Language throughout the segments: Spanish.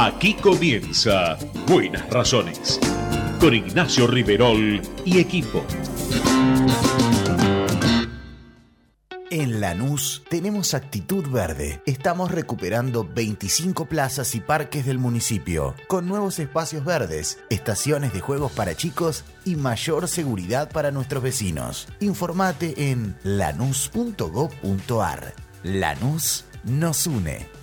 Aquí comienza Buenas Razones con Ignacio Riverol y equipo. En Lanús tenemos actitud verde. Estamos recuperando 25 plazas y parques del municipio, con nuevos espacios verdes, estaciones de juegos para chicos y mayor seguridad para nuestros vecinos. Informate en lanús.gov.ar. Lanús nos une.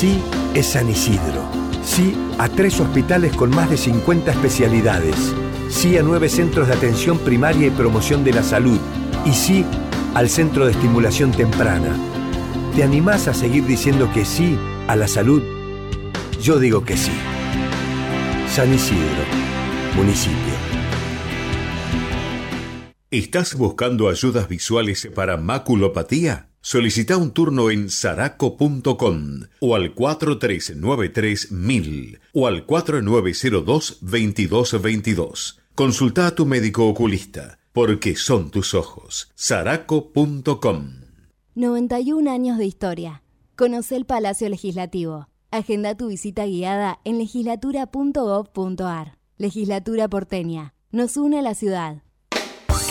Sí es San Isidro. Sí a tres hospitales con más de 50 especialidades. Sí a nueve centros de atención primaria y promoción de la salud y sí al Centro de Estimulación Temprana. ¿Te animás a seguir diciendo que sí a la salud? Yo digo que sí. San Isidro, municipio. ¿Estás buscando ayudas visuales para maculopatía? Solicita un turno en saraco.com o al 4393 o al 4902-2222. Consulta a tu médico oculista porque son tus ojos. Saraco.com 91 años de historia. Conoce el Palacio Legislativo. Agenda tu visita guiada en legislatura.gov.ar. Legislatura porteña. Nos une a la ciudad.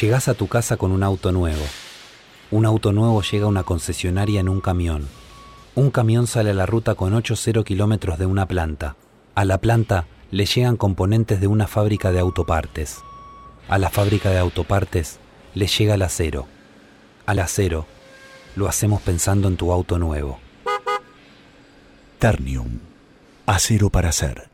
Llegás a tu casa con un auto nuevo. Un auto nuevo llega a una concesionaria en un camión. Un camión sale a la ruta con 8-0 kilómetros de una planta. A la planta le llegan componentes de una fábrica de autopartes. A la fábrica de autopartes le llega el acero. Al acero lo hacemos pensando en tu auto nuevo. Ternium. Acero para hacer.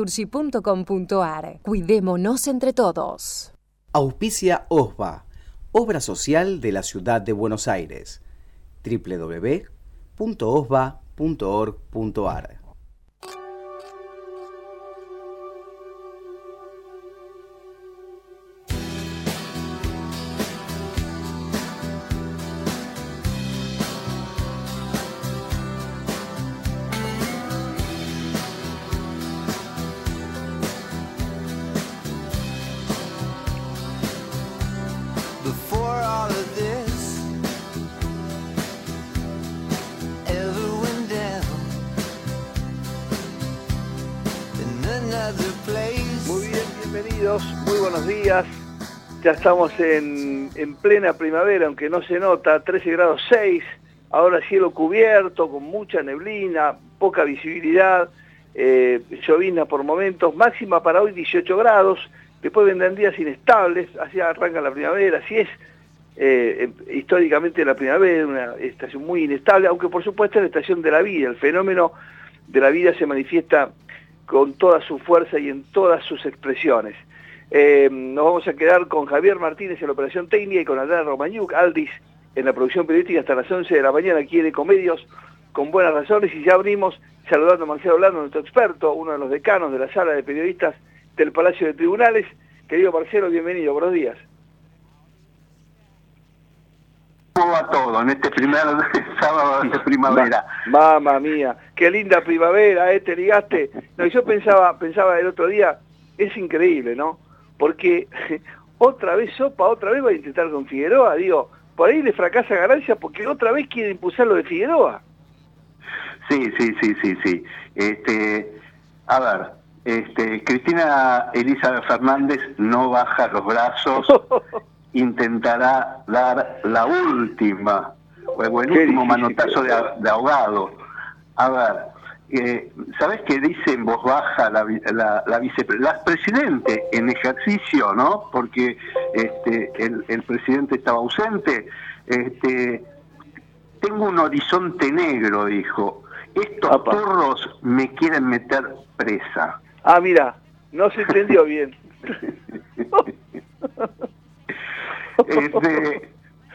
naturgy.com.ar. Cuidémonos entre todos. Auspicia OSBA, Obra Social de la Ciudad de Buenos Aires. www.osba.org.ar estamos en, en plena primavera, aunque no se nota, 13 grados 6, ahora cielo cubierto, con mucha neblina, poca visibilidad, eh, llovina por momentos, máxima para hoy 18 grados, después vendrán días inestables, así arranca la primavera, así es eh, históricamente la primavera, una estación muy inestable, aunque por supuesto es la estación de la vida, el fenómeno de la vida se manifiesta con toda su fuerza y en todas sus expresiones. Eh, nos vamos a quedar con Javier Martínez en la operación técnica y con Adrián Romañuc, Aldis en la producción periodística hasta las 11 de la mañana aquí en Ecomedios, con buenas razones. Y ya abrimos saludando a Marcelo Orlando, nuestro experto, uno de los decanos de la sala de periodistas del Palacio de Tribunales. Querido Marcelo, bienvenido, buenos días. ¿Cómo va todo en este primer sábado de primavera? Ma- Mamma mía, qué linda primavera, ¿eh? Te ligaste. No, yo pensaba, pensaba el otro día, es increíble, ¿no? Porque otra vez Sopa, otra vez va a intentar con Figueroa, digo, por ahí le fracasa ganancia porque otra vez quiere impulsar lo de Figueroa. Sí, sí, sí, sí, sí. Este, a ver, este, Cristina Elizabeth Fernández no baja los brazos, intentará dar la última, o el último manotazo de, de ahogado. A ver, eh, ¿sabes qué dice en voz baja la, la, la vicepre- la presidente en ejercicio, no? Porque este, el, el presidente estaba ausente. Este, tengo un horizonte negro, dijo. Estos turros me quieren meter presa. Ah, mira, no se entendió bien. Este,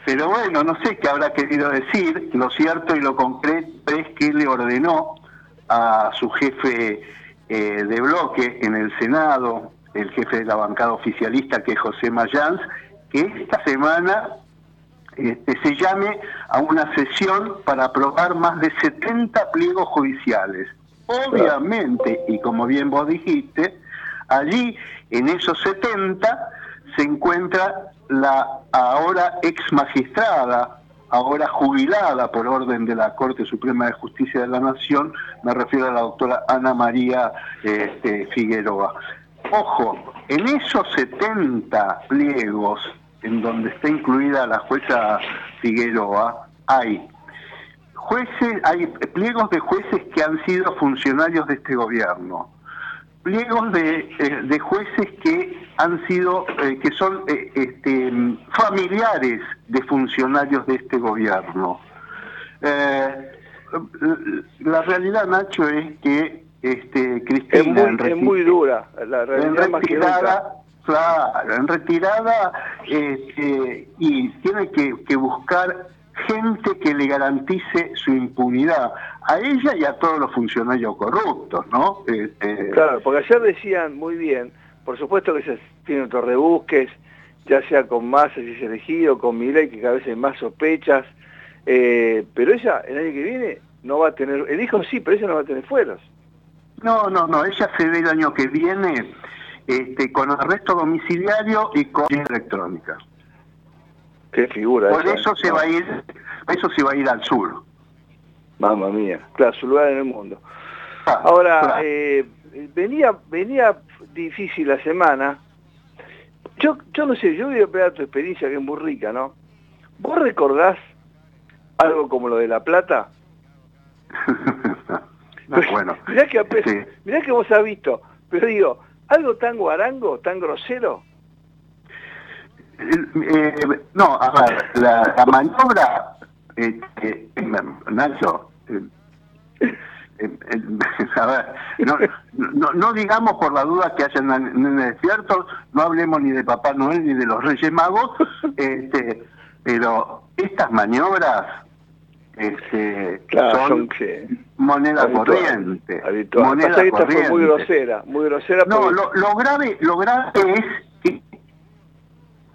pero bueno, no sé qué habrá querido decir. Lo cierto y lo concreto es que le ordenó a su jefe eh, de bloque en el Senado, el jefe de la bancada oficialista, que es José Mayans, que esta semana este, se llame a una sesión para aprobar más de 70 pliegos judiciales. Obviamente, y como bien vos dijiste, allí en esos 70 se encuentra la ahora ex magistrada, ahora jubilada por orden de la Corte Suprema de Justicia de la Nación, me refiero a la doctora Ana María este, Figueroa. Ojo, en esos 70 pliegos en donde está incluida la jueza Figueroa, hay jueces, hay pliegos de jueces que han sido funcionarios de este gobierno, pliegos de, eh, de jueces que han sido, eh, que son eh, este, familiares de funcionarios de este gobierno. Eh, la realidad, Nacho, es que este, Cristina... Es muy, en es reti- muy dura, la en realidad nunca. retirada, claro, en retirada este, y tiene que, que buscar gente que le garantice su impunidad a ella y a todos los funcionarios corruptos, ¿no? Este, Claro, porque ayer decían muy bien, por supuesto que se tienen otros rebusques, ya sea con Massa si es elegido, con Milei que cada vez hay más sospechas, eh, pero ella el año que viene no va a tener, el hijo sí, pero ella no va a tener fueros. No, no, no, ella se ve el año que viene este, con arresto domiciliario y con electrónica. Qué figura Por esa, eso se ¿no? va a ir, eso se va a ir al sur. Mamma mía, claro, su lugar en el mundo. Ah, Ahora, eh, venía venía difícil la semana. Yo yo no sé, yo voy a pegar tu experiencia que es muy rica, ¿no? ¿Vos recordás algo como lo de La Plata? bueno, Mirá que, ape- mirá que vos has visto, pero digo, algo tan guarango, tan grosero. Eh, no, a ver, la, la maniobra, eh, eh, Nacho, a ver, no, no, no digamos por la duda que hayan nenes despiertos, no hablemos ni de Papá Noel ni de los Reyes Magos, este, pero estas maniobras este, Claro, son, son que- moneda habitual, corriente. habitual. Moneda fue muy corriente. grosera, muy grosera. No, porque- lo, lo grave, lo grave es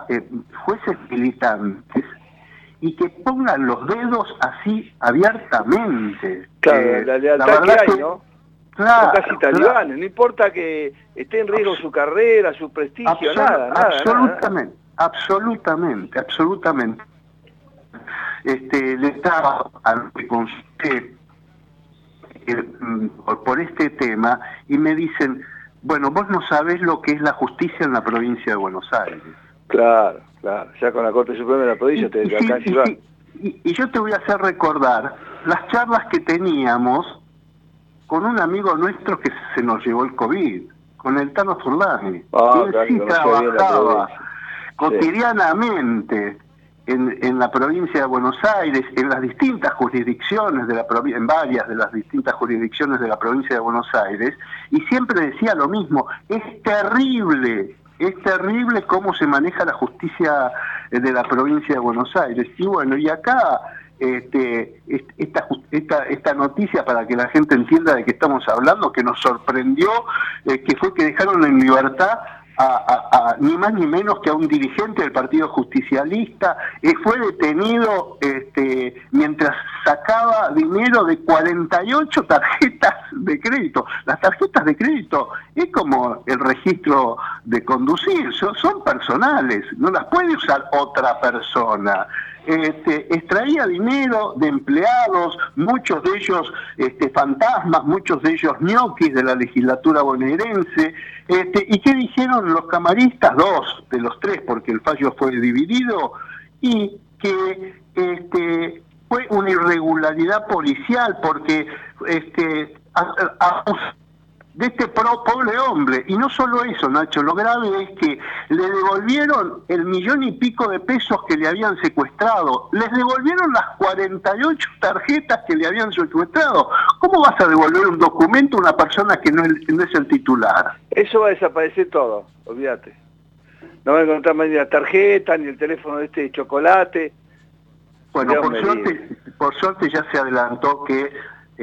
eh, jueces militantes y que pongan los dedos así abiertamente. Claro, Eh, la lealtad verdad que hay, ¿no? Claro, casi claro. talibanes, no importa que esté en riesgo su carrera, su prestigio, nada, nada, nada. absolutamente, absolutamente, absolutamente. Este, le estaba al que consulté eh, por, por este tema y me dicen, bueno, vos no sabés lo que es la justicia en la provincia de Buenos Aires. Claro, claro, ya con la Corte Suprema de la Provincia te Y, acá y y- yo te voy a hacer recordar las charlas que teníamos con un amigo nuestro que se nos llevó el COVID, con el Tano Zurlani. Ah, Él claro, sí trabajaba cotidianamente en, en la provincia de Buenos Aires, en las distintas jurisdicciones de la en varias de las distintas jurisdicciones de la provincia de Buenos Aires, y siempre decía lo mismo, es terrible es terrible cómo se maneja la justicia eh, de la provincia de Buenos Aires. Y bueno, y acá este, est- esta, esta, esta noticia para que la gente entienda de qué estamos hablando, que nos sorprendió, eh, que fue que dejaron en libertad a, a- ni más ni menos que a un dirigente del Partido Justicialista, eh, fue detenido este, mientras sacaba dinero de 48 tarjetas de crédito. Las tarjetas de crédito es como el registro de conducir, son, son personales, no las puede usar otra persona. Este, extraía dinero de empleados, muchos de ellos este, fantasmas, muchos de ellos ñoquis de la legislatura bonaerense. Este, ¿Y qué dijeron los camaristas? Dos de los tres, porque el fallo fue dividido, y que este, fue una irregularidad policial, porque este, a- a- de este pro- pobre hombre. Y no solo eso, Nacho, lo grave es que le devolvieron el millón y pico de pesos que le habían secuestrado, les devolvieron las 48 tarjetas que le habían secuestrado. ¿Cómo vas a devolver un documento a una persona que no es, no es el titular? Eso va a desaparecer todo, olvídate. No va a encontrar más ni la tarjeta, ni el teléfono de este chocolate. Bueno, por suerte, por suerte ya se adelantó que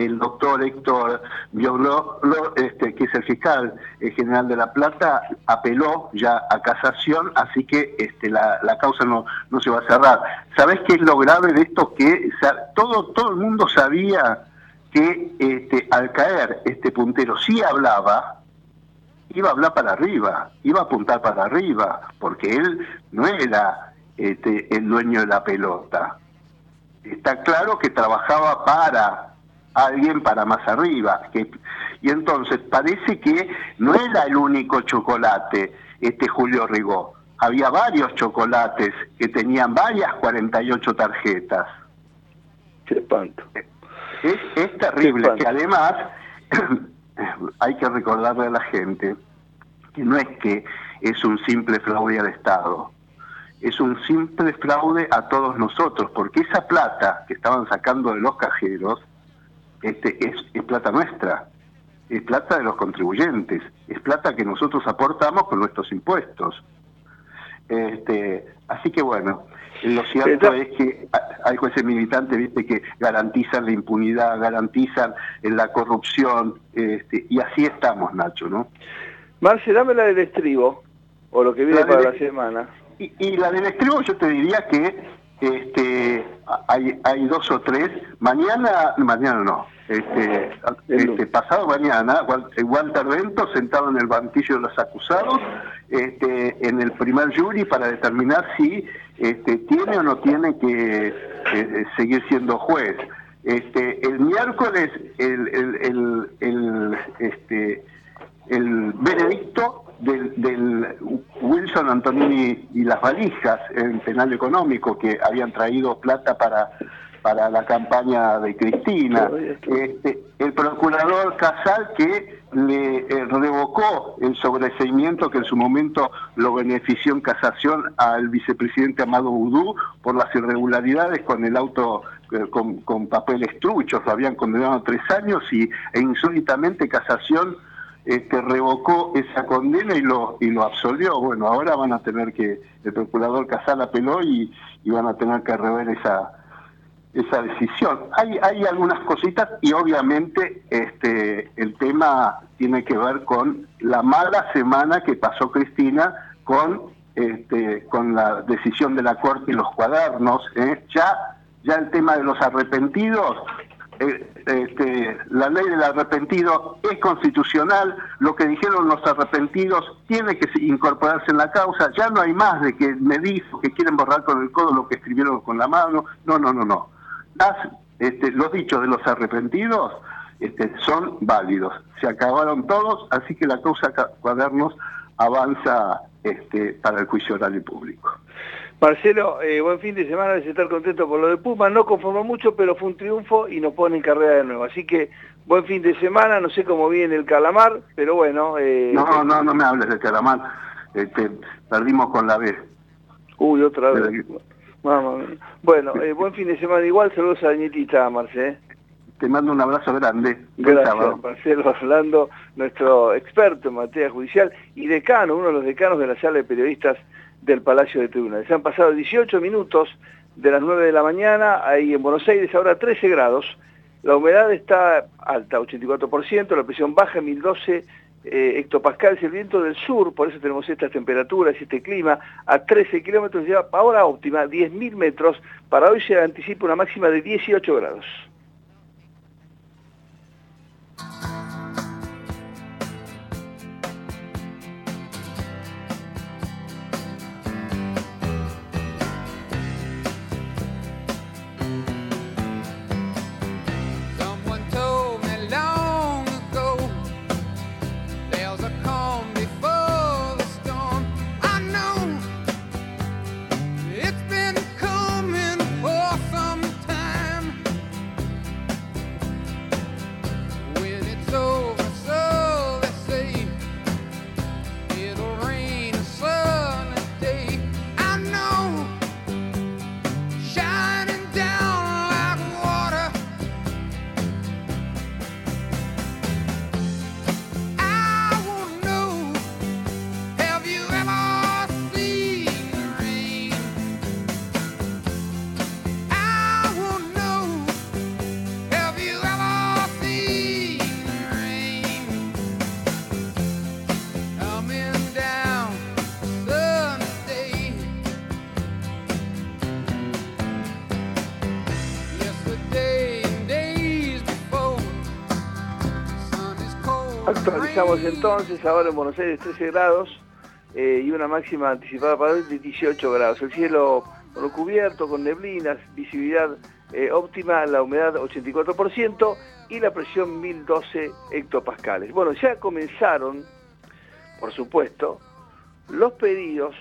el doctor Héctor Bioló, lo- este, que es el fiscal eh, general de La Plata, apeló ya a casación, así que este, la, causa no, se va a cerrar. ¿Sabés qué es lo grave de esto? Que todo, todo el mundo sabía que este, al caer este puntero sí hablaba, iba a hablar para arriba, iba a apuntar para arriba, porque él no era este, el dueño de la pelota. Está claro que trabajaba para alguien para más arriba. Que, y entonces parece que no era el único chocolate, este Julio Rigó. Había varios chocolates que tenían varias 48 tarjetas. Qué espanto. Es, es terrible, que además hay que recordarle a la gente que no es que es un simple fraude al Estado, es un simple fraude a todos nosotros, porque esa plata que estaban sacando de los cajeros este, es, es plata nuestra, es plata de los contribuyentes, es plata que nosotros aportamos con nuestros impuestos. Este, así que bueno, lo cierto es que hay jueces militantes viste que garantizan la impunidad, garantizan eh, la corrupción, este, y así estamos, Nacho, ¿no? Marce, dame la del estribo, o lo que viene La para del- la semana. Y, y la del estribo yo te diría que este, hay, hay dos o tres. Mañana, mañana no, este, este, pasado mañana, eh, Walter Bento sentado en el banquillo de los acusados este, en el primer jury para determinar si este, tiene o no tiene que eh, seguir siendo juez. Este, el miércoles el, el, el, el, este, el veredicto del, del Wilson Antonini y las valijas en penal económico que habían traído plata para para la campaña de Cristina. Este, el procurador Casal que le eh, revocó el sobreseimiento que en su momento lo benefició en casación al vicepresidente Amado Udú por las irregularidades con el auto eh, con, con papeles truchos, lo habían condenado a tres años y e insólitamente casación este, revocó esa condena y lo y lo absolvió. Bueno, ahora van a tener que, el procurador Casal apeló y, van a tener que rever esa esa decisión. Hay, hay algunas cositas y obviamente este el tema tiene que ver con la mala semana que pasó Cristina con este con la decisión de la Corte y los cuadernos. ¿eh? Ya, ya el tema de los arrepentidos este, la ley del arrepentido es constitucional, lo que dijeron los arrepentidos tiene que incorporarse en la causa, ya no hay más de que me dijo que quieren borrar con el codo lo que escribieron con la mano, no, no, no, no. Este, los dichos de los arrepentidos este, son válidos, se acabaron todos, así que la causa ca- cuadernos avanza este, para el juicio oral y público. Marcelo, eh, buen fin de semana, debes estar contento por lo de Puma, no conformó mucho, pero fue un triunfo y nos pone en carrera de nuevo. Así que buen fin de semana, no sé cómo viene el calamar, pero bueno... Eh, No, no, no me hables de Calamar, este, perdimos con la B. Uy, otra vez. Bueno, eh, buen fin de semana igual, saludos a Añetita, Marce. ¿eh? Te mando un abrazo grande. Gracias, Marcelo Orlando, nuestro experto en materia judicial y decano, uno de los decanos de la sala de periodistas del Palacio de Tribunales. Se han pasado 18 minutos de las 9 de la mañana, ahí en Buenos Aires, ahora 13 grados. La humedad está alta, 84%, la presión baja, 1012 eh, hectopascales, el viento del sur, por eso tenemos estas temperaturas y este clima, a 13 kilómetros, ya ahora óptima, 10.000 metros, para hoy se anticipa una máxima de 18 grados. Actualizamos entonces, ahora en Buenos Aires 13 grados eh, y una máxima anticipada para hoy de 18 grados. El cielo bueno, cubierto con neblinas, visibilidad eh, óptima, la humedad 84% y la presión 1012 hectopascales. Bueno, ya comenzaron, por supuesto, los pedidos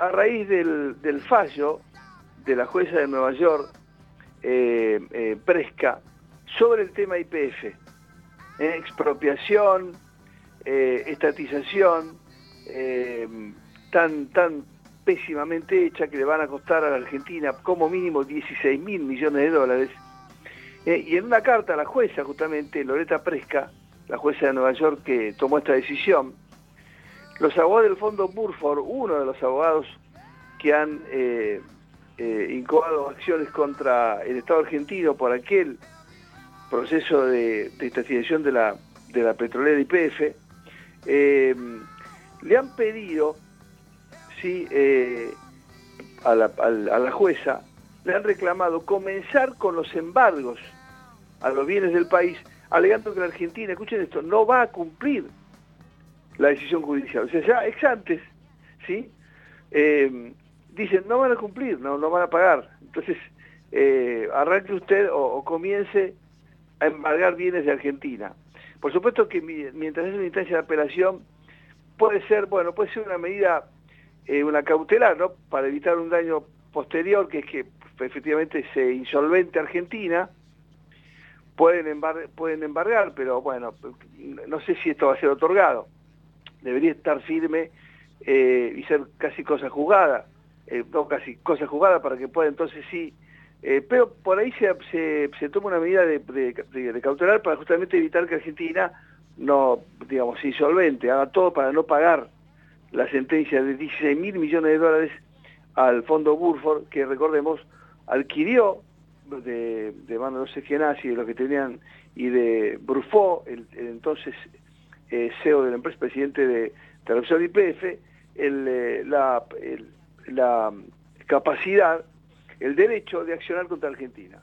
a raíz del, fallo de la jueza de Nueva York, eh, eh, Presca, sobre el tema IPF expropiación, eh, estatización, eh, tan, tan pésimamente hecha que le van a costar a la Argentina como mínimo 16 mil millones de dólares. Eh, y en una carta a la jueza, justamente, Loreta Presca, la jueza de Nueva York que tomó esta decisión, los abogados del Fondo Burford, uno de los abogados que han eh, incoado acciones contra el Estado argentino por aquel proceso de, de estatización de la, de la petrolera IPF, eh, le han pedido sí, eh, a, la, jueza, le han reclamado comenzar con los embargos a los bienes del país, alegando que la Argentina, escuchen esto, no va a cumplir la decisión judicial. O sea, ya ex antes, ¿sí? Eh, dicen, no van a cumplir, no, van a pagar. Entonces, arranque usted o comience a embargar bienes de Argentina. Por supuesto que mi- mientras es una instancia de apelación, puede ser, bueno, puede ser una medida, eh, una cautelar, ¿no? Para evitar un daño posterior, que es que efectivamente se insolvente Argentina, pueden, embar- pueden embargar, pero bueno, no sé si esto va a ser otorgado. Debería estar firme eh, y ser casi cosa jugada, eh, no casi cosa jugada para que pueda entonces sí, eh, pero por ahí se, se, toma una medida de, de, de- de cautelar para justamente evitar que Argentina no, digamos, se insolvente, haga todo para no pagar la sentencia de 16 mil millones de dólares al fondo Burford, que recordemos, adquirió de, de mano no sé quién así, de los que tenían, y de Brufó, el, entonces eh, CEO de la empresa, presidente de Televisión IPF, eh, la, el- la capacidad, el derecho de accionar contra Argentina.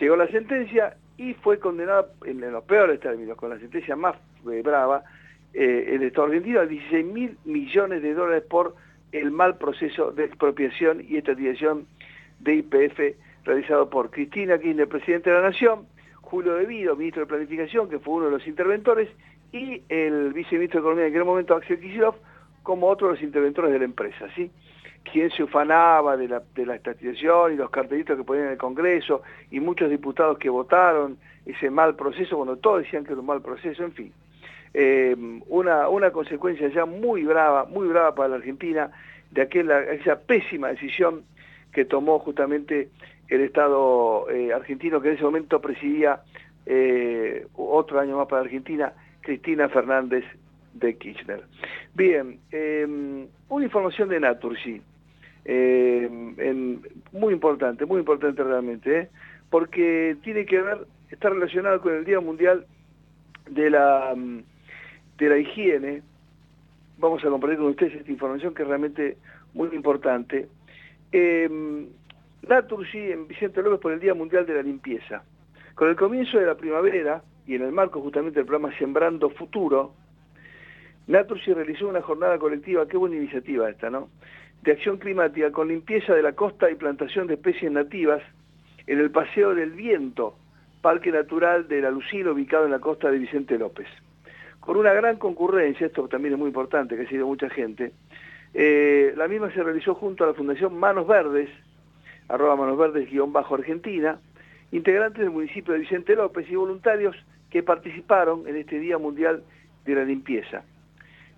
Llegó la sentencia y fue condenada en, los peores términos, con la sentencia más eh, brava, eh, el Estado argentino a 16 mil millones de dólares por el mal proceso de expropiación y estatización de IPF realizado por Cristina Kirchner, Presidente de la Nación, Julio De Vido, Ministro de Planificación, que fue uno de los interventores, y el Viceministro de Economía en aquel momento, Axel Kicillof, como otro de los interventores de la empresa, ¿sí? Quien se ufanaba de la, de la estatización y los cartelitos que ponían en el Congreso, y muchos diputados que votaron ese mal proceso, cuando todos decían que era un mal proceso, en fin. Eh, una, consecuencia ya muy brava, muy brava para la Argentina, de aquella, aquella pésima decisión que tomó justamente el Estado eh, argentino que en ese momento presidía eh, otro año más para Argentina, Cristina Fernández de Kirchner. Bien, una información de Naturgy, eh, muy importante, muy importante realmente, ¿eh? porque tiene que ver, está relacionado con el Día Mundial de la, mm, de la Higiene. Vamos a compartir con ustedes esta información que es realmente muy importante. Eh, en Vicente López por el Día Mundial de la Limpieza. Con el comienzo de la primavera y en el marco justamente del programa Sembrando Futuro, Naturgy realizó una jornada colectiva, qué buena iniciativa esta, ¿no? De acción climática con limpieza de la costa y plantación de especies nativas en el Paseo del Viento, Parque Natural de la Lucila, ubicado en la costa de Vicente López. Con una gran concurrencia, esto también es muy importante, que ha sido mucha gente, eh, la misma se realizó junto a la Fundación Manos Verdes, arroba Manos Verdes guion bajo Argentina, integrantes del municipio de Vicente López y voluntarios que participaron en este Día Mundial de la Limpieza.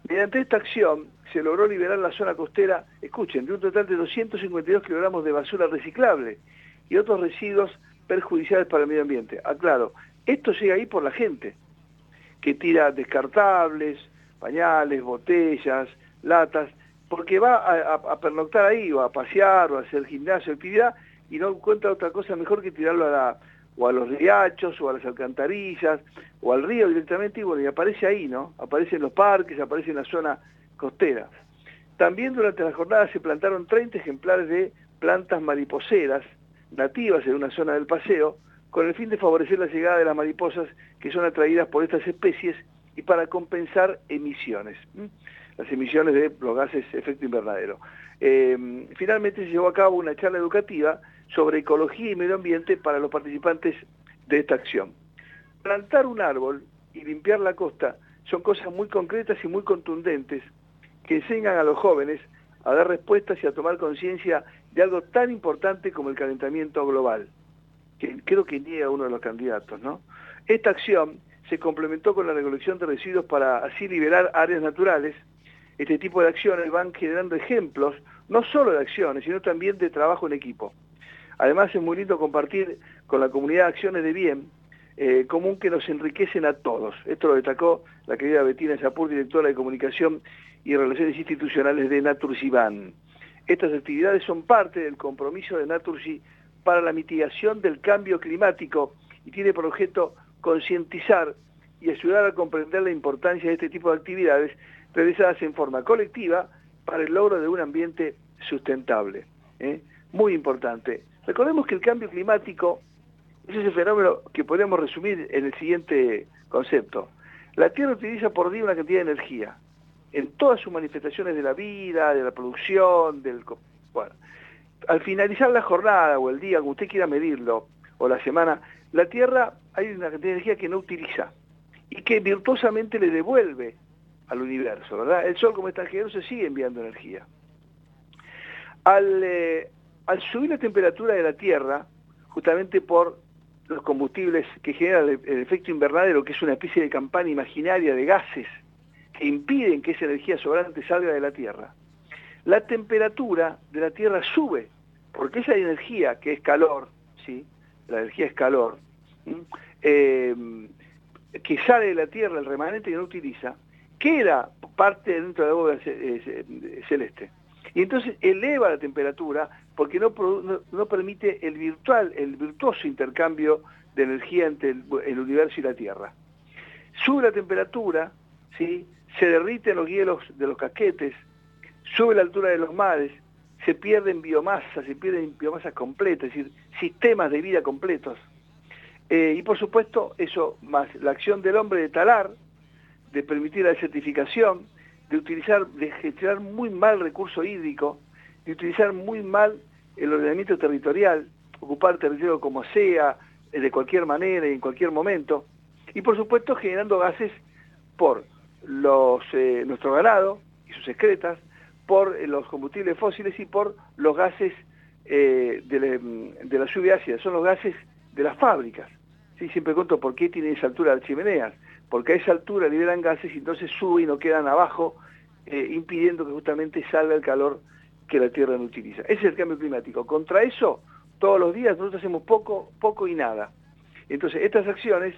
Mediante esta acción se logró liberar la zona costera, escuchen, de un total de 252 kilogramos de basura reciclable y otros residuos perjudiciales para el medio ambiente. Aclaro, esto llega ahí por la gente, que tira descartables, pañales, botellas, latas, porque va a, pernoctar ahí, o a pasear, o a hacer gimnasio, actividad, y no encuentra otra cosa mejor que tirarlo a la, o a los riachos, o a las alcantarillas, o al río directamente, y bueno, y aparece ahí, ¿no? Aparece en los parques, aparece en la zona costera. También durante la jornada se plantaron 30 ejemplares de plantas mariposeras nativas en una zona del paseo, con el fin de favorecer la llegada de las mariposas que son atraídas por estas especies y para compensar emisiones, las emisiones de los gases efecto invernadero. Eh, finalmente se llevó a cabo una charla educativa sobre ecología y medio ambiente para los participantes de esta acción. Plantar un árbol y limpiar la costa son cosas muy concretas y muy contundentes que enseñan a los jóvenes a dar respuestas y a tomar conciencia de algo tan importante como el calentamiento global, que creo que niega uno de los candidatos, ¿no? Esta acción se complementó con la recolección de residuos para así liberar áreas naturales. Este tipo de acciones van generando ejemplos, no solo de acciones, sino también de trabajo en equipo. Además es muy lindo compartir con la comunidad acciones de bien eh, común que nos enriquecen a todos. Esto lo destacó la querida Betina Zapur, directora de Comunicación y Relaciones Institucionales de Naturgiban. Estas actividades son parte del compromiso de Naturgy para la mitigación del cambio climático y tiene por objeto concientizar y ayudar a comprender la importancia de este tipo de actividades realizadas en forma colectiva para el logro de un ambiente sustentable. ¿eh? Muy importante. Recordemos que el cambio climático es ese fenómeno que podemos resumir en el siguiente concepto. La Tierra utiliza por día una cantidad de energía en todas sus manifestaciones de la vida, de la producción, del... Bueno, al finalizar la jornada o el día, como usted quiera medirlo, o la semana, la Tierra hay una cantidad de energía que no utiliza y que virtuosamente le devuelve al universo, ¿verdad? El Sol como está generoso sigue enviando energía. Al, eh, al subir la temperatura de la Tierra, justamente por los combustibles que generan el, el efecto invernadero, que es una especie de campana imaginaria de gases que impiden que esa energía sobrante salga de la Tierra, la temperatura de la Tierra sube, porque esa energía que es calor, ¿sí? la energía es calor, ¿m? eh, que sale de la Tierra, el remanente que no utiliza, queda parte dentro de la bóveda ce- eh, celeste. Y entonces eleva la temperatura porque no permite el virtual, el virtuoso intercambio de energía entre el, el universo y la Tierra. Sube la temperatura, ¿sí? Se derriten los hielos de los casquetes, sube la altura de los mares, se pierden biomasas, se pierden biomasas completas, es decir, sistemas de vida completos. Eh, y por supuesto, eso más la acción del hombre de talar, de permitir la desertificación, de utilizar, de gestionar muy mal el recurso hídrico, de utilizar muy mal el ordenamiento territorial, ocupar territorio como sea, eh, de cualquier manera y en cualquier momento, y por supuesto generando gases por los, eh, nuestro ganado y sus excretas, por eh, los combustibles fósiles y por los gases eh, de, la, de la lluvia ácida, son los gases de las fábricas. Sí, siempre cuento por qué tienen esa altura las chimeneas, porque a esa altura liberan gases y entonces suben y no quedan abajo, eh, impidiendo que justamente salga el calor que la Tierra no utiliza. Ese es el cambio climático. Contra eso, todos los días nosotros hacemos poco, poco y nada. Entonces, estas acciones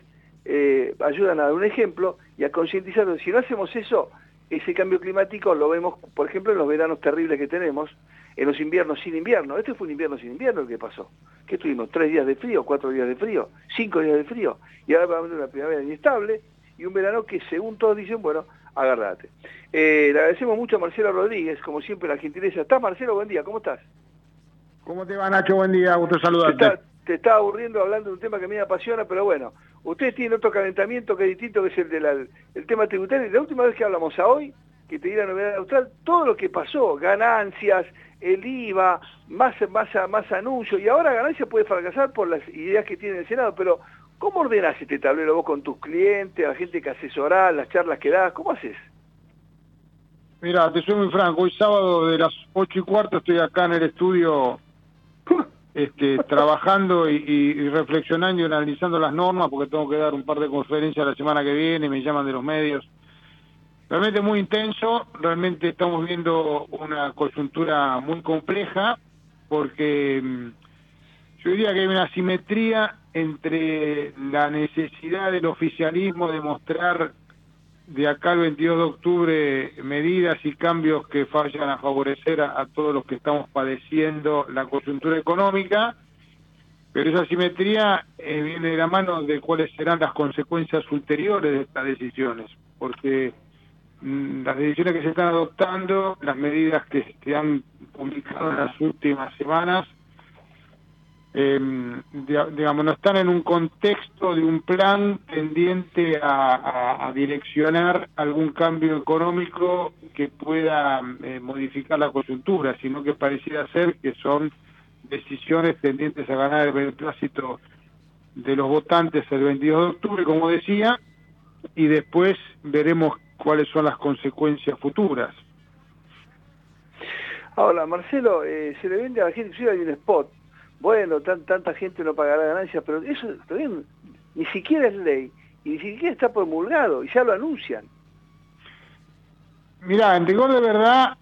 eh, ayudan a dar un ejemplo y a concientizar. Si no hacemos eso, ese cambio climático lo vemos, por ejemplo, en los veranos terribles que tenemos, en los inviernos sin invierno. Este fue un invierno sin invierno el que pasó. ¿Qué tuvimos? ¿Tres días de frío? ¿Cuatro días de frío? ¿Cinco días de frío? Y ahora vamos a tener una primavera inestable y un verano que, según todos dicen, bueno, agárrate. Eh, le agradecemos mucho a Marcelo Rodríguez, como siempre, la gentileza. ¿Estás, Marcelo? Buen día, ¿cómo estás? ¿Cómo te va, Nacho? Buen día, gusto Te saludarte. Te está aburriendo hablando de un tema que a mí me apasiona, pero bueno, ustedes tienen otro calentamiento que es distinto, que es el del el tema tributario. La última vez que hablamos a hoy, que te di la novedad austral, todo lo que pasó, ganancias, el IVA, más, más, más anuncio, y ahora ganancias puede fracasar por las ideas que tiene el Senado, pero ¿cómo ordenás este tablero vos con tus clientes, la gente que asesorás, las charlas que das? ¿Cómo haces? Mira, te soy muy franco. Hoy sábado de las ocho y cuarto estoy acá en el estudio este, trabajando y, reflexionando y analizando las normas porque tengo que dar un par de conferencias la semana que viene, me llaman de los medios. Realmente muy intenso, realmente estamos viendo una coyuntura muy compleja porque mm, yo diría que hay una asimetría entre la necesidad del oficialismo de mostrar de acá al 22 de octubre medidas y cambios que vayan a favorecer a, todos los que estamos padeciendo la coyuntura económica, pero esa asimetría eh, viene de la mano de cuáles serán las consecuencias ulteriores de estas decisiones, porque mm, las decisiones que se están adoptando, las medidas que se han publicado en las últimas semanas, eh, digamos, no están en un contexto de un plan tendiente a direccionar algún cambio económico que pueda eh, modificar la coyuntura, sino que pareciera ser que son decisiones tendientes a ganar el beneplácito de los votantes el 22 de octubre, como decía, y después veremos cuáles son las consecuencias futuras. Ahora, Marcelo, eh, se le vende a la gente, inclusive hay un spot. Bueno, tan, tanta gente no pagará ganancias, pero eso no- ni siquiera es ley y ni siquiera está promulgado y ya lo anuncian. Mirá, en rigor de verdad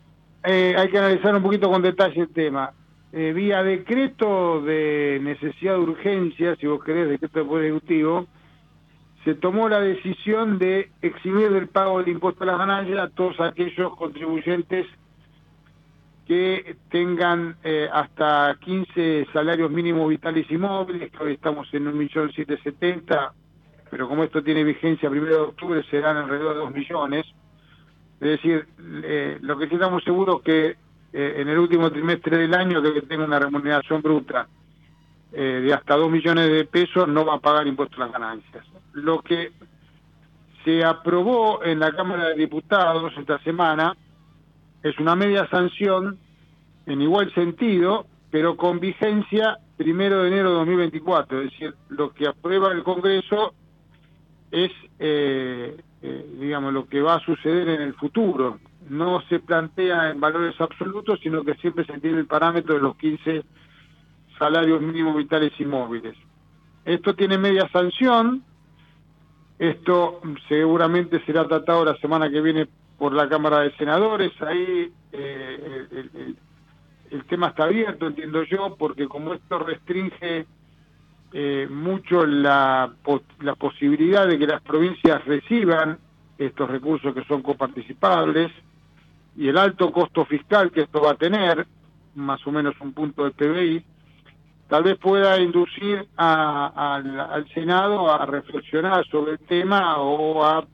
eh, hay que analizar un poquito con detalle el tema. Eh, vía decreto de necesidad de urgencia, si vos querés, decreto de Poder Ejecutivo, se tomó la decisión de eximir del pago del impuesto a las ganancias a todos aquellos contribuyentes que tengan eh, hasta 15 salarios mínimos vitales y móviles, que hoy estamos en 1.770.000, pero como esto tiene vigencia primero de octubre serán alrededor de 2 millones. Es decir, eh, lo que sí estamos seguros que eh, en el último trimestre del año que tenga una remuneración bruta eh, de hasta 2 millones de pesos no va a pagar impuestos a las ganancias. Lo que se aprobó en la Cámara de Diputados esta semana es una media sanción en igual sentido, pero con vigencia primero de enero de 2024. Es decir, lo que aprueba el Congreso es, eh, eh, digamos, lo que va a suceder en el futuro. No se plantea en valores absolutos, sino que siempre se tiene el parámetro de los 15 salarios mínimos vitales y móviles. Esto tiene media sanción. Esto seguramente será tratado la semana que viene por la Cámara de Senadores. Ahí eh, el, tema está abierto, entiendo yo, porque como esto restringe eh, mucho la, la posibilidad de que las provincias reciban estos recursos que son coparticipables y el alto costo fiscal que esto va a tener, más o menos un punto de PBI, tal vez pueda inducir a- al, Senado a reflexionar sobre el tema o a,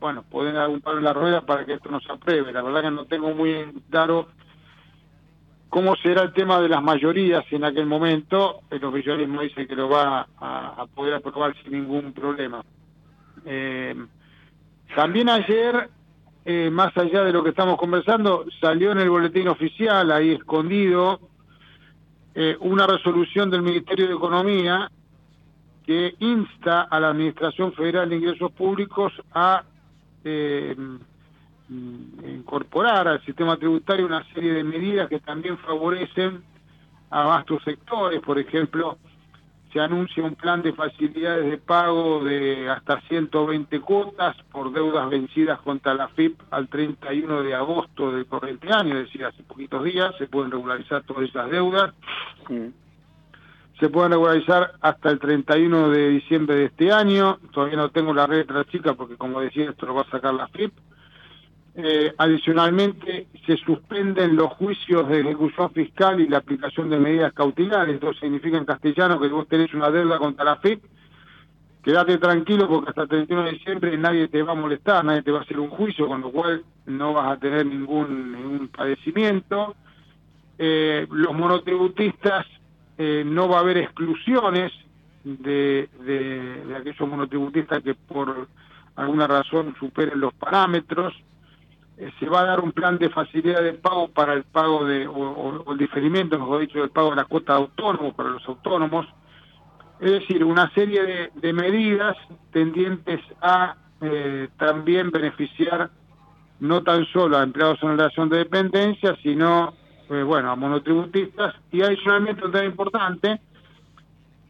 bueno, poder dar un palo en la rueda para que esto no se apruebe. La verdad que no tengo muy claro cómo será el tema de las mayorías en aquel momento. El oficialismo dice que lo va a, a poder aprobar sin ningún problema. Eh, también ayer, eh, más allá de lo que estamos conversando, salió en el boletín oficial, ahí escondido, eh, una resolución del Ministerio de Economía que insta a la Administración Federal de Ingresos Públicos a eh, mm, incorporar al sistema tributario una serie de medidas que también favorecen a vastos sectores, por ejemplo, se anuncia un plan de facilidades de pago de hasta 120 cuotas por deudas vencidas contra la FIP al 31 de agosto del corriente año, es decir, hace poquitos días se pueden regularizar todas esas deudas. Se pueden regularizar hasta el 31 de diciembre de este año. Todavía no tengo la letra chica porque, como decía, esto lo va a sacar la FIP. Eh, adicionalmente, se suspenden los juicios de ejecución fiscal y la aplicación de medidas cautelares. Esto significa en castellano que vos tenés una deuda contra la FIP. Quédate tranquilo porque hasta el 31 de diciembre nadie te va a molestar, nadie te va a hacer un juicio, con lo cual no vas a tener ningún, ningún padecimiento. Eh, los monotributistas eh, no va a haber exclusiones de, de, aquellos monotributistas que por alguna razón superen los parámetros. Eh, se va a dar un plan de facilidad de pago para el pago de, o, el diferimiento, mejor dicho, del pago de la cuota de autónomos para los autónomos. Es decir, una serie de, de medidas tendientes a eh, también beneficiar no tan solo a empleados en relación de dependencia, sino, eh, bueno, a monotributistas. Y adicionalmente, un tema importante,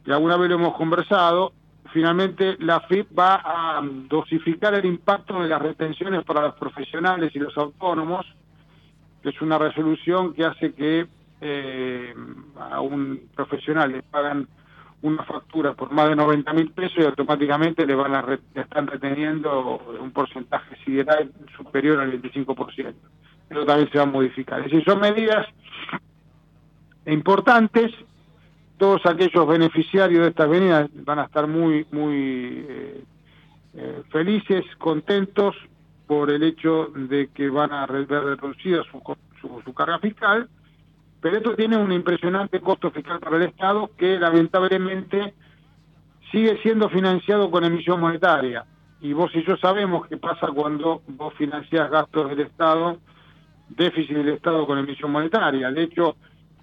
que alguna vez lo hemos conversado, finalmente la FIP va a dosificar el impacto de las retenciones para los profesionales y los autónomos, que es una resolución que hace que eh, a un profesional le pagan una factura por más de 90 mil pesos y automáticamente le van a re- están reteniendo un porcentaje sideral superior al 25%. Eso también se va a modificar. Es decir, son medidas importantes. Todos aquellos beneficiarios de estas medidas van a estar muy, muy eh, eh, felices, contentos por el hecho de que van a ver reducida su, su, su carga fiscal, pero esto tiene un impresionante costo fiscal para el Estado que lamentablemente sigue siendo financiado con emisión monetaria. Y vos y yo sabemos qué pasa cuando vos financiás gastos del Estado, déficit del Estado con emisión monetaria. De hecho,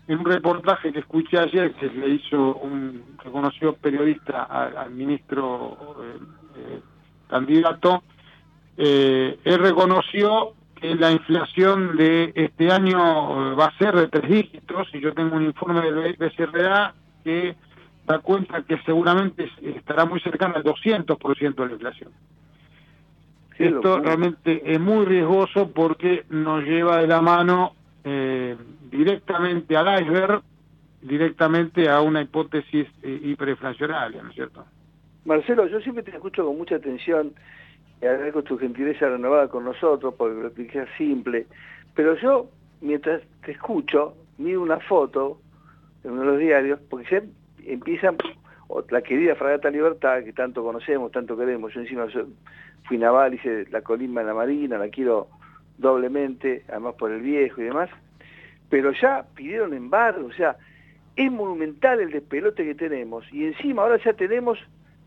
en un reportaje que escuché ayer que le hizo un reconocido periodista al, ministro eh, eh, candidato, eh, él reconoció que la inflación de este año eh, va a ser de tres dígitos y yo tengo un informe del BCRA que da cuenta que seguramente es- estará muy cercana al 200% de la inflación. Esto locura. realmente es muy riesgoso porque nos lleva de la mano eh, directamente al iceberg, directamente a una hipótesis eh, hiperinflacionaria, ¿no es cierto? Marcelo, yo siempre te escucho con mucha atención y agradezco tu gentileza renovada con nosotros porque lo expliqué simple, pero yo, mientras te escucho, miro una foto en uno de los diarios, porque ya empiezan, la querida Fragata Libertad, que tanto conocemos, tanto queremos, yo encima soy- fui naval, hice la colima en la Marina, la quiero doblemente, además por el viejo y demás, pero ya pidieron embargo, o sea, es monumental el despelote que tenemos, y encima ahora ya tenemos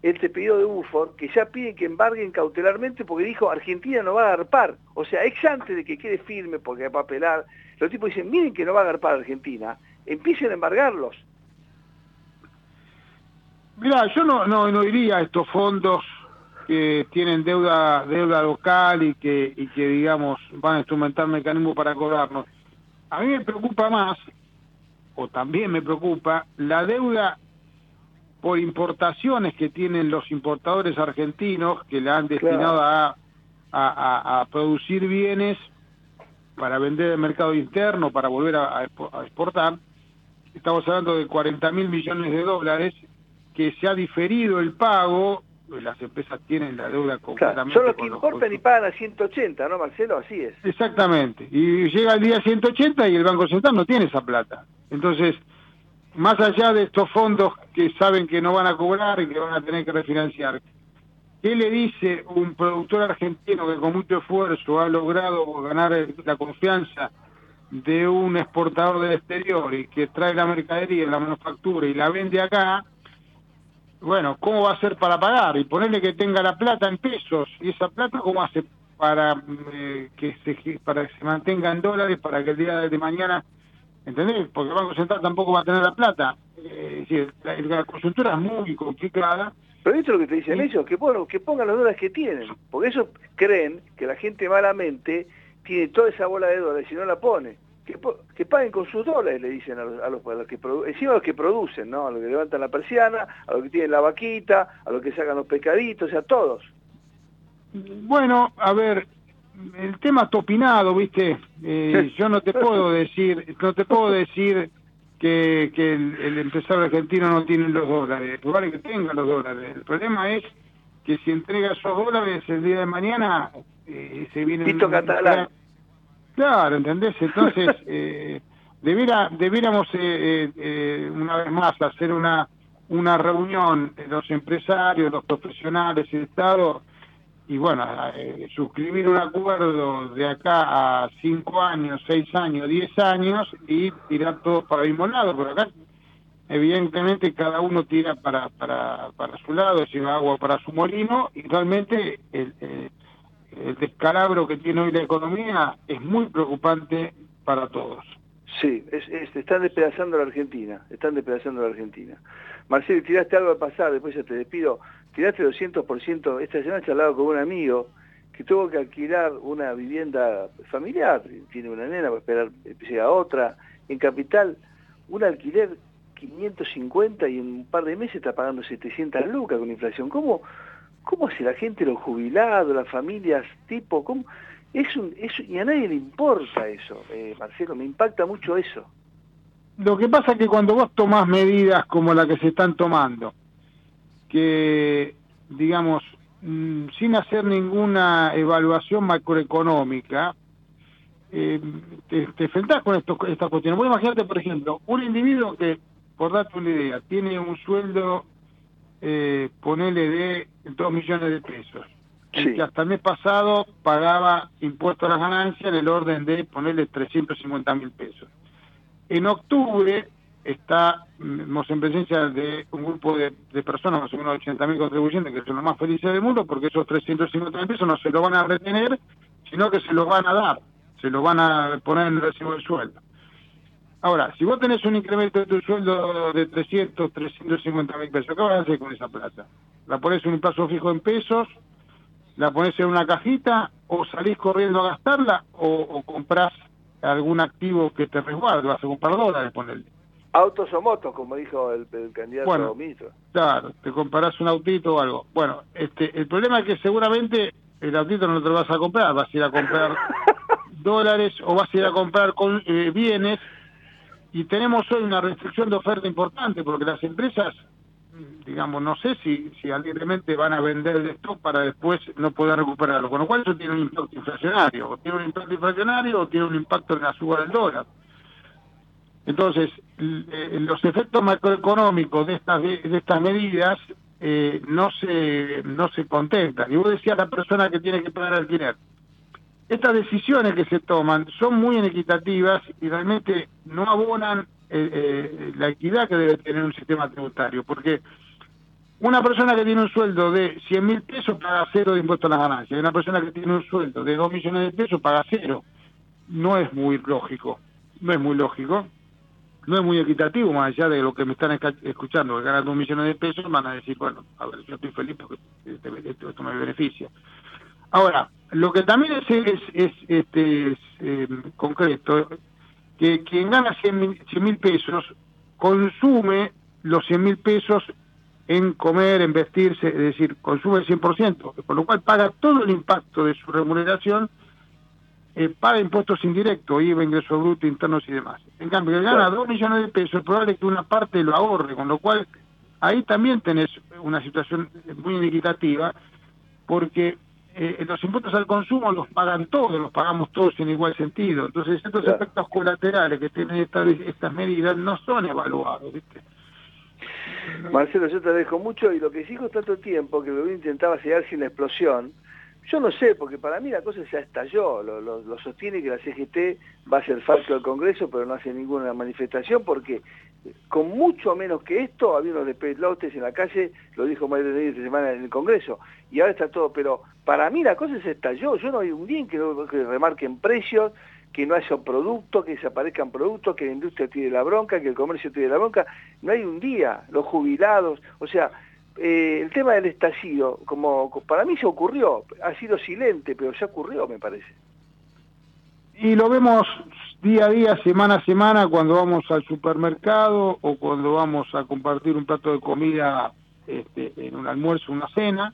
este pedido de Bufor, que ya piden que embarguen cautelarmente porque dijo Argentina no va a agarpar. O sea, ex antes de que quede firme porque va a apelar, los tipos dicen, miren que no va a agarpar Argentina, empiecen a embargarlos. Mira, yo no, no, no iría a estos fondos que tienen deuda deuda local y que, y que digamos, van a instrumentar mecanismos para cobrarnos. A mí me preocupa más, o también me preocupa, la deuda por importaciones que tienen los importadores argentinos que la han destinado a, a, a- a producir bienes para vender en el mercado interno, para volver a, a expo- a exportar. Estamos hablando de 40 mil millones de dólares que se ha diferido el pago, las empresas tienen la deuda Claro, completamente son los que los- importan y pagan a 180, ¿no, Marcelo? Así es. Exactamente. Y llega el día 180 y el Banco Central no tiene esa plata. Entonces, más allá de estos fondos que saben que no van a cobrar y que van a tener que refinanciar, ¿qué le dice un productor argentino que con mucho esfuerzo ha logrado ganar la confianza de un exportador del exterior y que trae la mercadería, la manufactura y la vende acá? Bueno, ¿cómo va a hacer para pagar? Y ponerle que tenga la plata en pesos. ¿Y esa plata cómo hace para, eh, que, se, para que se mantenga en dólares para que el día de mañana, ¿entendés? Porque el Banco Central tampoco va a tener la plata. Eh, es decir, la, la coyuntura es muy complicada. Pero esto es lo que te dicen ellos, que, bueno, que pongan los dólares que tienen, porque ellos creen que la gente malamente tiene toda esa bola de dólares y no la pone. Que, paguen con sus dólares, le dicen a los, a los, a los que encima a los que producen, ¿no? A los que levantan la persiana, a los que tienen la vaquita, a los que sacan los pescaditos, o sea, todos. Bueno, a ver, el tema está opinado, ¿viste? Eh, yo no te puedo decir, no te puedo decir que, que el, el empresario argentino no tiene los dólares, probable que tenga los dólares. El problema es que si entrega esos dólares el día de mañana, eh, se viene... Tito Catalán. Claro, ¿entendés? Entonces, eh, debiera, debiéramos eh, eh, eh, una vez más hacer una, una reunión de los empresarios, los profesionales el Estado, y bueno, eh, suscribir un acuerdo de acá a cinco años, seis años, diez años y tirar todo para el mismo lado, porque acá evidentemente cada uno tira para, para, para su lado, lleva agua para su molino y realmente el, el- el descalabro que tiene hoy la economía es muy preocupante para todos. Sí, es, es- están despedazando a la Argentina, están despedazando a la Argentina. Marcelo, tiraste algo al pasar, después ya te despido, tiraste 200%, esta semana he charlado con un amigo que tuvo que alquilar una vivienda familiar, tiene una nena, va a esperar llega otra, en Capital, un alquiler 550 y en un par de meses está pagando 700 lucas con inflación. ¿Cómo, cómo hace la gente, los jubilados, las familias, tipo, cómo? Es un, es, y a nadie le importa eso, eh, Marcelo, me impacta mucho eso. Lo que pasa es que cuando vos tomás medidas como la que se están tomando, que, digamos, mm, sin hacer ninguna evaluación macroeconómica, eh, te, te enfrentás con esto, estas cuestiones. Vos imagínate, por ejemplo, un individuo que, por darte una idea, tiene un sueldo, eh, ponele de 2 millones de pesos, y que hasta el mes pasado pagaba impuestos a las ganancias en el orden de ponerle 350 mil pesos. En octubre estamos en presencia de un grupo de, de personas, más o menos 80 mil contribuyentes, que son los más felices del mundo, porque esos 350 mil pesos no se los van a retener, sino que se los van a dar, se los van a poner en el recibo del sueldo. Ahora, si vos tenés un incremento de tu sueldo de 300, 350 mil pesos, ¿qué vas a hacer con esa plata? ¿La pones en un plazo fijo en pesos? ¿La pones en una cajita? ¿O salís corriendo a gastarla? ¿O, o comprás algún activo que te resguarde? ¿Vas a comprar dólares? Ponerle. Autos o motos, como dijo el, el candidato Bueno. ministro. Claro, te comparás un autito o algo. Bueno, este, el problema es que seguramente el autito no te lo vas a comprar, vas a ir a comprar dólares o vas a ir a comprar con, eh, bienes y tenemos hoy una restricción de oferta importante porque las empresas, digamos, no sé si, si alegremente van a vender el stock para después no poder recuperarlo, con lo cual eso tiene un impacto inflacionario, o tiene un impacto inflacionario o tiene un impacto en la suba del dólar. Entonces, eh, los efectos macroeconómicos de estas de, estas medidas eh, no se no se contemplan. Y vos decías la persona que tiene que pagar alquiler. Estas decisiones que se toman son muy inequitativas y realmente no abonan eh, eh, la equidad que debe tener un sistema tributario, porque una persona que tiene un sueldo de 100 mil pesos paga cero de impuesto a las ganancias, y una persona que tiene un sueldo de 2 millones de pesos paga cero. No es muy lógico, no es muy lógico no es muy equitativo, más allá de lo que me están escuchando, que ganan dos millones de pesos, van a decir, bueno, a ver, yo estoy feliz porque esto me beneficia. Ahora, lo que también es, es, es, este, es, eh, concreto, que quien gana 100 mil pesos consume los 100 mil pesos en comer, en vestirse, es decir, consume el 100%, con lo cual paga todo el impacto de su remuneración eh, paga impuestos indirectos, IVA, ingresos brutos, internos y demás. En cambio, el gana 2 millones de pesos, es probable que una parte lo ahorre, con lo cual ahí también tenés una situación muy inequitativa, porque eh, los impuestos al consumo los pagan todos, los pagamos todos en igual sentido. Entonces, estos Claro. efectos colaterales que tienen estas, estas medidas no son evaluados, ¿viste? Marcelo, yo te dejo mucho y lo que dijo tanto tiempo que lo intentaba llegar sin la explosión, yo no sé, porque para mí la cosa ya estalló, lo, lo- lo sostiene que la CGT va a ser falso del Congreso, pero no hace ninguna manifestación, porque con mucho menos que esto, había unos despelotes en la calle, lo dijo Mario Rodríguez esta semana en el Congreso, y ahora está todo, pero para mí la cosa se estalló, yo no hay un día en que, no- que remarquen precios, que no haya productos, que desaparezcan productos, que la industria tire la bronca, que el comercio tire la bronca, no hay un día, los jubilados, o sea, eh, el tema del estallido, como para mí ya ocurrió, ha sido silente, pero ya ocurrió, me parece. Y lo vemos día a día, semana a semana, cuando vamos al supermercado o cuando vamos a compartir un plato de comida este, en un almuerzo, una cena,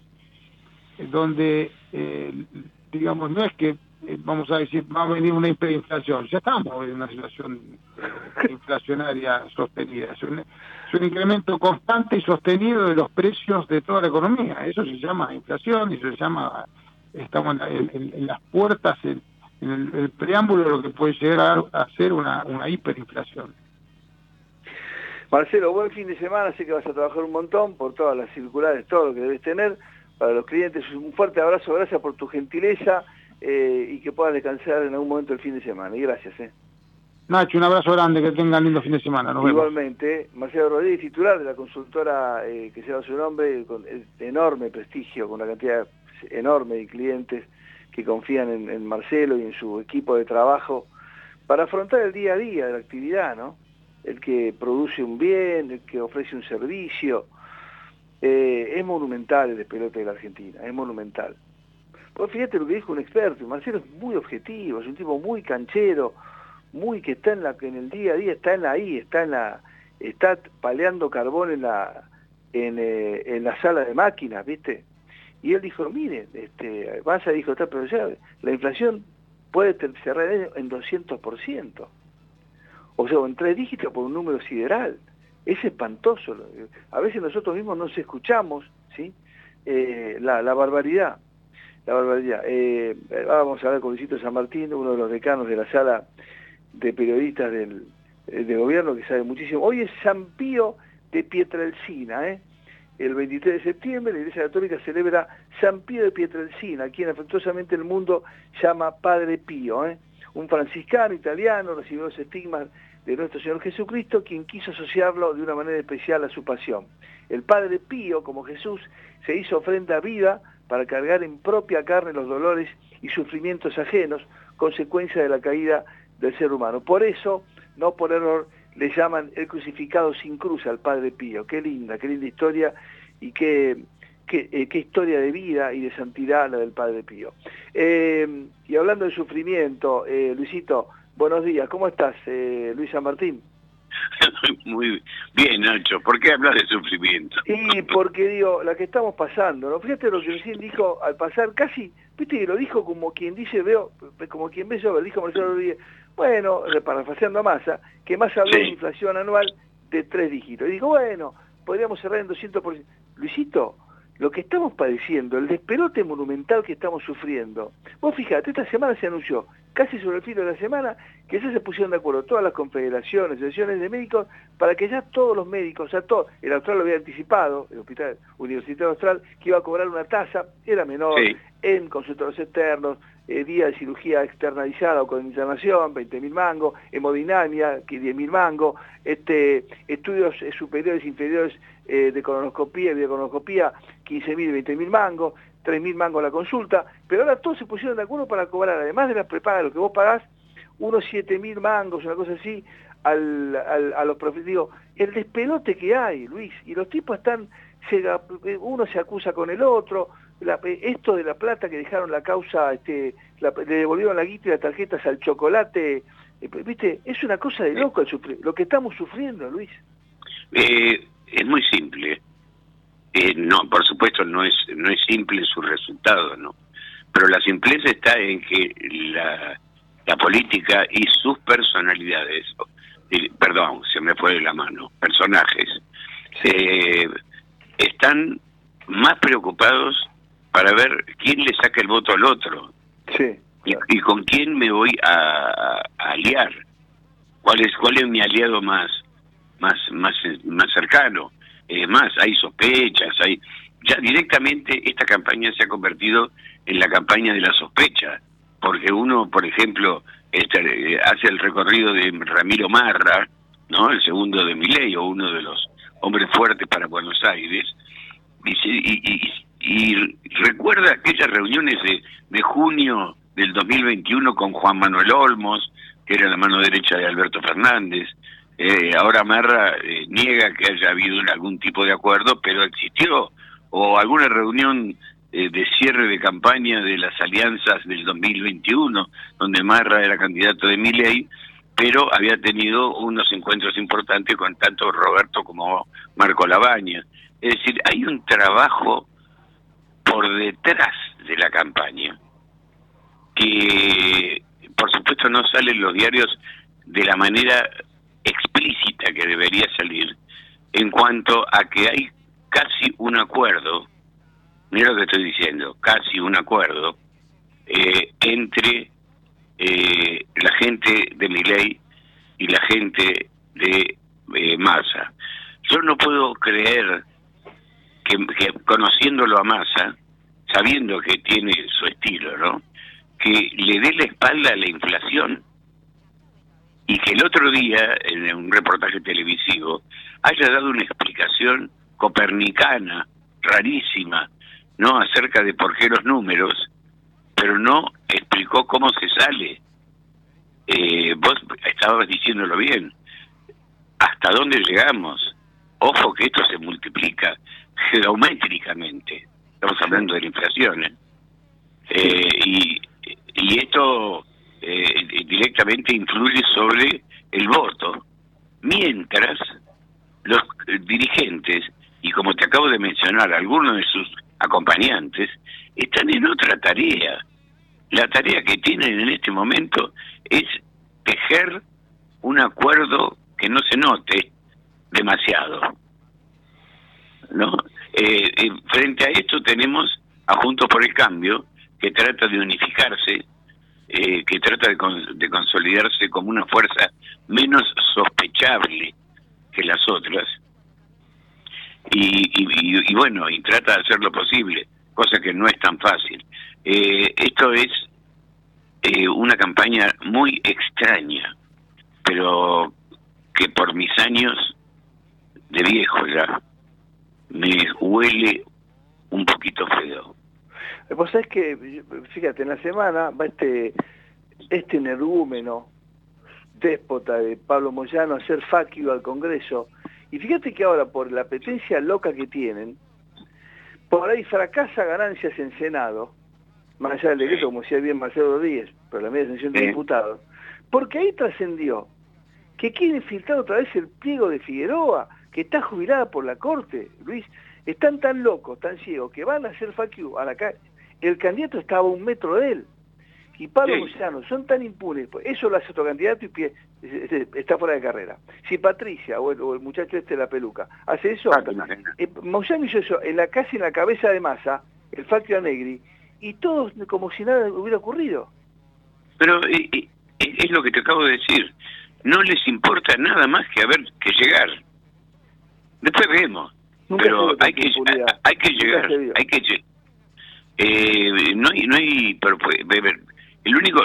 eh, donde, eh, digamos, no es que eh, vamos a decir, va a venir una hiperinflación. Ya estamos en una situación eh, inflacionaria sostenida. Es un, es un incremento constante y sostenido de los precios de toda la economía. Eso se llama inflación y se llama, estamos en, en- en las puertas, en el, el preámbulo de lo que puede llegar a, ser una, una hiperinflación. Marcelo, buen fin de semana, sé que vas a trabajar un montón por todas las circulares, todo lo que debes tener. Para los clientes, un fuerte abrazo, gracias por tu gentileza eh, y que puedas descansar en algún momento el fin de semana. Y gracias. Eh. Nacho, un abrazo grande, que tengan lindo fin de semana. Nos vemos. Igualmente, Marcelo Rodríguez, titular de la consultora eh, que lleva su nombre, con enorme prestigio, con una cantidad enorme de clientes que confían en, Marcelo y en su equipo de trabajo para afrontar el día a día de la actividad, ¿no? El que produce un bien, el que ofrece un servicio. Eh, es monumental el despelote de la Argentina, es monumental. Pues fíjate lo que dijo un experto, Marcelo es muy objetivo, es un tipo muy canchero, muy que está en la en el día a día, está en la ahí, está en la está paleando carbón en la en, eh, en la sala de máquinas, ¿viste? Y él dijo, mire, este, dijo, está, pero ya la inflación puede cerrar en 200%. O sea, en tres dígitos por un número sideral. Es espantoso. A veces nosotros mismos nos escuchamos, ¿sí? Eh, la, barbaridad. La barbaridad. Eh, vamos a ver con Luisito San Martín, uno de los decanos de la sala de periodistas del, eh, de gobierno que sabe muchísimo. Hoy es San Pío de Pietrelcina, ¿eh? El 23 de septiembre la Iglesia Católica celebra San Pío de Pietrelcina, a quien afectuosamente el mundo llama Padre Pío, ¿eh? Un franciscano italiano recibió los estigmas de nuestro Señor Jesucristo, quien quiso asociarlo de una manera especial a su pasión. El Padre Pío, como Jesús, se hizo ofrenda viva para cargar en propia carne los dolores y sufrimientos ajenos, consecuencia de la caída del ser humano. Por eso, no por error, le llaman el crucificado sin cruz al Padre Pío. Qué linda, qué linda historia y qué, qué, eh, qué historia de vida y de santidad la del Padre Pío. Eh, y hablando de sufrimiento, eh, Luisito, buenos días, ¿cómo estás, Luis San Martín? Muy bien, Nacho. ¿Por qué hablas de sufrimiento? Y porque digo, la que estamos pasando, ¿no? Fíjate lo que recién dijo al pasar, casi, viste que lo dijo como quien dice, veo, como quien ve yo, dijo Marcelo Rodríguez, bueno, parafraseando a Massa, que más habló de inflación anual de tres dígitos. Y digo, bueno, podríamos cerrar en 200%. Luisito, lo que estamos padeciendo, el despelote monumental que estamos sufriendo. Vos fíjate, esta semana se anunció, casi sobre el filo de la semana, que ya se pusieron de acuerdo todas las confederaciones, asociaciones de médicos, para que ya todos los médicos, o sea, todo, el Austral lo había anticipado, el Hospital Universitario Austral, que iba a cobrar una tasa, era menor, Sí. en consultorios externos, eh, día de cirugía externalizada o con internación, 20 mil mangos, hemodinamia, que 10 mil mangos, este, estudios eh, superiores e inferiores eh, de colonoscopía y videocolonoscopía, 15 mil y 20 mil mangos, 3 mil mangos la consulta, pero ahora todos se pusieron de acuerdo para cobrar, además de las prepagas, lo que vos pagás, unos 7 mil mangos, una cosa así, al, a los profes. Digo, el despelote que hay, Luis, y los tipos están, se- uno se acusa con el otro, la- esto de la plata que dejaron la causa, este, la- le devolvieron la guita y las tarjetas al chocolate, eh, viste, es una cosa de loco el sufrir- lo que estamos sufriendo, Luis. Eh, es muy simple. Eh, no, por supuesto no es no es simple su resultado, ¿no? Pero la simpleza está en que la, la política y sus personalidades, eh, perdón, se me fue de la mano, personajes, eh, están más preocupados para ver quién le saca el voto al otro Sí. y, y con quién me voy a, a aliar, cuál es cuál es mi aliado más más más más cercano. Es más, hay sospechas, hay ya directamente esta campaña se ha convertido en la campaña de la sospecha, porque uno, por ejemplo, este, hace el recorrido de Ramiro Marra, ¿no? El segundo de Milei o uno de los hombres fuertes para Buenos Aires, y, se- y, y- y recuerda aquellas reuniones de, junio del 2021 con Juan Manuel Olmos, que era la mano derecha de Alberto Fernández. Eh, ahora Marra eh, niega que haya habido algún tipo de acuerdo, pero existió. O alguna reunión eh, de cierre de campaña de las alianzas del 2021, donde Marra era candidato de Milei, pero había tenido unos encuentros importantes con tanto Roberto como Marco Labaña. Es decir, hay un trabajo por detrás de la campaña que por supuesto no salen los diarios de la manera explícita que debería salir en cuanto a que hay casi un acuerdo, mira lo que estoy diciendo, casi un acuerdo eh, entre eh, la gente de Miley y la gente de eh, Massa. Yo no puedo creer que, que conociéndolo a Massa, sabiendo que tiene su estilo, ¿no? Que le dé la espalda a la inflación y que el otro día, en un reportaje televisivo, haya dado una explicación copernicana, rarísima, ¿no? Acerca de por qué los números, pero no explicó cómo se sale. Eh, vos estabas diciéndolo bien. ¿Hasta dónde llegamos? Ojo que esto se multiplica geométricamente. Estamos hablando de la inflación. ¿eh? Eh, y, y esto eh, directamente influye sobre el voto. Mientras los dirigentes, y como te acabo de mencionar, algunos de sus acompañantes, están en otra tarea. La tarea que tienen en este momento es tejer un acuerdo que no se note demasiado. ¿No? Eh, eh, frente a esto tenemos a Juntos por el Cambio, que trata de unificarse, eh, que trata de, con- de consolidarse como una fuerza menos sospechable que las otras. Y, y- y- y bueno, y trata de hacer lo posible, cosa que no es tan fácil. Eh, esto es eh, una campaña muy extraña, pero que por mis años de viejo ya me huele un poquito feo. Vos sabés que, fíjate, en la semana va este, este energúmeno, déspota de Pablo Moyano a hacer faquio al Congreso. Y fíjate que ahora, por la apetencia loca que tienen, por ahí fracasa ganancias en Senado, más allá del decreto, como decía bien Marcelo Rodríguez, pero la media sanción de Sí. diputados, porque ahí trascendió que quieren filtrar otra vez el pliego de Figueroa, que está jubilada por la Corte, Luis. Están tan locos, tan ciegos, que van a hacer facu a la calle. El candidato estaba a un metro de él. Y Pablo Sí. Son tan impunes, pues eso lo hace otro candidato y pie- está fuera de carrera. Si Patricia o el, o el muchacho este de la peluca hace eso, eh, Moyano hizo eso en la casi en la cabeza de masa, el facio a Negri, y todos como si nada hubiera ocurrido. Pero eh, eh, es lo que te acabo de decir. No les importa nada más que haber que llegar. Después vemos. Nunca pero hay que, hay que llegar. Hay que eh, no hay, no hay, pero, el único,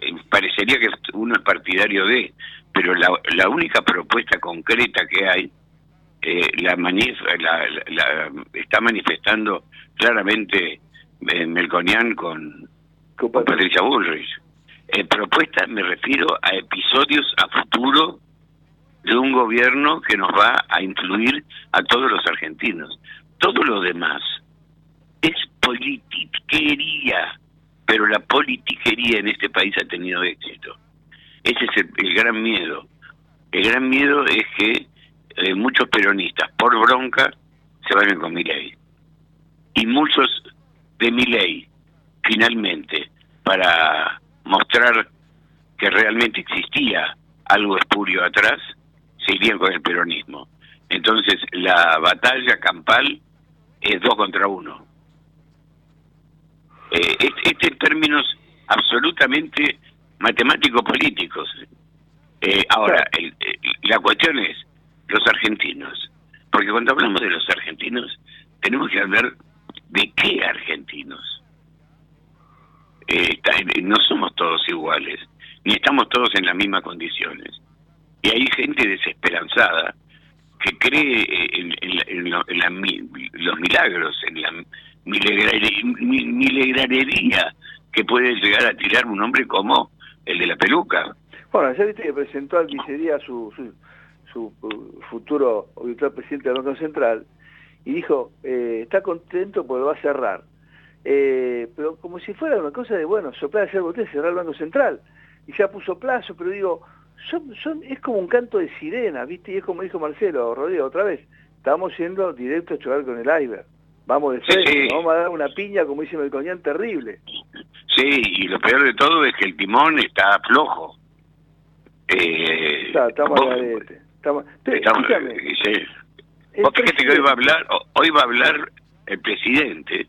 eh, parecería que uno es partidario de, pero la, la única propuesta concreta que hay, eh, la, manif la, la- la- está manifestando claramente eh, Melconian con, con Patricia Bullrich. Eh, propuesta me refiero a episodios a futuro de un gobierno que nos va a influir a todos los argentinos. Todo lo demás es politiquería, pero la politiquería en este país ha tenido éxito. Ese es el, gran miedo. El gran miedo es que eh, muchos peronistas, por bronca, se vayan con mi ley. Y muchos de mi ley, finalmente, para mostrar que realmente existía algo espurio atrás, se irían con el peronismo. Entonces, la batalla campal es dos contra uno. Eh, este, este en términos absolutamente matemático-políticos. Eh, ahora, el- el- la cuestión es los argentinos. Porque cuando hablamos de los argentinos, tenemos que hablar de qué argentinos. Eh, no somos todos iguales, ni estamos todos en las mismas condiciones. Y hay gente desesperanzada que cree eh, en, en en los milagros, en la milagrare- mi- milagrarería que puede llegar a tirar un hombre como el de la peluca. Bueno, ya viste que presentó al vicería su, su, su uh, futuro presidente del Banco Central y dijo, eh, está contento porque va a cerrar. Eh, pero como si fuera una cosa de, bueno, soplar hacer cerrar el Banco Central. Y ya puso plazo, pero digo, son, son, es como un canto de sirena, ¿viste? Y es como dijo Marcelo Rodríguez otra vez, estamos yendo directo a chocar con el iceberg. Vamos de frente, sí. vamos a dar una piña, como dice Melcoñán, terrible. Sí, y lo peor de todo es que el timón está flojo. Eh, Está- estamos vos-. Estamos... Estamos- eh, sí. el Vos fíjate que hoy va a hablar, hoy va a hablar el presidente,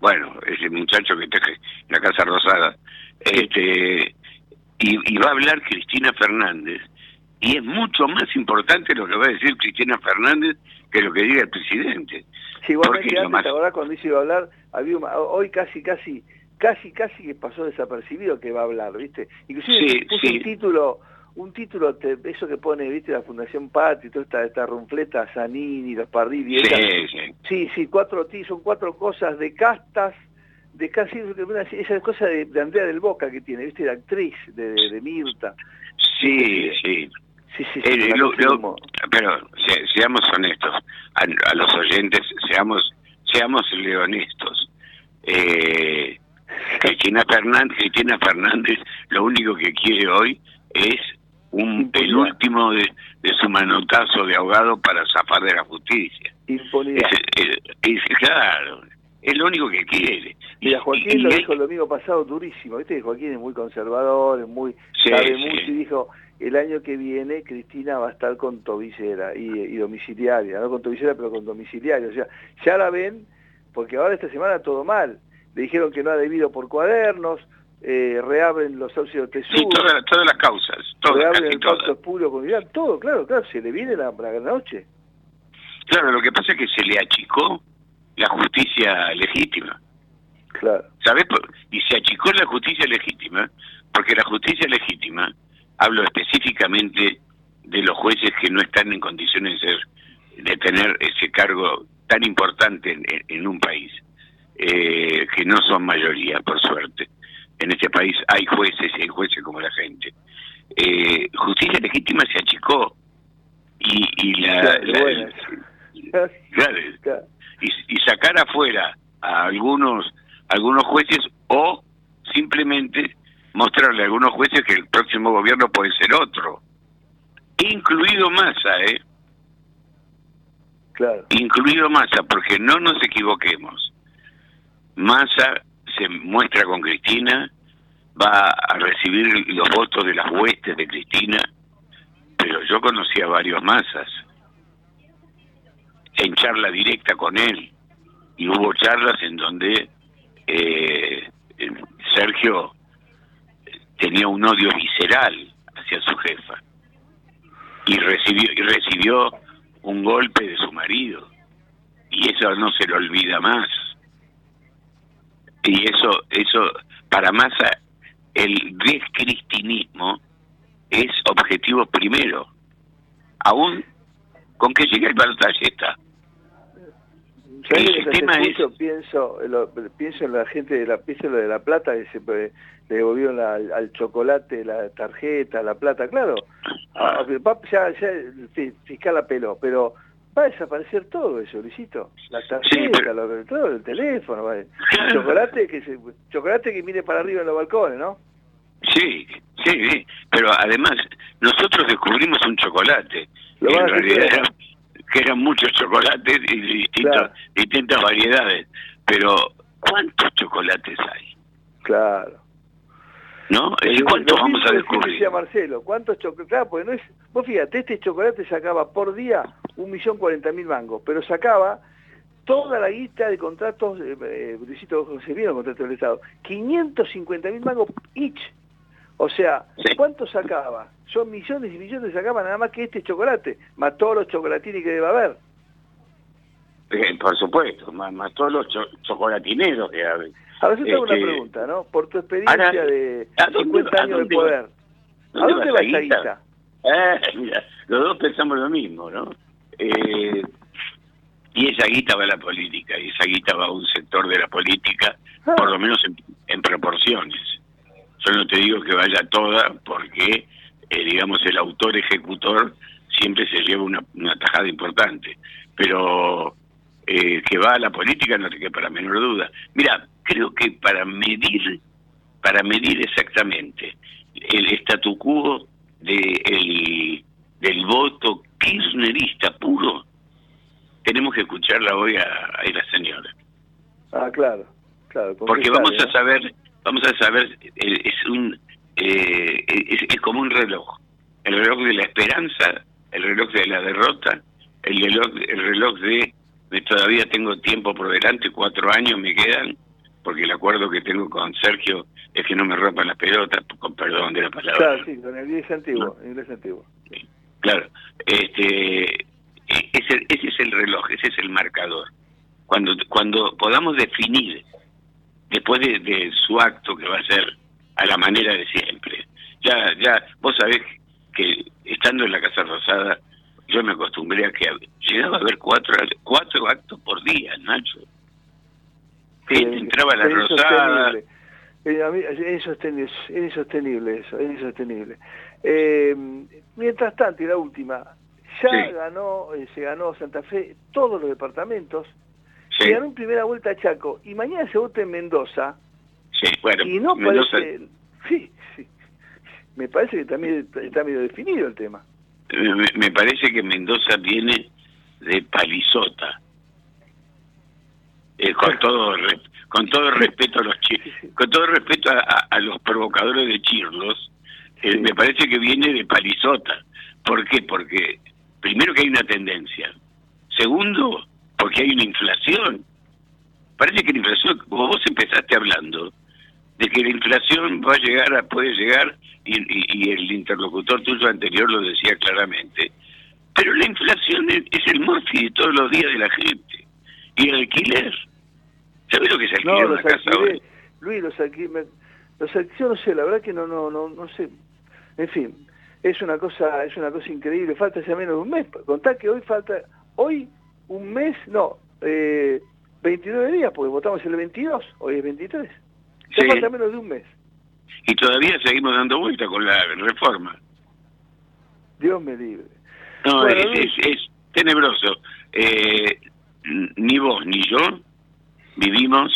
bueno, ese muchacho que está en la Casa Rosada, este, y, y va a hablar Cristina Fernández, y es mucho más importante lo que va a decir Cristina Fernández que lo que diga el presidente. Sí, igualmente antes, más- ¿te acordás cuando hizo iba a hablar? Había un- hoy casi, casi, casi, casi que pasó desapercibido que va a hablar, ¿viste? Inclusive Sí, puso sí. un título, un título, te- eso que pone, ¿viste? La Fundación Patria y toda esta, esta rumfleta, Zanini, los Parrilli, Sí, sí. sí, cuatro, son cuatro cosas de castas, de casi, esa cosa de, de Andrea del Boca que tiene, ¿viste? La actriz de, de, de Mirta. Sí, sí. Sí, sí, Eh, sí, lo- lo- pero se- seamos honestos, a, a los oyentes, seamos seamos leonestos. Eh, Cristina Fernández, Cristina Fernández, lo único que quiere hoy es un el último de, de su manotazo de ahogado para zafar de la justicia. Es- es- claro, es lo único que quiere. Mira, Joaquín y- lo y- dijo el domingo pasado durísimo, viste que Joaquín es muy conservador, es muy Sí, sabe sí. mucho y dijo, el año que viene Cristina va a estar con tobillera y, y domiciliaria, no con tobillera pero con domiciliaria, o sea, ya la ven, porque ahora esta semana todo mal, le dijeron que no ha debido por cuadernos, eh, reabren los saucios de Sí, Tesur, todas, todas las causas, todas, reabren el pacto todas. espurio con Irán, todo, claro, claro, se le viene la, la noche. Claro, lo que pasa es que se le achicó la justicia legítima. Claro. ¿Sabes? Y se achicó la justicia legítima, porque la justicia legítima, hablo específicamente de los jueces que no están en condiciones de, ser, de tener ese cargo tan importante en, en- un país, eh, que no son mayoría, por suerte. En este país hay jueces y hay jueces como la gente. Eh, justicia legítima se achicó y, y la, Claro, la-. Claro, y, y sacar afuera a algunos algunos jueces o simplemente mostrarle a algunos jueces que el próximo gobierno puede ser otro. Incluido Massa eh claro. Incluido Massa porque no nos equivoquemos. Massa se muestra con Cristina va a recibir los votos de las huestes de Cristina pero yo conocí a varios Massas en charla directa con él y hubo charlas en donde eh, eh, Sergio tenía un odio visceral hacia su jefa y recibió y recibió un golpe de su marido y eso no se lo olvida más. Y eso eso para Massa el descristinismo es objetivo primero. Aún con que llegue el balotaje está ¿Sabés El sistema te escucho, pienso, lo- pienso en la gente de la pienso en lo de la plata que se le devolvieron la- al, chocolate la tarjeta la plata claro. Ah, va- ya, ya el fi- fiscal apeló pero va a desaparecer todo eso Luisito. La tarjeta lo- todo el teléfono va- el chocolate que se, chocolate que mire para arriba en los balcones no Sí, sí, sí, pero además nosotros descubrimos un chocolate, que en realidad era- que eran muchos chocolates y distintos, Claro. distintas variedades, pero ¿cuántos chocolates hay? claro ¿No? Lo ¿Cuántos vamos a descubrir? decía Marcelo, ¿cuántos chocolates? Claro, porque no es, vos fíjate, este chocolate sacaba por día un millón cuarenta mil mangos, pero sacaba toda la guita de contratos, eh, eh, Luisito José vino contratos del Estado, 550 mil mangos each. O sea, ¿cuánto sacaba? Son millones y millones sacaba nada más que este chocolate, más todos los chocolatines que debe haber. Eh, por supuesto, más, más todos los cho- chocolatineros que hay. Ahora yo te hago una Este, pregunta, ¿no? Por tu experiencia ahora, de ¿a dónde 50 va- a años de dónde poder, ¿a dónde va esa guita? Eh, mira, los dos pensamos lo mismo, ¿no? Eh, y esa guita va a la política, y esa guita va a un sector de la política, Ah. por lo menos en, en proporciones. Yo no te digo que vaya toda, porque, eh, digamos, el autor ejecutor siempre se lleva una, una tajada importante, pero eh, que va a la política no te queda la menor duda. Mira, creo que para medir, para medir exactamente el statu quo de el- del voto kirchnerista puro, tenemos que escucharla hoy a, a la señora. Ah, claro, claro. ¿con Porque vamos a saber, vamos a saber, es un, eh, es, es como un reloj. El reloj de la esperanza, el reloj de la derrota, el reloj, el reloj de, de todavía tengo tiempo por delante, cuatro años me quedan, porque el acuerdo que tengo con Sergio es que no me rompan las pelotas, con perdón de la palabra. Claro, sí, con el inglés antiguo, inglés antiguo. Claro, este, e- ese, ese es el reloj, ese es el marcador. Cuando, cuando podamos definir, después de, de su acto que va a ser a la manera de siempre, ya, ya, vos sabés que estando en la Casa Rosada, yo me acostumbré a que llegaba a haber cuatro, cuatro actos por día, Nacho. Gente entraba a la es Rosada. Eh, es insostenible, es insostenible eso, es insostenible. Eh, mientras tanto, y la última, ya Sí. ganó, eh, se ganó Santa Fe todos los departamentos, Sí. se ganó en primera vuelta Chaco, y mañana se vota en Mendoza, sí, bueno, y no Mendoza- parece, sí, sí, me parece que también está medio definido el tema. me, me parece que Mendoza viene de palizota. Eh, con todo con todo respeto a los con todo respeto a, a- a los provocadores de chirlos, eh, me parece que viene de palizota. ¿Por qué? Porque primero que hay una tendencia. Segundo, porque hay una inflación. Parece que la inflación, como vos empezaste hablando, de que la inflación va a llegar, a, puede llegar, y, y- y el interlocutor tuyo anterior lo decía claramente, pero la inflación es, es el morfi de todos los días de la gente. Y el alquiler. ¿Sabes lo que es alquiler No, una casa hoy? alquileres, Luis, los alquileres, los alquileres, yo no sé, la verdad que no, no, no, no sé. En fin, es una cosa, es una cosa increíble. Falta ya menos de un mes. Contá que hoy falta, hoy un mes, no, eh, 29 días, porque votamos el 22, hoy es 23. Ya Sí. falta menos de un mes. Y todavía seguimos dando vuelta con la reforma. Dios me libre. No, Bueno, es, Luis. es, es tenebroso. Eh, ni vos ni yo vivimos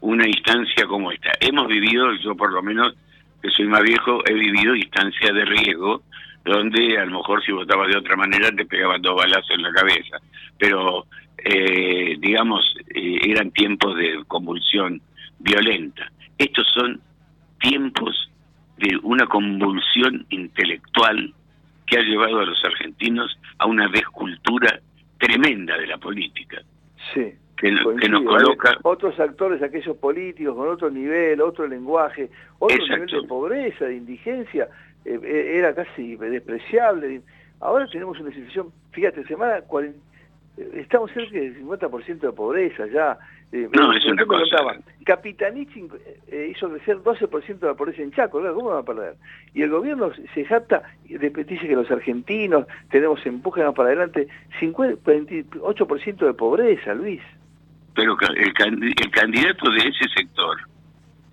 una instancia como esta. Hemos vivido, yo por lo menos, que soy más viejo, he vivido instancias de riesgo donde a lo mejor si votabas de otra manera te pegaban dos balazos en la cabeza. Pero, eh, digamos, eh, eran tiempos de convulsión violenta. Estos son tiempos de una convulsión intelectual que ha llevado a los argentinos a una descultura tremenda de la política, Sí. que, no- que coincido. nos coloca... Otros actores, aquellos políticos, con otro nivel, otro lenguaje, otro Exacto. nivel de pobreza, de indigencia, eh, eh, era casi despreciable. Ahora tenemos una situación, fíjate, semana 40, eh, estamos cerca del 50% de pobreza ya. Eh, No, es una cosa- Capitanich hizo crecer 12% de la pobreza en Chaco, claro, ¿cómo va a perder? Y el gobierno se jacta, dice que los argentinos tenemos empujan para adelante 50, 48% de pobreza, Luis. Pero el, el candidato de ese sector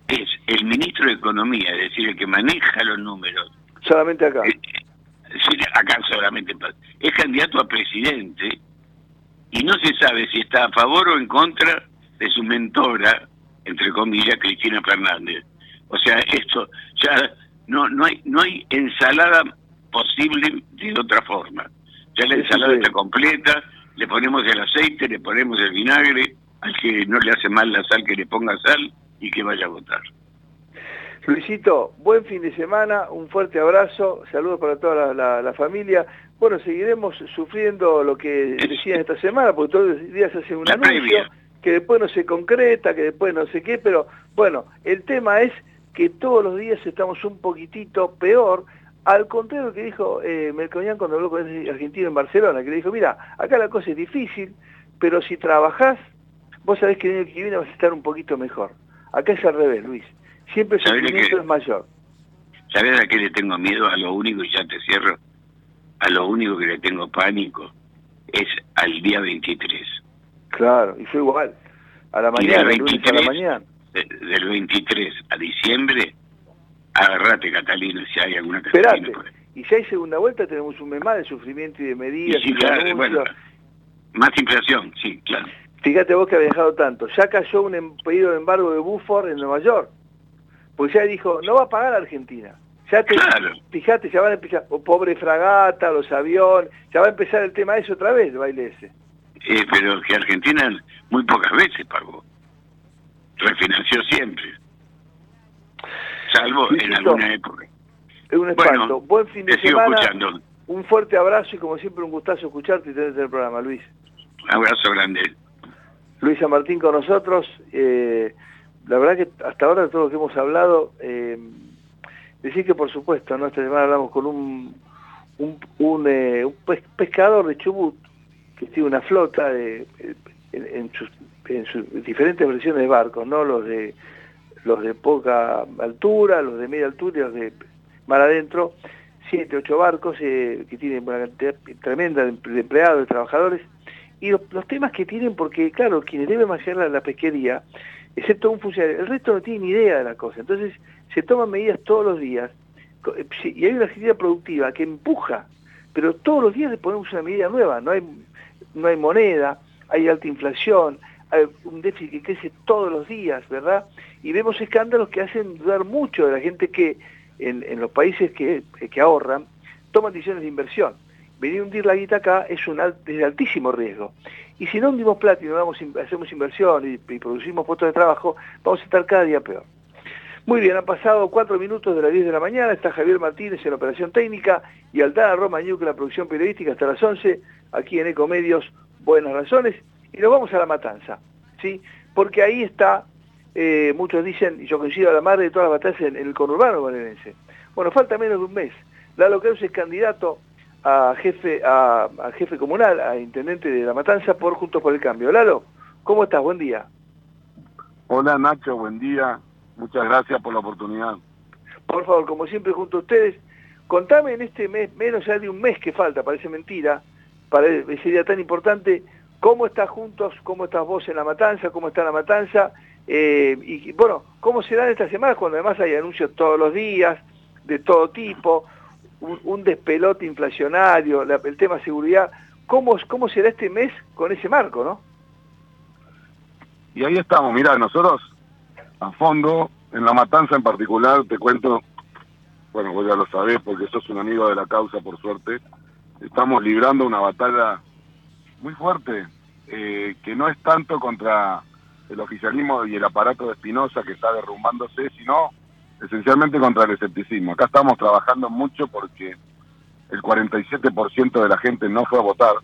es el ministro de Economía, es decir, el que maneja los números. Solamente acá. Sí, acá solamente. Es candidato a presidente y no se sabe si está a favor o en contra de su mentora, entre comillas, Cristina Fernández. O sea, esto ya no no hay no hay ensalada posible de otra forma. Ya la ensalada sí. está completa, le ponemos el aceite, le ponemos el vinagre, al que no le hace mal la sal que le ponga sal y que vaya a votar. Luisito, buen fin de semana, un fuerte abrazo, saludos para toda la, la- la familia. Bueno, seguiremos sufriendo lo que decían esta semana, porque todos los días se hace un La anuncio, previa. que después no se concreta, que después no sé qué, pero bueno, el tema es que todos los días estamos un poquitito peor, al contrario que dijo eh, Melconian cuando habló con ese argentino en Barcelona, que le dijo, mira, acá la cosa es difícil, pero si trabajás, vos sabés que el año que viene vas a estar un poquito mejor. Acá es al revés, Luis. Siempre el ¿Sabés de sufrimiento qué? es mayor. ¿Sabes a qué le tengo miedo? A lo único, y ya te cierro, a lo único que le tengo pánico es al día 23. Claro, y fue igual. A la mañana, del a la 23, mañana. de- del 23 a diciembre, agarrate Catalina si hay alguna. Catalina. por ahí. Y si hay segunda vuelta tenemos un mes más de sufrimiento y de medidas Y sí, y claro, bueno, más inflación, sí, claro. Fíjate vos que ha viajado tanto. Ya cayó un em- pedido de embargo de Buford en Nueva York. Pues ya dijo, no va a pagar Argentina. Ya te, Fíjate, ya van a empezar, o pobre fragata, los aviones, ya va a empezar el tema ese otra vez, el baile ese. eh, pero que Argentina muy pocas veces pagó. Refinanció siempre. Salvo en alguna época. Es un espanto. Buen fin de te sigo semana. escuchando. Un fuerte abrazo y como siempre un gustazo escucharte y tenerte en el programa, Luis. Abrazo grande. Luis San Martín con nosotros. eh, la verdad que hasta ahora de todo lo que hemos hablado, eh, decir que por supuesto, ¿no? esta semana hablamos con un, eh, pescador de Chubut que tiene una flota de, en, sus, en sus diferentes versiones de barcos, ¿no? Los de los de poca altura, los de media altura y los de mar adentro, siete, ocho barcos que tienen una cantidad tremenda de empleados, de trabajadores, y los, temas que tienen, porque claro, quienes deben manejar la, la pesquería, excepto un funcionario, el resto no tiene ni idea de la cosa, entonces se toman medidas todos los días, eh, y hay una actividad productiva que empuja, pero todos los días le ponemos una medida nueva, no hay, no hay moneda, hay alta inflación, hay un déficit que crece todos los días, ¿verdad? Y vemos escándalos que hacen dudar mucho de la gente que en, en los países que, que ahorran toman decisiones de inversión. Venir a hundir la guita acá es, un al- es de altísimo riesgo. Y si no hundimos plata y no hacemos inversión y, producimos puestos de trabajo, vamos a estar cada día peor. Muy bien, han pasado cuatro minutos de las 10 de la mañana, está Javier Martínez en operación técnica y Aldana Romañuc en la producción periodística hasta las 11, aquí en Ecomedios, Buenas Razones, y nos vamos a la matanza, ¿sí? Porque ahí está, eh, muchos dicen, y yo coincido a la madre de todas las batallas en, en el conurbano bonaerense. Bueno, falta menos de un mes. Lalo Creus es candidato a jefe, a, a jefe comunal, a intendente de la matanza por Juntos por el Cambio. Lalo, ¿cómo estás? Buen día. Hola Nacho, buen día. Muchas gracias por la oportunidad. por favor, como siempre junto a ustedes, contame en este mes, menos ya de un mes que falta, parece mentira, para ese día tan importante, cómo estás juntos, cómo estás vos en la matanza, cómo está la matanza, eh, y bueno, cómo serán estas semanas cuando además hay anuncios todos los días, de todo tipo, un, despelote inflacionario, la- el tema seguridad, ¿cómo, ¿cómo será este mes con ese marco, no? Y ahí estamos, mira, nosotros a fondo, en la matanza en particular, te cuento, bueno, vos ya lo sabés porque sos un amigo de la causa, por suerte, estamos librando una batalla muy fuerte, eh, que no es tanto contra el oficialismo y el aparato de Espinosa que está derrumbándose, sino esencialmente contra el escepticismo. Acá estamos trabajando mucho porque el 47% de la gente no fue a votar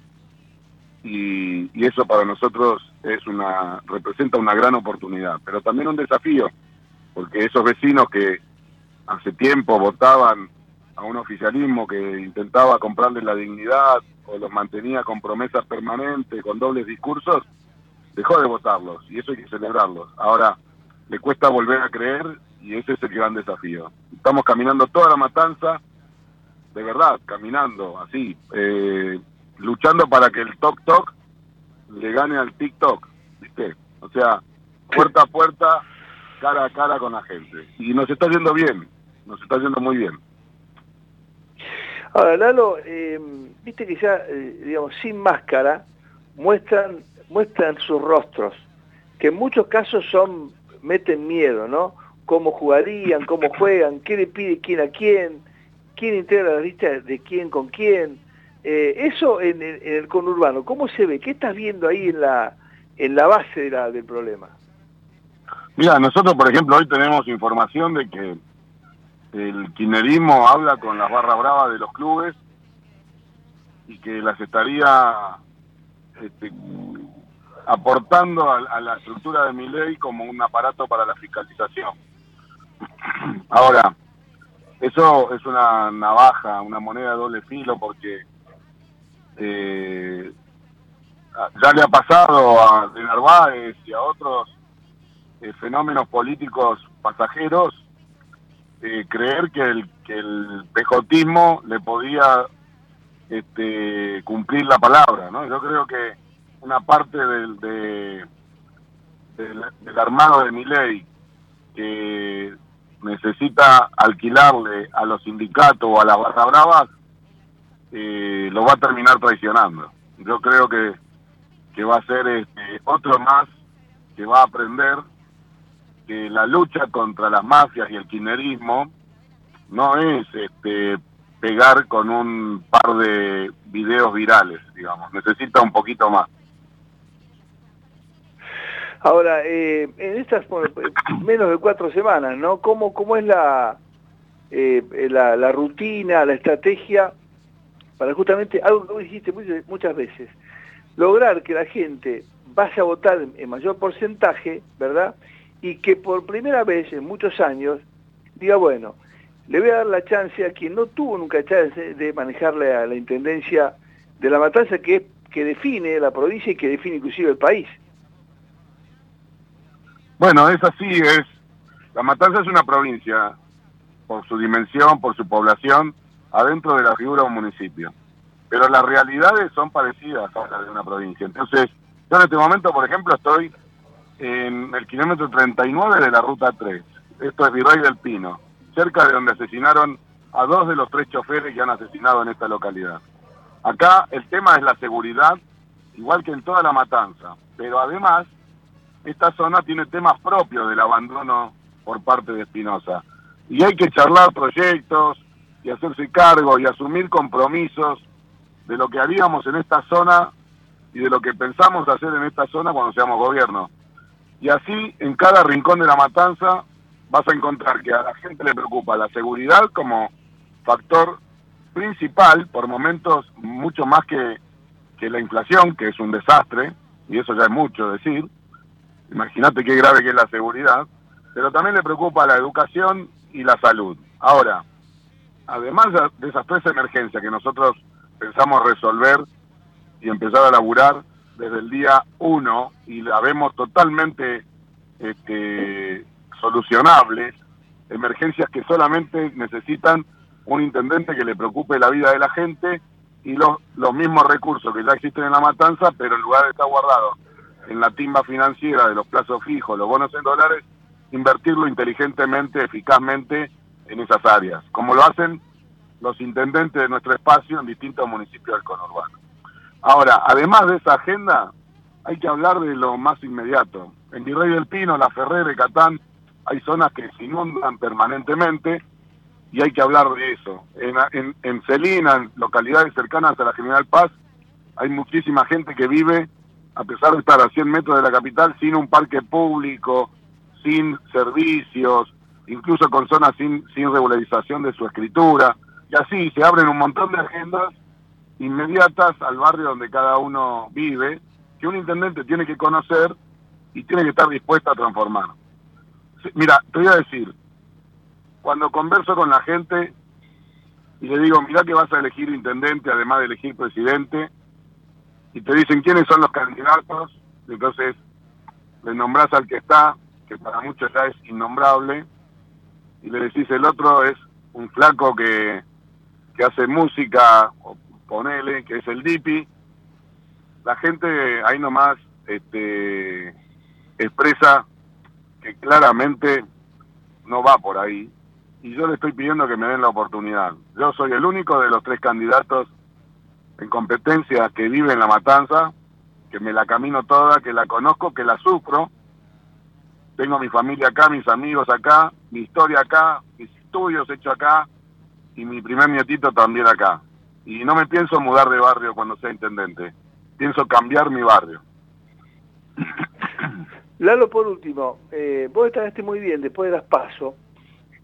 y, y eso para nosotros es una representa una gran oportunidad, pero también un desafío, porque esos vecinos que hace tiempo votaban a un oficialismo que intentaba comprarle la dignidad o los mantenía con promesas permanentes, con dobles discursos, dejó de votarlos y eso hay que celebrarlos. Ahora le cuesta volver a creer y ese es el gran desafío. Estamos caminando toda la matanza, de verdad, caminando así, eh, luchando para que el toc toc le gane al TikTok, ¿viste? O sea, puerta a puerta, cara a cara con la gente. Y nos está yendo bien, nos está yendo muy bien. Ahora, Lalo, eh, viste que ya, eh, digamos, sin máscara, muestran, muestran sus rostros, que en muchos casos son, meten miedo, ¿no? Cómo jugarían, cómo juegan, qué le pide quién a quién, quién integra la lista de quién con quién. Eh, eso en, en el conurbano, ¿cómo se ve? ¿Qué estás viendo ahí en la, en la base de la- del problema? Mira, nosotros, por ejemplo, hoy tenemos información de que el kirchnerismo habla con las barras bravas de los clubes y que las estaría este, aportando a, a la estructura de mi ley como un aparato para la fiscalización. Ahora, eso es una navaja, una moneda de doble filo porque eh, ya le ha pasado a de Narváez y a otros eh, fenómenos políticos pasajeros eh, creer que el, que el pejotismo le podía este, cumplir la palabra, ¿no? Yo creo que una parte del, de- del, del armado de mi ley que necesita alquilarle a los sindicatos o a las barras bravas, eh, lo va a terminar traicionando. Yo creo que, que va a ser este, otro más que va a aprender que la lucha contra las mafias y el kirchnerismo no es este, pegar con un par de videos virales, digamos, necesita un poquito más. Ahora, eh, en estas eh, menos de cuatro semanas, ¿no? ¿Cómo, cómo es la, eh, la, la rutina, la estrategia para justamente algo que vos dijiste muchas, veces, lograr que la gente vaya a votar en, en mayor porcentaje, ¿verdad? Y que por primera vez en muchos años diga, bueno, le voy a dar la chance a quien no tuvo nunca chance de manejarle a la intendencia de la matanza que, que define la provincia y que define inclusive el país. Bueno, es así, es. La Matanza es una provincia, por su dimensión, por su población, adentro de la figura de un municipio. Pero las realidades son parecidas a las de una provincia. Entonces, yo en este momento, por ejemplo, estoy en el kilómetro 39 de la ruta 3. Esto es Virrey del Pino, cerca de donde asesinaron a dos de los tres choferes que han asesinado en esta localidad. Acá el tema es la seguridad, igual que en toda la matanza. Pero además, esta zona tiene temas propios del abandono por parte de Espinosa. Y hay que charlar proyectos y hacerse cargo y asumir compromisos de lo que haríamos en esta zona y de lo que pensamos hacer en esta zona cuando seamos gobierno. Y así, en cada rincón de la matanza, vas a encontrar que a la gente le preocupa la seguridad como factor principal, por momentos mucho más que, que la inflación, que es un desastre, y eso ya es mucho decir, imagínate qué grave que es la seguridad, pero también le preocupa la educación y la salud. Ahora, además de esas tres emergencias que nosotros pensamos resolver y empezar a laburar desde el día uno y la vemos totalmente este, solucionables, emergencias que solamente necesitan un intendente que le preocupe la vida de la gente y los, los mismos recursos que ya existen en la matanza, pero en lugar de estar guardados en la timba financiera de los plazos fijos, los bonos en dólares, invertirlo inteligentemente, eficazmente en esas áreas, como lo hacen los intendentes de nuestro espacio en distintos municipios del conurbano. Ahora, además de esa agenda, hay que hablar de lo más inmediato. En Virrey del Pino, La Ferrera, Catán, hay zonas que se inundan permanentemente y hay que hablar de eso. En, en, en Celina, en localidades cercanas a la General Paz, hay muchísima gente que vive, a pesar de estar a 100 metros de la capital, sin un parque público, sin servicios, incluso con zonas sin, sin regularización de su escritura. Y así se abren un montón de agendas inmediatas al barrio donde cada uno vive, que un intendente tiene que conocer y tiene que estar dispuesto a transformar. Mira, te voy a decir, cuando converso con la gente y le digo, mira que vas a elegir intendente, además de elegir presidente, y te dicen quiénes son los candidatos, entonces le nombras al que está, que para muchos ya es innombrable, y le decís el otro es un flaco que, que hace música, o ponele, que es el Dipi, la gente ahí nomás este, expresa que claramente no va por ahí, y yo le estoy pidiendo que me den la oportunidad. Yo soy el único de los tres candidatos en competencia que vive en La Matanza, que me la camino toda, que la conozco, que la sufro. Tengo mi familia acá, mis amigos acá, mi historia acá, mis estudios hechos acá y mi primer nietito también acá. Y no me pienso mudar de barrio cuando sea intendente. Pienso cambiar mi barrio. Lalo, por último, eh, vos estaste muy bien después de las PASO.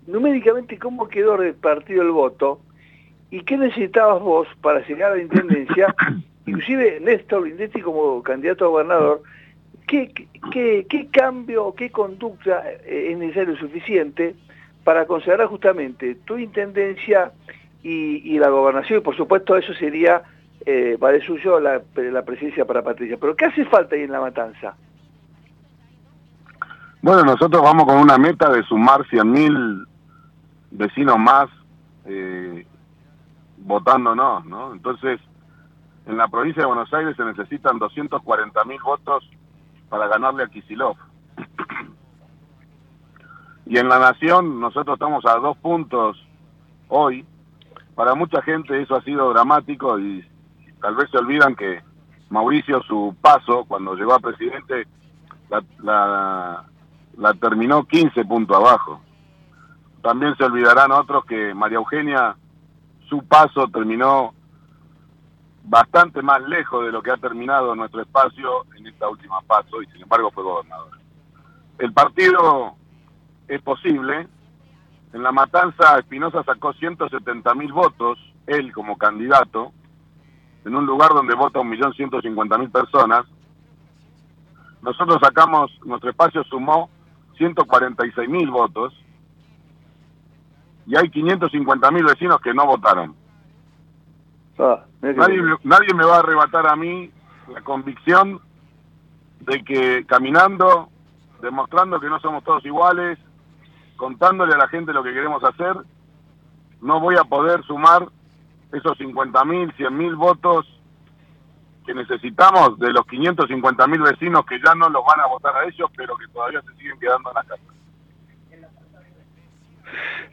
Numéricamente, ¿cómo quedó repartido el voto? ¿Y qué necesitabas vos para llegar a la intendencia? Inclusive Néstor Lindetti como candidato a gobernador, ¿qué, qué, qué cambio, qué conducta eh, es necesario suficiente para considerar justamente tu intendencia y, y la gobernación? Y por supuesto eso sería, eh, va de suyo, la, la presidencia para Patricia. Pero ¿qué hace falta ahí en La Matanza? Bueno, nosotros vamos con una meta de sumar 100.000 vecinos más eh, votándonos, ¿no? Entonces, en la provincia de Buenos Aires se necesitan 240.000 votos para ganarle a Kisilov. y en la nación nosotros estamos a dos puntos hoy. Para mucha gente eso ha sido dramático y tal vez se olvidan que Mauricio su paso cuando llegó a presidente la, la, la terminó 15 puntos abajo. También se olvidarán otros que María Eugenia su paso terminó bastante más lejos de lo que ha terminado nuestro espacio en esta última paso y sin embargo fue gobernador. El partido es posible. En la matanza Espinosa sacó 170 mil votos, él como candidato, en un lugar donde vota 1.150.000 personas. Nosotros sacamos, nuestro espacio sumó 146 mil votos y hay 550 mil vecinos que no votaron. Ah, Nadie, me- nadie me va a arrebatar a mí la convicción de que caminando, demostrando que no somos todos iguales, contándole a la gente lo que queremos hacer, no voy a poder sumar esos 50 mil, 100 mil votos que necesitamos de los 550 mil vecinos que ya no los van a votar a ellos, pero que todavía se siguen quedando en la casa.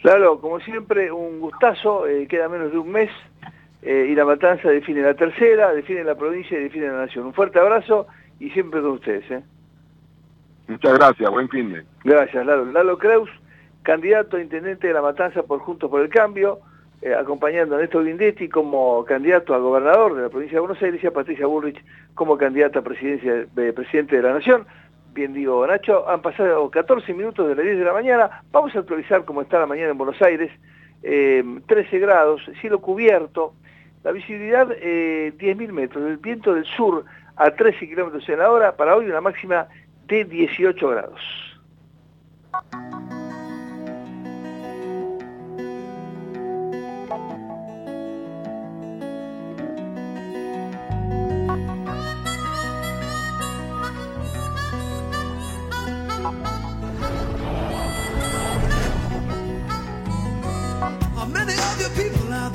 Claro, como siempre, un gustazo, eh, queda menos de un mes eh, y la matanza define la tercera, define la provincia y define la nación. Un fuerte abrazo y siempre con ustedes. ¿eh? Muchas gracias, buen fin de. Gracias, Lalo. Lalo Creus, candidato a intendente de la matanza por Juntos por el Cambio, acompañando a Néstor Guindetti como candidato a gobernador de la provincia de Buenos Aires y a Patricia Bullrich como candidata a presidencia, de presidente de la Nación. Bien digo, Nacho, han pasado 14 minutos de las 10 de la mañana. Vamos a actualizar cómo está la mañana en Buenos Aires. Eh, 13 grados, cielo cubierto, la visibilidad eh, 10.000 metros, el viento del sur a 13 kilómetros en la hora, para hoy una máxima de 18 grados.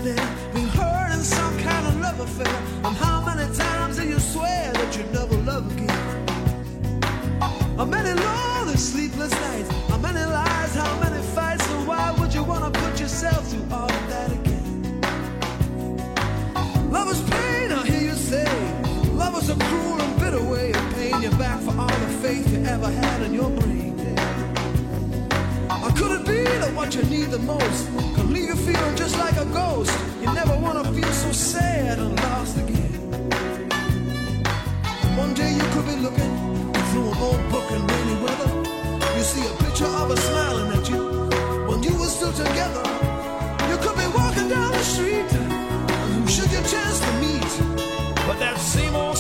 There been hurt in some kind of love affair? And how many times do you swear that you never love again? How many lonely sleepless nights? How many lies? How many fights? And why would you wanna put yourself through all of that again? Love is pain, I hear you say. Love is a cruel and bitter way of paying you back for all the faith you ever had in your brain. Be that what you need the most can leave you feeling just like a ghost? You never wanna feel so sad and lost again. One day you could be looking through an old book in rainy weather. You see a picture of her smiling at you when you were still together. You could be walking down the street who should you chance to meet? But that same old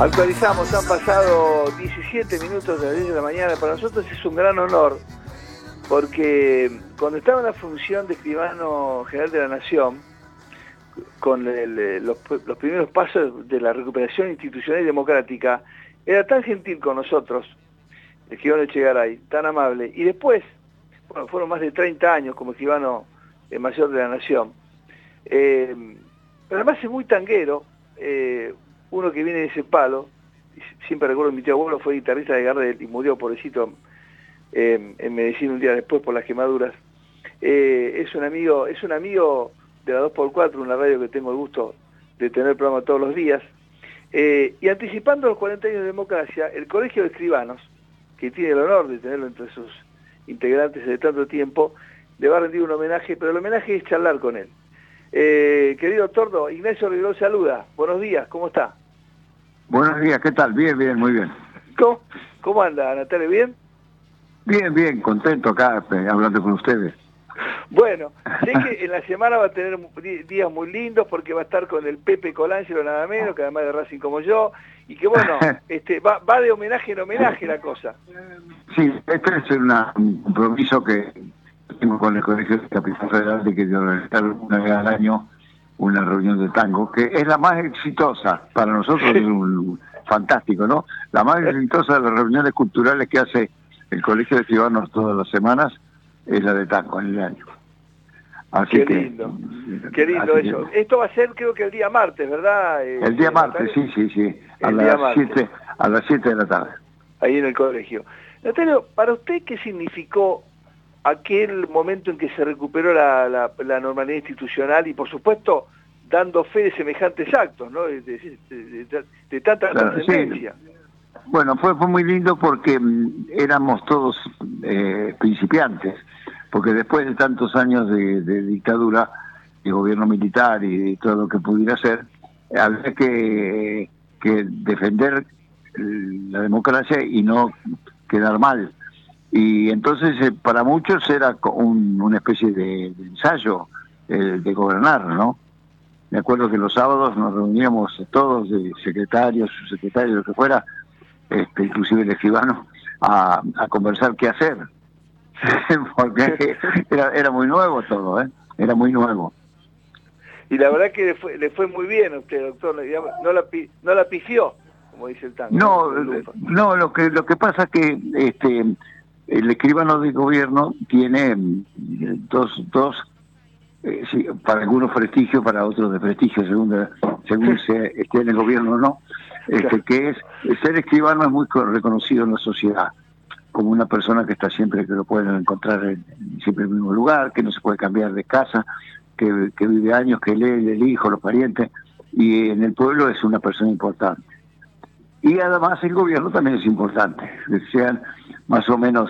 Actualizamos, han pasado 17 minutos de las 10 de la mañana. Para nosotros es un gran honor porque cuando estaba en la función de escribano general de la Nación, con eh, los, primeros pasos de la recuperación institucional y democrática, era tan gentil con nosotros, el escribano Echegaray, tan amable. Y después, bueno, fueron más de 30 años como escribano eh, mayor de la Nación. Eh, pero además es muy tanguero, uno que viene de ese palo, siempre recuerdo mi tío abuelo fue guitarrista de Gardel y murió pobrecito en Medicina un día después por las quemaduras. Eh, es un amigo, es un amigo de la 2x4, una radio que tengo el gusto de tener programa todos los días. Eh, y anticipando los 40 años de democracia, el Colegio de Escribanos, que tiene el honor de tenerlo entre sus integrantes de tanto tiempo, le va a rendir un homenaje, pero el homenaje es charlar con él. Eh, querido Tordo, Ignacio Rivero saluda. Buenos días, ¿cómo está? Buenos días, ¿qué tal? Bien, bien, muy bien. ¿Cómo, cómo anda, Natalia? ¿Bien? Bien, bien, contento acá eh, hablando con ustedes. Bueno, sé que en la semana va a tener días muy lindos porque va a estar con el Pepe Colangelo nada menos, que además de Racing como yo, y que bueno, este va, va de homenaje en homenaje la cosa. Sí, este es una- un compromiso que tengo con el Colegio de Capital Federal de que de organizar una vez al año una reunión de tango, que es la más exitosa, para nosotros es un fantástico, ¿no? La más exitosa de las reuniones culturales que hace el Colegio de Escribanos todas las semanas es la de tango en el año. Así Qué que, lindo, qué lindo que- eso. Esto va a ser creo que el día martes, ¿verdad? Eh, el día martes, sí, sí, sí, a El las. 7 a las 7 de la tarde. ahí en el colegio. Natalio, para usted, ¿qué significó aquel momento en que se recuperó la, la- la normalidad institucional y, por supuesto, dando fe de semejantes actos, ¿no? De, de- de- de- de tanta Claro, sí. trascendencia. Bueno, fue, fue muy lindo porque mm, éramos todos eh, principiantes, porque después de tantos años de, de dictadura, de gobierno militar y de todo lo que pudiera ser, había que, que defender eh, la democracia y no quedar mal. Y entonces eh, para muchos era un- una especie de, de ensayo eh, de gobernar, ¿no? Me acuerdo que los sábados nos reuníamos todos, de secretarios, subsecretarios, lo que fuera, este, inclusive el escribano, a, a conversar qué hacer. Porque era, era muy nuevo todo, ¿eh? Era muy nuevo. Y la verdad que le fue, le fue muy bien a usted, doctor. digamos, No la, no la pifió, como dice el tango. No, eh, no, lo que lo que pasa que este el escribano de gobierno tiene mm, dos dos eh, sí, para algunos prestigio, para otros desprestigio, según de- según se esté en el gobierno o no. Este, que es ser escribano es muy co- reconocido en la sociedad como una persona que está siempre que lo pueden encontrar en, en siempre en el mismo lugar, que no se puede cambiar de casa, que, que vive años, que lee el hijo, los parientes, y en el pueblo es una persona importante. Y además el gobierno también es importante, que sean más o menos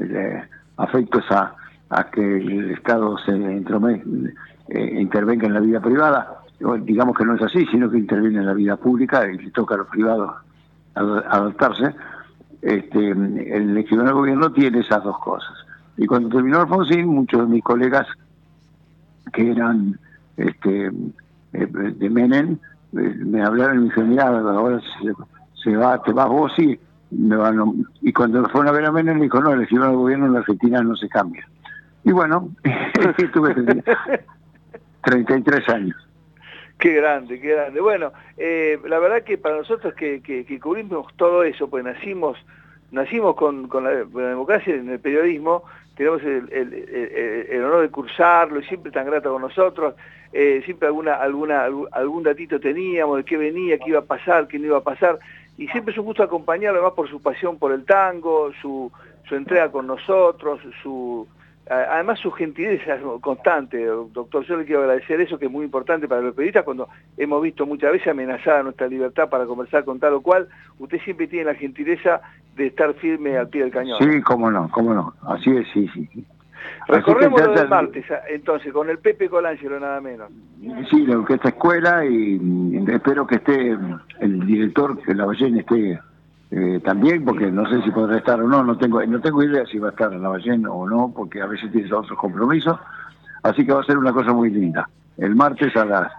eh, afectos a, que el Estado se entrome- eh, intervenga en la vida privada. Digamos que no es así, sino que interviene en la vida pública y le toca a los privados ad- adaptarse. Este, el escribano del gobierno tiene esas dos cosas. Y cuando terminó Alfonsín, muchos de mis colegas que eran este, eh, de Menem, me hablaron y me dijeron, mira, ahora se, se va, te vas vos y a-". y cuando fueron a ver a Menem me dijo, no, el escribano del gobierno en la Argentina no se cambia. Y bueno, tuve 33 años. Qué grande, qué grande. Bueno, eh, la verdad que para nosotros que, que, que cubrimos todo eso, pues nacimos nacimos con, con la, con la democracia en el periodismo, tenemos el, el- el- el honor de cursarlo y siempre tan grato con nosotros, eh, siempre alguna, alguna, algún- algún datito teníamos de qué venía, qué iba a pasar, qué no iba a pasar, y siempre es un gusto acompañarlo además por su pasión por el tango, su, entrega con nosotros, su además su gentileza constante, doctor, yo le quiero agradecer eso que es muy importante para los periodistas cuando hemos visto muchas veces amenazada nuestra libertad para conversar con tal o cual, usted siempre tiene la gentileza de estar firme al pie del cañón. Sí, cómo no, cómo no. Así es, sí, sí. Así Recorremos lo del martes, entonces, con el Pepe Colangelo nada menos. Sí, la orquesta escuela y espero que esté el director, que la ballena esté eh, también, porque no sé si podrá estar o no, no tengo no tengo idea si va a estar en la ballena o no, porque a veces tiene otros compromisos, así que va a ser una cosa muy linda. El martes a las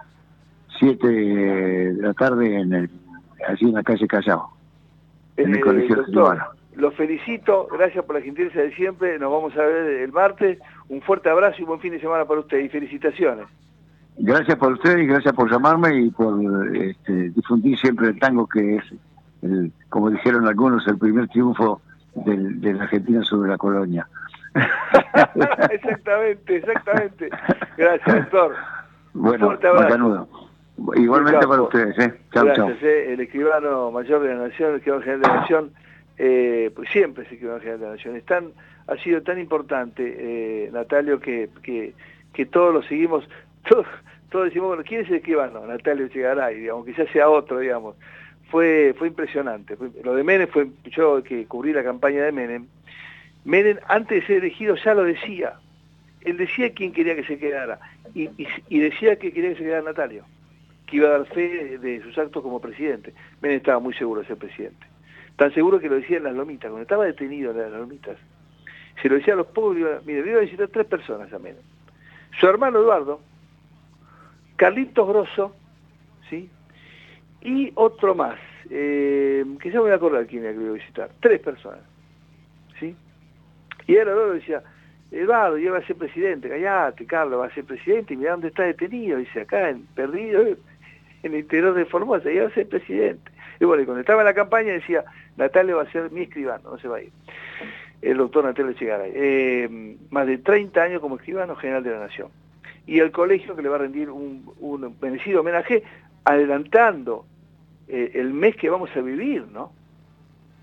7 de la tarde en el, allí en la calle Callao, en el Eh, Colegio doctor, Escribano. Lo felicito, gracias por la gentileza de siempre, nos vamos a ver el martes, un fuerte abrazo y buen fin de semana para usted y felicitaciones. Gracias por ustedes y gracias por llamarme y por este, difundir siempre el tango que es, el, como dijeron algunos, el primer triunfo del- de la Argentina sobre la colonia. exactamente, exactamente. Gracias, doctor. Bueno, fuerte abrazo. macanudo. Igualmente para ustedes, ¿eh? Chau, chau. Eh, el escribano mayor de la Nación, el escribano general de la Nación, eh, pues siempre es escribano general de la Nación. Ha sido tan importante, eh, Natalio, que, que, que todos lo seguimos, todos, decimos, bueno, ¿quién es el escribano? Natalio Chegaray, digamos, quizás sea otro, digamos. Fue, fue impresionante. Lo de Menem fue, yo que cubrí la campaña de Menem, Menem antes de ser elegido ya lo decía. Él decía quién quería que se quedara y decía que quería que se quedara Natalio que iba a dar fe de sus actos como presidente. Menem estaba muy seguro de ser presidente. Tan seguro que lo decía en las lomitas, cuando estaba detenido en las lomitas. Se lo decía a los pobres, mire, le iba a visitar tres personas a Menem. Su hermano Eduardo, Carlitos Grosso, ¿sí? Y otro más, eh, que ya me voy a acordar quién era que iba a visitar. Tres personas, ¿sí? Y él Eduardo decía, Eduardo, yo voy a ser presidente, callate, Carlos, va a ser presidente, y mira dónde está detenido, dice, acá, en, perdido, en el interior de Formosa, ya va a ser presidente. Y bueno, y cuando estaba en la campaña decía, Natalia va a ser mi escribano, no se va a ir. El doctor Natalia Chegaray. Eh, más de 30 años como escribano general de la Nación. Y el colegio que le va a rendir un, un merecido homenaje adelantando eh, el mes que vamos a vivir, ¿no?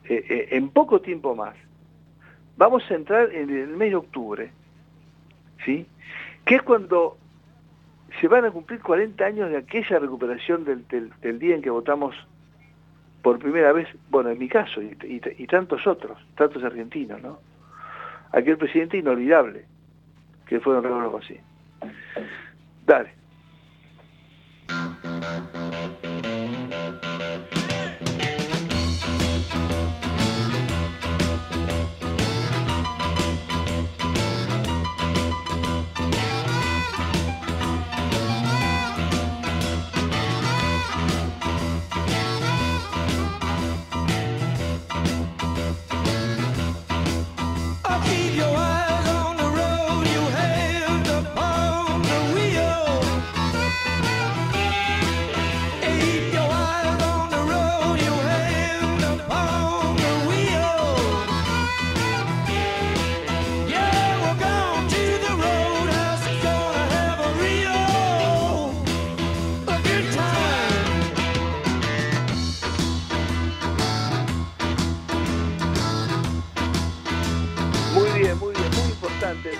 Eh, en poco tiempo más. Vamos a entrar en el mes de octubre, ¿sí? Que es cuando se van a cumplir 40 años de aquella recuperación del- del día en que votamos por primera vez, bueno, en mi caso, y, tantos otros, tantos argentinos, ¿no? Aquel presidente inolvidable, que fue don Raúl Rossi. Dale.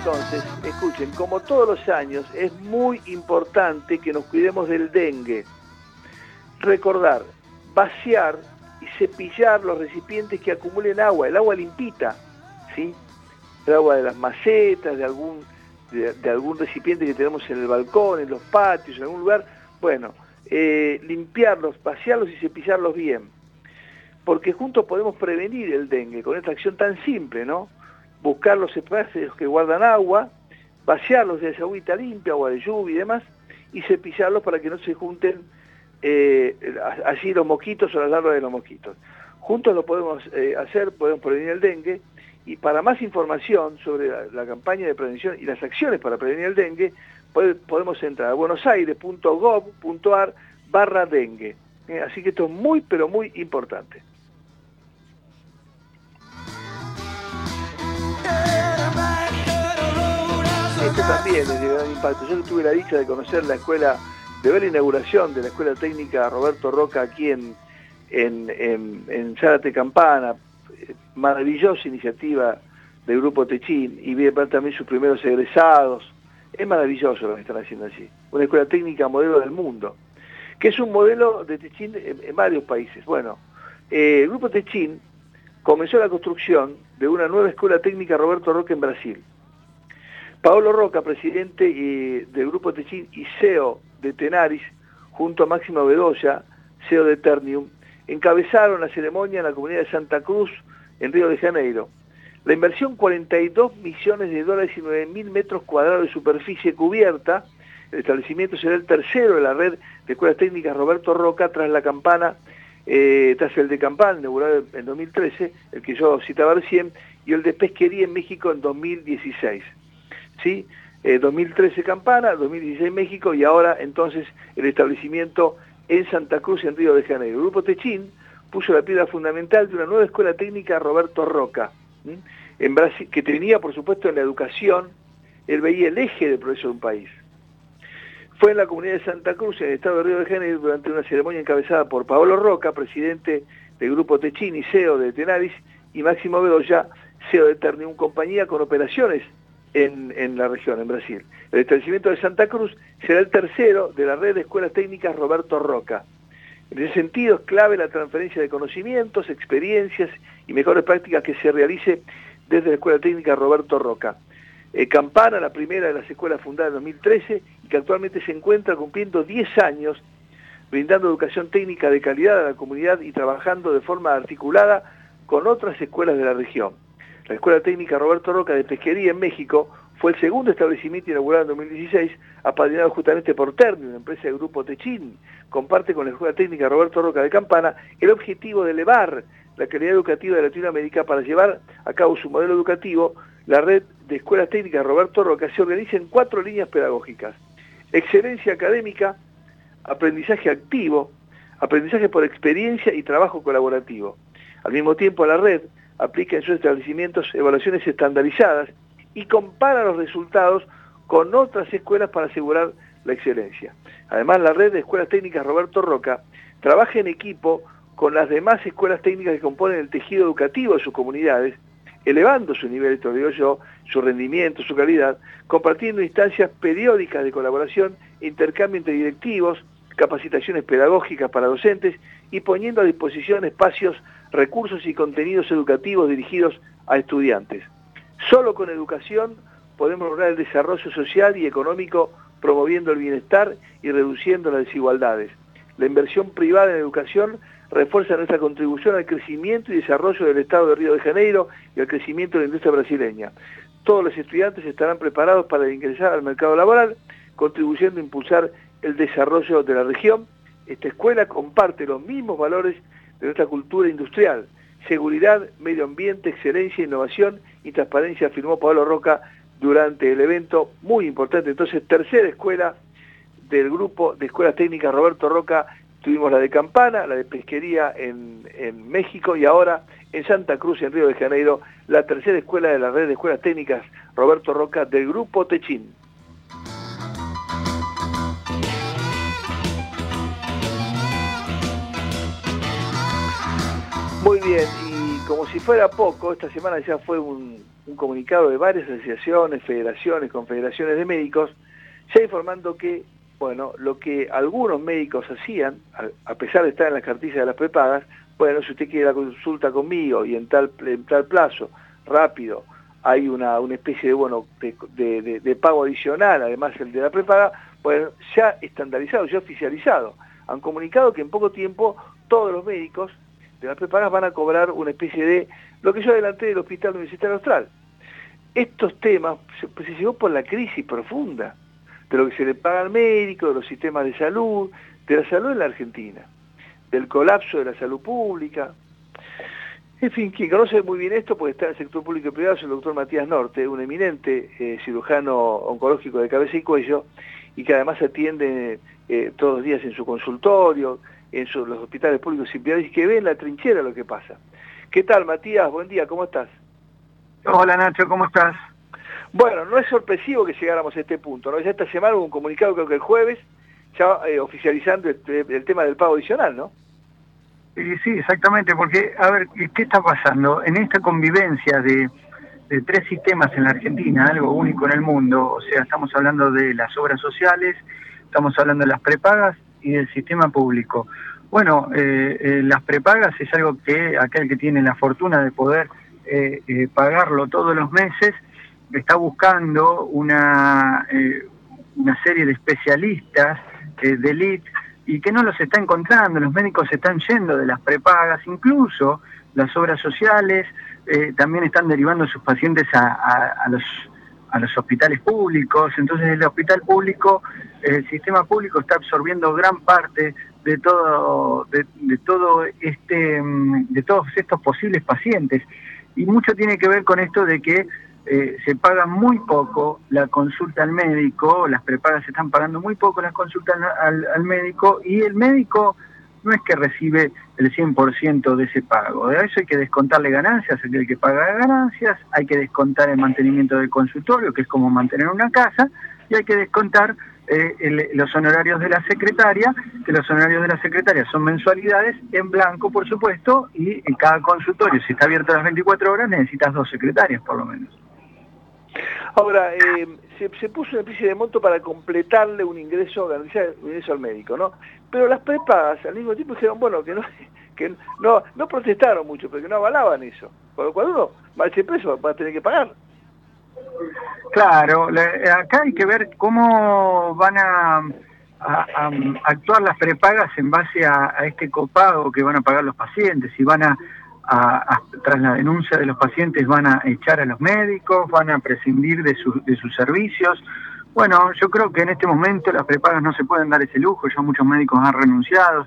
Entonces, escuchen, como todos los años, es muy importante que nos cuidemos del dengue. Recordar, vaciar y cepillar los recipientes que acumulen agua, el agua limpita, ¿sí? El agua de las macetas, de algún, de, algún recipiente que tenemos en el balcón, en los patios, en algún lugar. Bueno, eh, limpiarlos, vaciarlos y cepillarlos bien porque juntos podemos prevenir el dengue con esta acción tan simple, ¿no? Buscar los espacios que guardan agua, vaciarlos de esa agüita limpia, agua de lluvia y demás, y cepillarlos para que no se junten eh, allí los mosquitos o las larvas de los mosquitos. Juntos lo podemos eh, hacer, podemos prevenir el dengue, y para más información sobre la, campaña de prevención y las acciones para prevenir el dengue, podemos entrar a buenosaires.gov.ar barra dengue. Eh, así que esto es muy, pero muy importante. Esto también es de gran impacto. Yo tuve la dicha de conocer la escuela, de ver la inauguración de la Escuela Técnica Roberto Roca aquí en, en, en, en Zárate Campana. Eh, Maravillosa iniciativa del Grupo Techín y ver también sus primeros egresados. Es maravilloso lo que están haciendo allí. Una escuela técnica modelo del mundo, que es un modelo de Techín en, en varios países. Bueno, eh, el Grupo Techín comenzó la construcción de una nueva escuela técnica Roberto Roca en Brasil. Paolo Roca, presidente eh, del Grupo Techín y CEO de Tenaris, junto a Máximo Bedoya, CEO de Ternium, encabezaron la ceremonia en la comunidad de Santa Cruz, en Río de Janeiro. La inversión 42 millones de dólares y 9 mil metros cuadrados de superficie cubierta. El establecimiento será el tercero de la red de escuelas técnicas Roberto Roca tras la campana, eh, tras el de Campana, inaugurado en 2013, el que yo citaba recién, y el de Pesquería en México en 2016. ¿Sí? Eh, 2013 Campana, 2016 México y ahora entonces el establecimiento en Santa Cruz, en Río de Janeiro. El Grupo Techín puso la piedra fundamental de una nueva escuela técnica Roberto Roca, que tenía, por supuesto, en la educación, él veía el eje de progreso de un país. Fue en la comunidad de Santa Cruz, en el estado de Río de Janeiro, durante una ceremonia encabezada por Paolo Roca, presidente del Grupo Techín y CEO de Tenaris, y Máximo Bedoya, CEO de Ternium Compañía, con operaciones en, la región, en Brasil. El establecimiento de Santa Cruz será el tercero de la red de escuelas técnicas Roberto Roca. En ese sentido es clave la transferencia de conocimientos, experiencias y mejores prácticas que se realice desde la Escuela Técnica Roberto Roca. Eh, Campana, la primera de las escuelas fundadas en 2013 y que actualmente se encuentra cumpliendo 10 años brindando educación técnica de calidad a la comunidad y trabajando de forma articulada con otras escuelas de la región. La Escuela Técnica Roberto Roca de Pesquería en México fue el segundo establecimiento inaugurado en 2016, apadrinado justamente por Ternium, una empresa del grupo Techin. Comparte con la Escuela Técnica Roberto Roca de Campana el objetivo de elevar la calidad educativa de Latinoamérica para llevar a cabo su modelo educativo la red de escuelas técnicas Roberto Roca se organiza en cuatro líneas pedagógicas. Excelencia académica, aprendizaje activo, aprendizaje por experiencia y trabajo colaborativo. Al mismo tiempo, la red aplica en sus establecimientos evaluaciones estandarizadas y compara los resultados con otras escuelas para asegurar la excelencia. Además, la red de escuelas técnicas Roberto Roca trabaja en equipo con las demás escuelas técnicas que componen el tejido educativo de sus comunidades, elevando su nivel, esto digo yo, su rendimiento, su calidad, compartiendo instancias periódicas de colaboración, intercambio entre directivos, capacitaciones pedagógicas para docentes y poniendo a disposición espacios, recursos y contenidos educativos dirigidos a estudiantes. Solo con educación podemos lograr el desarrollo social y económico promoviendo el bienestar y reduciendo las desigualdades. La inversión privada en educación refuerza nuestra contribución al crecimiento y desarrollo del Estado de Río de Janeiro y al crecimiento de la industria brasileña. Todos los estudiantes estarán preparados para ingresar al mercado laboral, contribuyendo a impulsar el desarrollo de la región. Esta escuela comparte los mismos valores de nuestra cultura industrial, seguridad, medio ambiente, excelencia, innovación y transparencia, afirmó Pablo Roca durante el evento, muy importante. Entonces, tercera escuela del grupo de escuelas técnicas Roberto Roca, tuvimos la de Campana, la de Pesquería en, en México y ahora en Santa Cruz, en Río de Janeiro, la tercera escuela de la red de escuelas técnicas Roberto Roca del grupo Techín. Muy bien, y como si fuera poco, esta semana ya fue un, un comunicado de varias asociaciones, federaciones, confederaciones de médicos, ya informando que, bueno, lo que algunos médicos hacían, a, pesar de estar en las cartillas de las prepagas, bueno, si usted quiere la consulta conmigo y en tal, en tal plazo, rápido, hay una, una especie de, bueno, de- de pago adicional, además el de la prepaga, bueno, ya estandarizado, ya oficializado. Han comunicado que en poco tiempo todos los médicos de las prepagas van a cobrar una especie de, lo que yo adelanté del Hospital Universitario Austral. Estos temas se, pues, se llegó por la crisis profunda de lo que se le paga al médico, de los sistemas de salud, de la salud en la Argentina, del colapso de la salud pública. En fin, quien conoce muy bien esto, porque está en el sector público y privado, es el doctor Matías Norte, un eminente eh, cirujano oncológico de cabeza y cuello, y que además atiende eh, todos los días en su consultorio, en su- los hospitales públicos y privados, y que ve en la trinchera lo que pasa. ¿Qué tal, Matías? Buen día, ¿cómo estás? Hola Nacho, ¿cómo estás? Bueno, no es sorpresivo que llegáramos a este punto, ¿no? Ya esta semana hubo un comunicado, creo que el jueves, ya eh, oficializando el tema del pago adicional, ¿no? Sí, exactamente, porque, a ver, ¿qué está pasando? En esta convivencia de, de tres sistemas en la Argentina, algo único en el mundo, o sea, estamos hablando de las obras sociales, estamos hablando de las prepagas y del sistema público. Bueno, eh, eh, las prepagas es algo que aquel que tiene la fortuna de poder eh, eh, pagarlo todos los meses está buscando una, una serie de especialistas de elite y que no los está encontrando, los médicos están yendo de las prepagas, incluso las obras sociales eh, también están derivando sus pacientes a, a- a los, a los hospitales públicos, entonces el hospital público, el sistema público está absorbiendo gran parte de todo, de, todo este, mm, de todos estos posibles pacientes. Y mucho tiene que ver con esto de que eh, se paga muy poco la consulta al médico, las prepagas se están pagando muy poco las consultas al- al médico y el médico no es que recibe el 100% de ese pago. De eso hay que descontarle ganancias, el que paga ganancias, hay que descontar el mantenimiento del consultorio, que es como mantener una casa, y hay que descontar eh, los honorarios de la secretaria, que los honorarios de la secretaria son mensualidades en blanco, por supuesto, y en cada consultorio, si está abierto las 24 horas, necesitas dos secretarias, por lo menos. Ahora, eh, se, se puso una especie de monto para completarle un ingreso, garantizar un ingreso al médico, ¿no? Pero las prepagas al mismo tiempo dijeron, bueno, que no, que no, no protestaron mucho, pero que no avalaban eso. Con lo cual uno, marche preso, va a tener que pagar. Claro, le- acá hay que ver cómo van a, a- a actuar las prepagas en base a, a este copago que van a pagar los pacientes, si van a, a- tras la denuncia de los pacientes van a echar a los médicos, van a prescindir de, su- de sus servicios. Bueno, yo creo que en este momento las prepagas no se pueden dar ese lujo, ya muchos médicos han renunciado.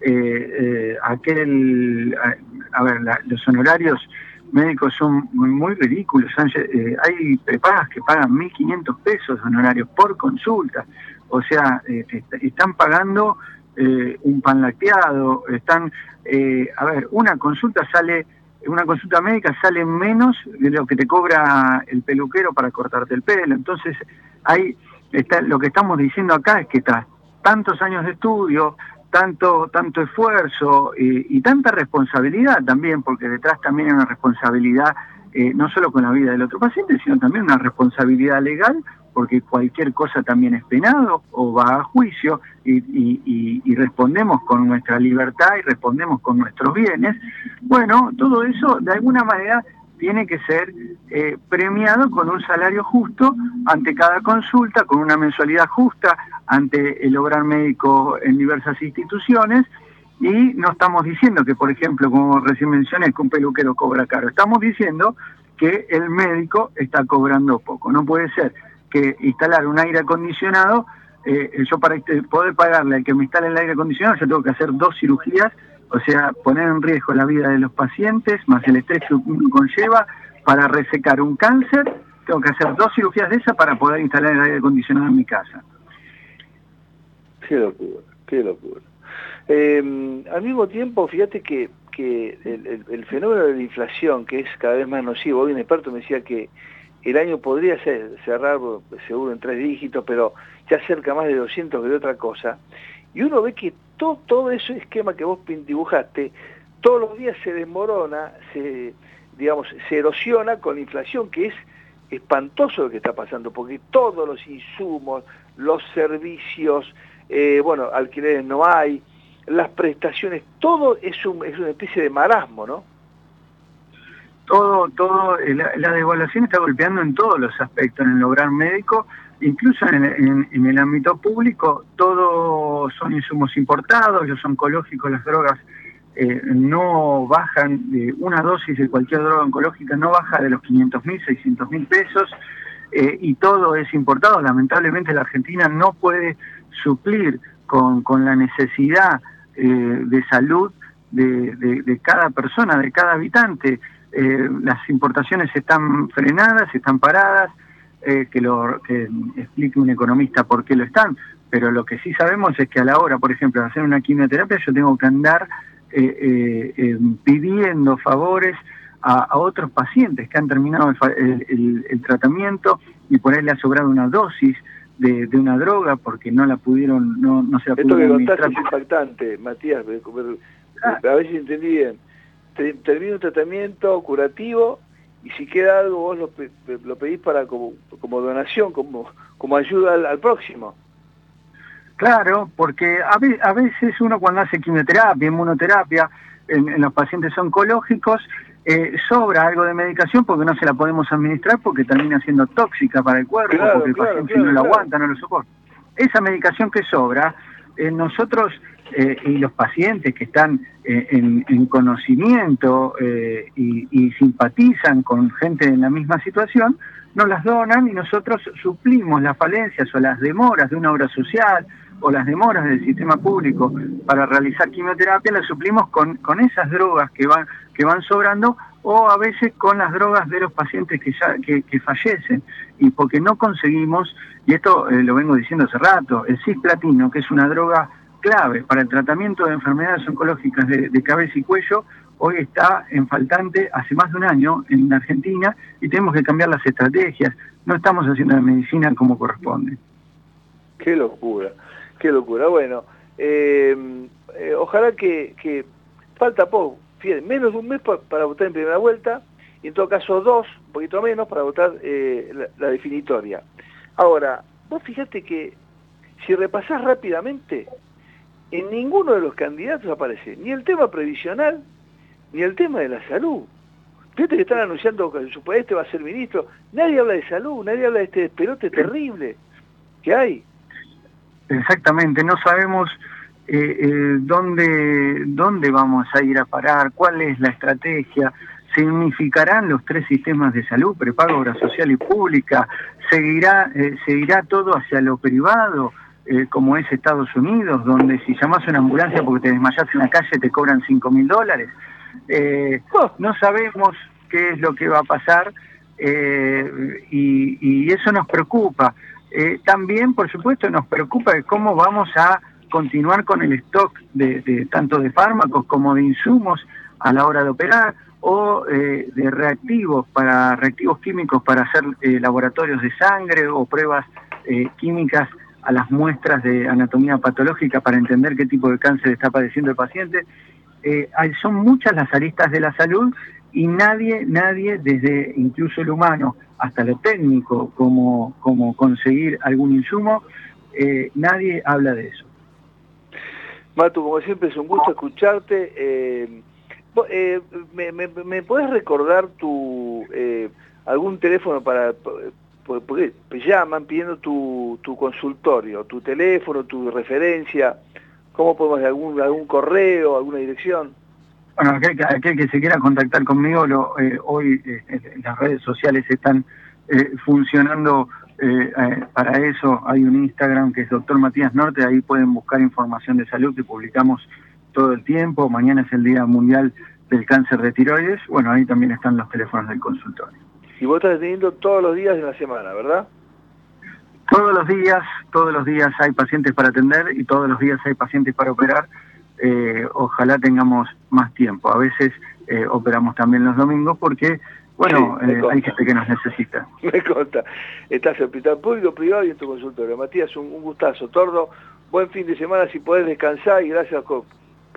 Eh, eh, a, ver, la- los honorarios médicos son muy, muy ridículos. Han eh, hay prepagas que pagan 1.500 pesos de honorarios por consulta. O sea, eh, est- están pagando eh, un pan lacteado, están, eh, a ver, una consulta sale, una consulta médica sale menos de lo que te cobra el peluquero para cortarte el pelo. Entonces, hay, está, lo que estamos diciendo acá es que tras tantos años de estudio, tanto, tanto esfuerzo eh, y tanta responsabilidad también, porque detrás también hay una responsabilidad eh, no solo con la vida del otro paciente, sino también una responsabilidad legal, porque cualquier cosa también es penado o va a juicio y, respondemos con nuestra libertad y respondemos con nuestros bienes. Bueno, todo eso de alguna manera tiene que ser eh, premiado con un salario justo ante cada consulta, con una mensualidad justa ante el obrar médico en diversas instituciones. Y no estamos diciendo que, por ejemplo, como recién mencioné, que un peluquero cobra caro. Estamos diciendo que el médico está cobrando poco. No puede ser que instalar un aire acondicionado, eh, yo para este- poder pagarle al que me instale el aire acondicionado, yo tengo que hacer dos cirugías, o sea, poner en riesgo la vida de los pacientes, más el estrés que uno conlleva, para resecar un cáncer, tengo que hacer dos cirugías de esas para poder instalar el aire acondicionado en mi casa. Qué locura, qué locura. Eh, al mismo tiempo, fíjate que, que el, el- el fenómeno de la inflación, que es cada vez más nocivo, hoy un experto me decía que el año podría ser, cerrar seguro en tres dígitos, pero ya cerca más de 200 que de otra cosa, y uno ve que todo, ese esquema que vos dibujaste, todos los días se desmorona, se, digamos, se erosiona con la inflación, que es espantoso lo que está pasando, porque todos los insumos, los servicios, eh, bueno, alquileres no hay, las prestaciones, todo es, es una especie de marasmo, ¿no? Todo, todo, eh, la, la devaluación está golpeando en todos los aspectos, en el lograr médico, incluso en, en- en el ámbito público, todo son insumos importados, los oncológicos, las drogas eh, no bajan, de una dosis de cualquier droga oncológica no baja de los 500 mil, 600 mil pesos, eh, y todo es importado. Lamentablemente la Argentina no puede suplir con, la necesidad eh, de salud de cada persona, de cada habitante. Eh, las importaciones están frenadas, están paradas, eh, que lo que explique un economista por qué lo están, pero lo que sí sabemos es que a la hora, por ejemplo, de hacer una quimioterapia, yo tengo que andar eh, eh, eh, pidiendo favores a, a otros pacientes que han terminado el, el- el- tratamiamiento y por ahí le ha sobrado una dosis de, de una droga porque no la pudieron, no, no se la Esto pudieron que administrar. contaste es impactante, Matías, pero- a ver si entendí bien. Te- Termina un tratamiento curativo y si queda algo vos lo, lo pedís para como, como donación, como, como ayuda al, al próximo. Claro, porque a, ve- a veces uno cuando hace quimioterapia, inmunoterapia, en, en los pacientes oncológicos, eh, sobra algo de medicación porque no se la podemos administrar porque termina siendo tóxica para el cuerpo, Claro, porque el claro, paciente claro, no la aguanta, no lo soporta. Esa medicación que sobra, eh, nosotros eh, y los pacientes que están eh, en, en conocimiento eh, y, y simpatizan con gente en la misma situación, nos las donan y nosotros suplimos las falencias o las demoras de una obra social o las demoras del sistema público para realizar quimioterapia, las suplimos con, con esas drogas que van, que van sobrando o a veces con las drogas de los pacientes que, ya, que, que fallecen. Y porque no conseguimos, y esto eh, lo vengo diciendo hace rato, el cisplatino, que es una droga clave para el tratamiento de enfermedades oncológicas de, cabeza y cuello, hoy está en faltante hace más de un año en Argentina y tenemos que cambiar las estrategias. No estamos haciendo la medicina como corresponde. Qué locura, qué locura. Bueno, eh, eh, ojalá que, que falta poco, fíjate, menos de un mes pa- para votar en primera vuelta, y en todo caso dos, un poquito menos, para votar eh, la, la definitoria. Ahora, vos fíjate que si repasás rápidamente, en ninguno de los candidatos aparece ni el tema previsional, ni el tema de la salud. Fíjate que están anunciando que este va a ser ministro. Nadie habla de salud, nadie habla de este despelote terrible que hay. Exactamente, no sabemos eh, eh, dónde, dónde vamos a ir a parar, cuál es la estrategia, se unificarán los tres sistemas de salud, prepago, obra social y pública, seguirá, eh, seguirá todo hacia lo privado, eh, como es Estados Unidos, donde si llamas a una ambulancia porque te desmayas en la calle te cobran cinco mil dólares. Eh, no sabemos, qué es lo que va a pasar eh, y, y eso nos preocupa. Eh, también, por supuesto, nos preocupa de cómo vamos a continuar con el stock de, de tanto de fármacos como de insumos a la hora de operar o eh, de reactivos para reactivos químicos para hacer eh, laboratorios de sangre o pruebas eh, químicas a las muestras de anatomía patológica para entender qué tipo de cáncer está padeciendo el paciente. Eh, son muchas las aristas de la salud y nadie, nadie, desde incluso el humano hasta lo técnico, como, como conseguir algún insumo, eh, nadie habla de eso. Matu, como siempre es un gusto escucharte. Eh, me, me, recordar tu algún teléfono para porque llaman pidiendo tu, tu consultorio, tu teléfono, tu referencia, cómo podemos algún algún correo, alguna dirección. Bueno, aquel, que- aquel que se quiera contactar conmigo, lo, eh, hoy eh, eh, las redes sociales están eh, funcionando eh, eh, para eso. Hay un Instagram que es Doctor Matías Norte, ahí pueden buscar información de salud que publicamos todo el tiempo. Mañana es el Día Mundial del Cáncer de Tiroides. Bueno, ahí también están los teléfonos del consultorio. Y vos estás atendiendo todos los días de la semana, ¿verdad? Todos los días, todos los días hay pacientes para atender y todos los días hay pacientes para operar. Eh, ojalá tengamos más tiempo. A veces eh, operamos también los domingos porque, bueno, Sí, eh, hay gente que nos necesita. Me consta. Estás en hospital público, privado y en tu consultorio. Matías, un, un gustazo. Tordo, buen fin de semana si podés descansar y gracias co-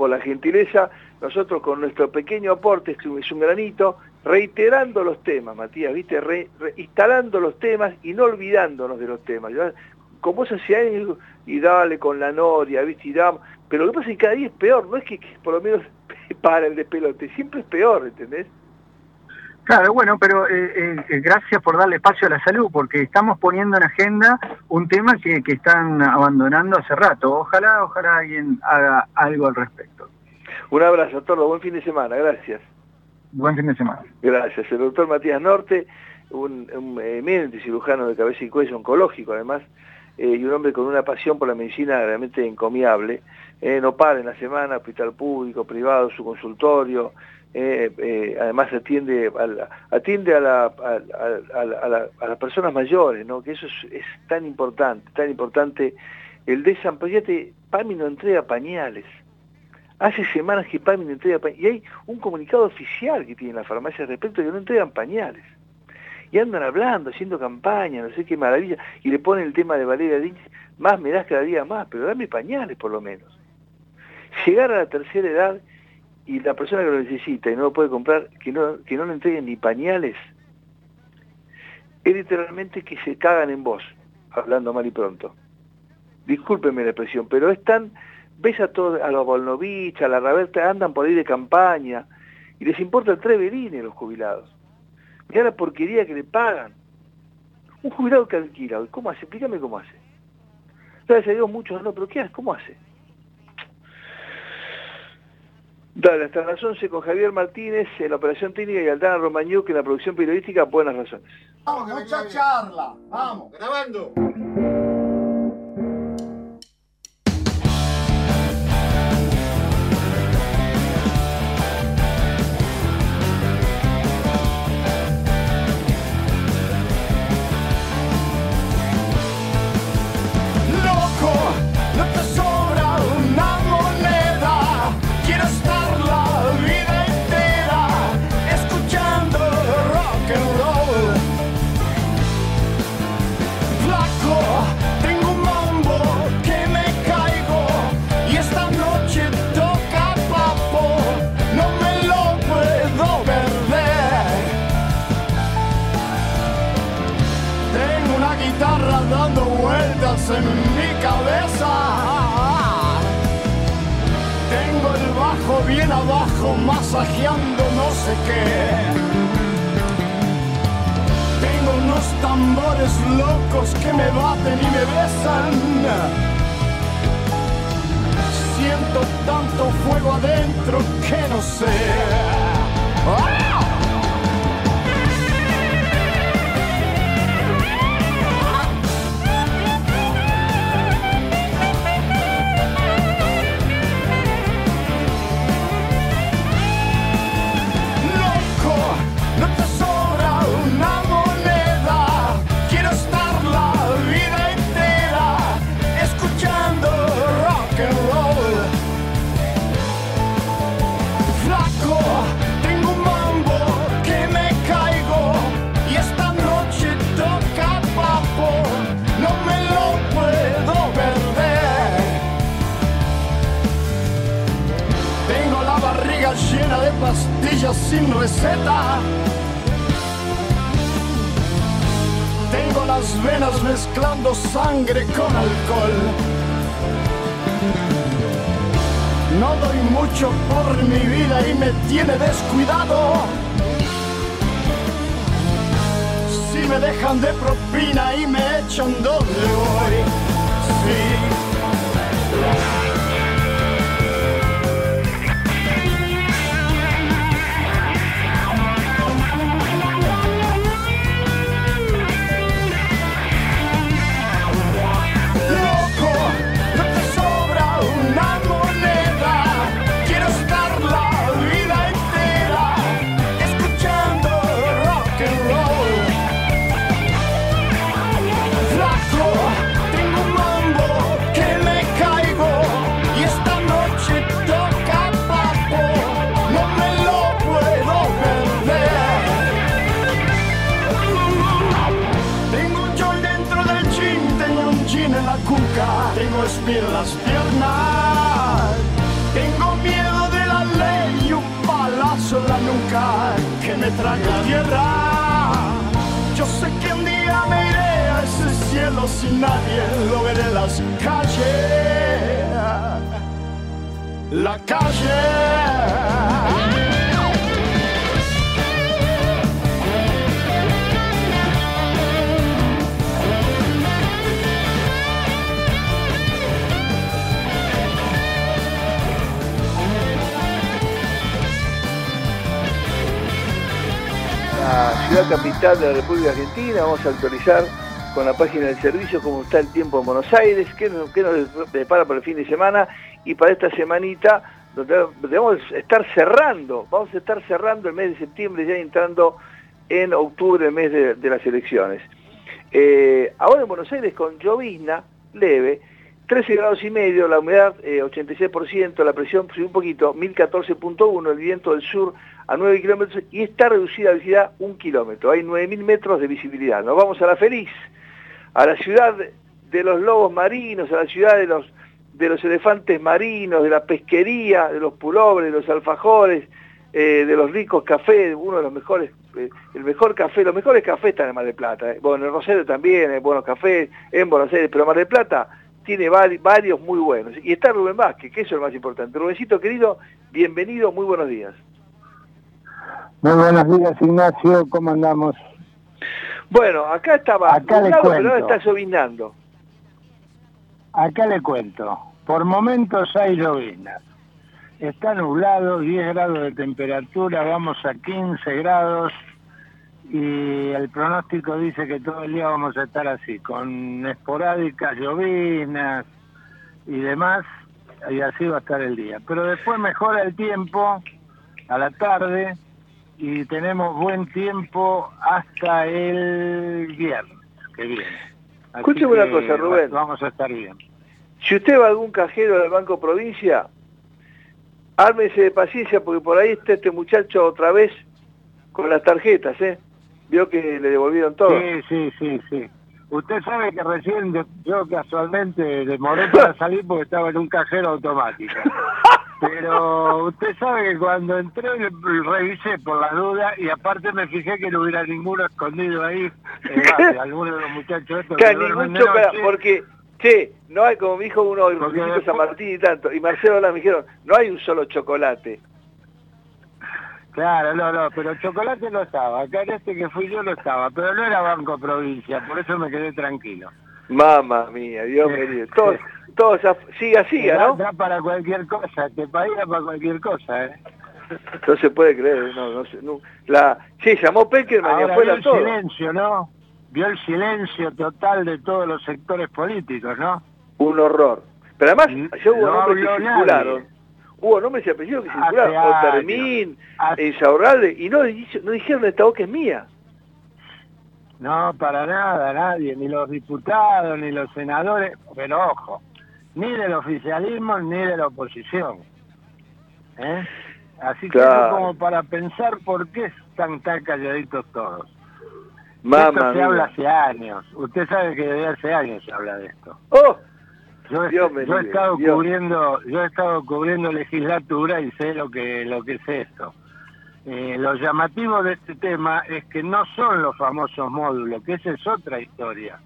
por la gentileza. Nosotros con nuestro pequeño aporte, es un, granito, reiterando los temas, Matías, ¿viste? Re- instalando los temas y no olvidándonos de los temas. Con vos hacía y dale con la noria, ¿viste? Y damos- Pero lo que pasa es que cada día es peor, no es que, que por lo menos para el despelote, siempre es peor, ¿entendés? Claro, bueno, pero eh, eh, gracias por darle espacio a la salud, porque estamos poniendo en agenda un tema que, que están abandonando hace rato. Ojalá, ojalá alguien haga algo al respecto. Un abrazo, Tordo, buen fin de semana, gracias. Buen fin de semana. Gracias. El doctor Matías Norte, un, un eminente cirujano de cabeza y cuello oncológico además, eh, y un hombre con una pasión por la medicina realmente encomiable. Eh, no para en la semana, hospital público, privado, su consultorio. Eh, eh, además atiende a atiende a, la, a, a- a la- a la- a las personas mayores, ¿no? que eso es, tan importante, tan importante. El de San Fíjate, PAMI no entrega pañales. Hace semanas que PAMI no entrega pañales. Y hay un comunicado oficial que tiene la farmacia al respecto que no entregan pañales. Y andan hablando, haciendo campaña, no sé qué maravilla. Y le ponen el tema de Valeria Lynch, más me das cada día más, pero dame pañales por lo menos. Llegar a la tercera edad y la persona que lo necesita y no lo puede comprar, que no, que no le entreguen ni pañales, es literalmente que se cagan en vos, hablando mal y pronto. Discúlpeme la expresión, pero es tan, ves a todos, a los Volnovich, a la Raberta, andan por ahí de campaña, y les importa el treverín los jubilados. Mirá la porquería que le pagan. Un jubilado que alquila, ¿cómo hace? Explícame cómo hace. Gracias a Dios muchos no, pero ¿qué hace? ¿Cómo hace? Dale, hasta las 11 con Javier Martínez en la operación técnica y Aldana Romagnú en la producción periodística, buenas razones. Vamos, mucha charla. Vamos. Grabando. Sangre con alcohol. No doy mucho por mi vida y me tiene descuidado. Si me dejan de propina y me echan doble hoy. Sí. Nadie, lo veré en las calles. La calle. la ciudad capital de la República Argentina. Vamos a actualizar con la página del servicio cómo está el tiempo en Buenos Aires, qué, nos- qué nos depara para el fin de semana y para esta semanita donde debemos estar cerrando, vamos a estar cerrando el mes de septiembre ya entrando en octubre, el mes de, las elecciones. Eh, ahora en Buenos Aires con llovizna leve, 13 grados y medio, la humedad eh, 86%, la presión subió un poquito, 1014.1, el viento del sur a 9 kilómetros y está reducida la visibilidad un kilómetro, hay 9.000 metros de visibilidad. Nos vamos a la feliz, a la ciudad de los lobos marinos, a la ciudad de los, de los elefantes marinos, de la pesquería, de los pulobres, de los alfajores, eh, de los ricos cafés, uno de los mejores, eh, el mejor café, los mejores cafés están en Mar del Plata. eh. Bueno, en Rosario también hay buenos cafés, en Buenos Aires, pero Mar del Plata tiene vari- varios muy buenos. Y está Rubén Vázquez, que eso es lo más importante. Rubencito querido, bienvenido, muy buenos días. Muy buenos días, Ignacio. ¿Cómo andamos? Bueno, acá estaba Acá le nublado, pero ahora cuento. está llovinando. Acá le cuento. Por momentos hay lloviznas. Está nublado, 10 grados de temperatura, vamos a 15 grados y el pronóstico dice que todo el día vamos a estar así, con esporádicas lloviznas y demás, y así va a estar el día. Pero después mejora el tiempo a la tarde y tenemos buen tiempo hasta el viernes que viene. Escúcheme una cosa, Rubén. Vamos a estar bien. Si usted va a algún cajero del Banco Provincia, ármese de paciencia porque por ahí está este muchacho otra vez con las tarjetas, ¿eh? Vio que le devolvieron todo. Sí, sí, sí, sí. Usted sabe que recién yo, yo casualmente demoré para salir porque estaba en un cajero automático. Pero usted sabe que cuando entré revisé por la duda y aparte me fijé que no hubiera ninguno escondido ahí, eh, va, de alguno de los muchachos estos Que ningún de chocolate, porque, che, no hay, como me dijo uno, Porque Luisito después- San Martín y tanto, y Marcelo Blas me dijeron, no hay un solo chocolate. Claro, no, no, pero chocolate no estaba. Acá en este que fui yo no estaba, pero no era Banco Provincia, por eso me quedé tranquilo. Mamma mía, Dios mío. Todos, af- siga, siga, Da- ¿no? da para cualquier cosa, país da para cualquier cosa, ¿eh? No se puede creer, no, no, sé, no. La, sí, llamó Peckerman y Ahora vio afuera el todo. silencio, ¿no? Vio el silencio total de todos los sectores políticos, ¿no? Un horror. Pero además, ya hubo no nombres que circularon. nadie. Hubo nombres y apellidos que Hace circularon. Otermín, Insaurralde, y no, no dijeron esta boca es mía. No, para nada, nadie, ni los diputados, ni los senadores, pero ojo, ni del oficialismo ni de la oposición. ¿eh? Así que eso como para pensar por qué están tan calladitos todos. Esto se mía. habla hace años. Usted sabe que desde hace años se habla de esto. ¡Oh! Yo, he- Dios me yo he libre, estado Dios. cubriendo, yo he estado cubriendo legislatura y sé lo que lo que es esto. Eh, lo llamativo de este tema es que no son los famosos módulos, que esa es otra historia.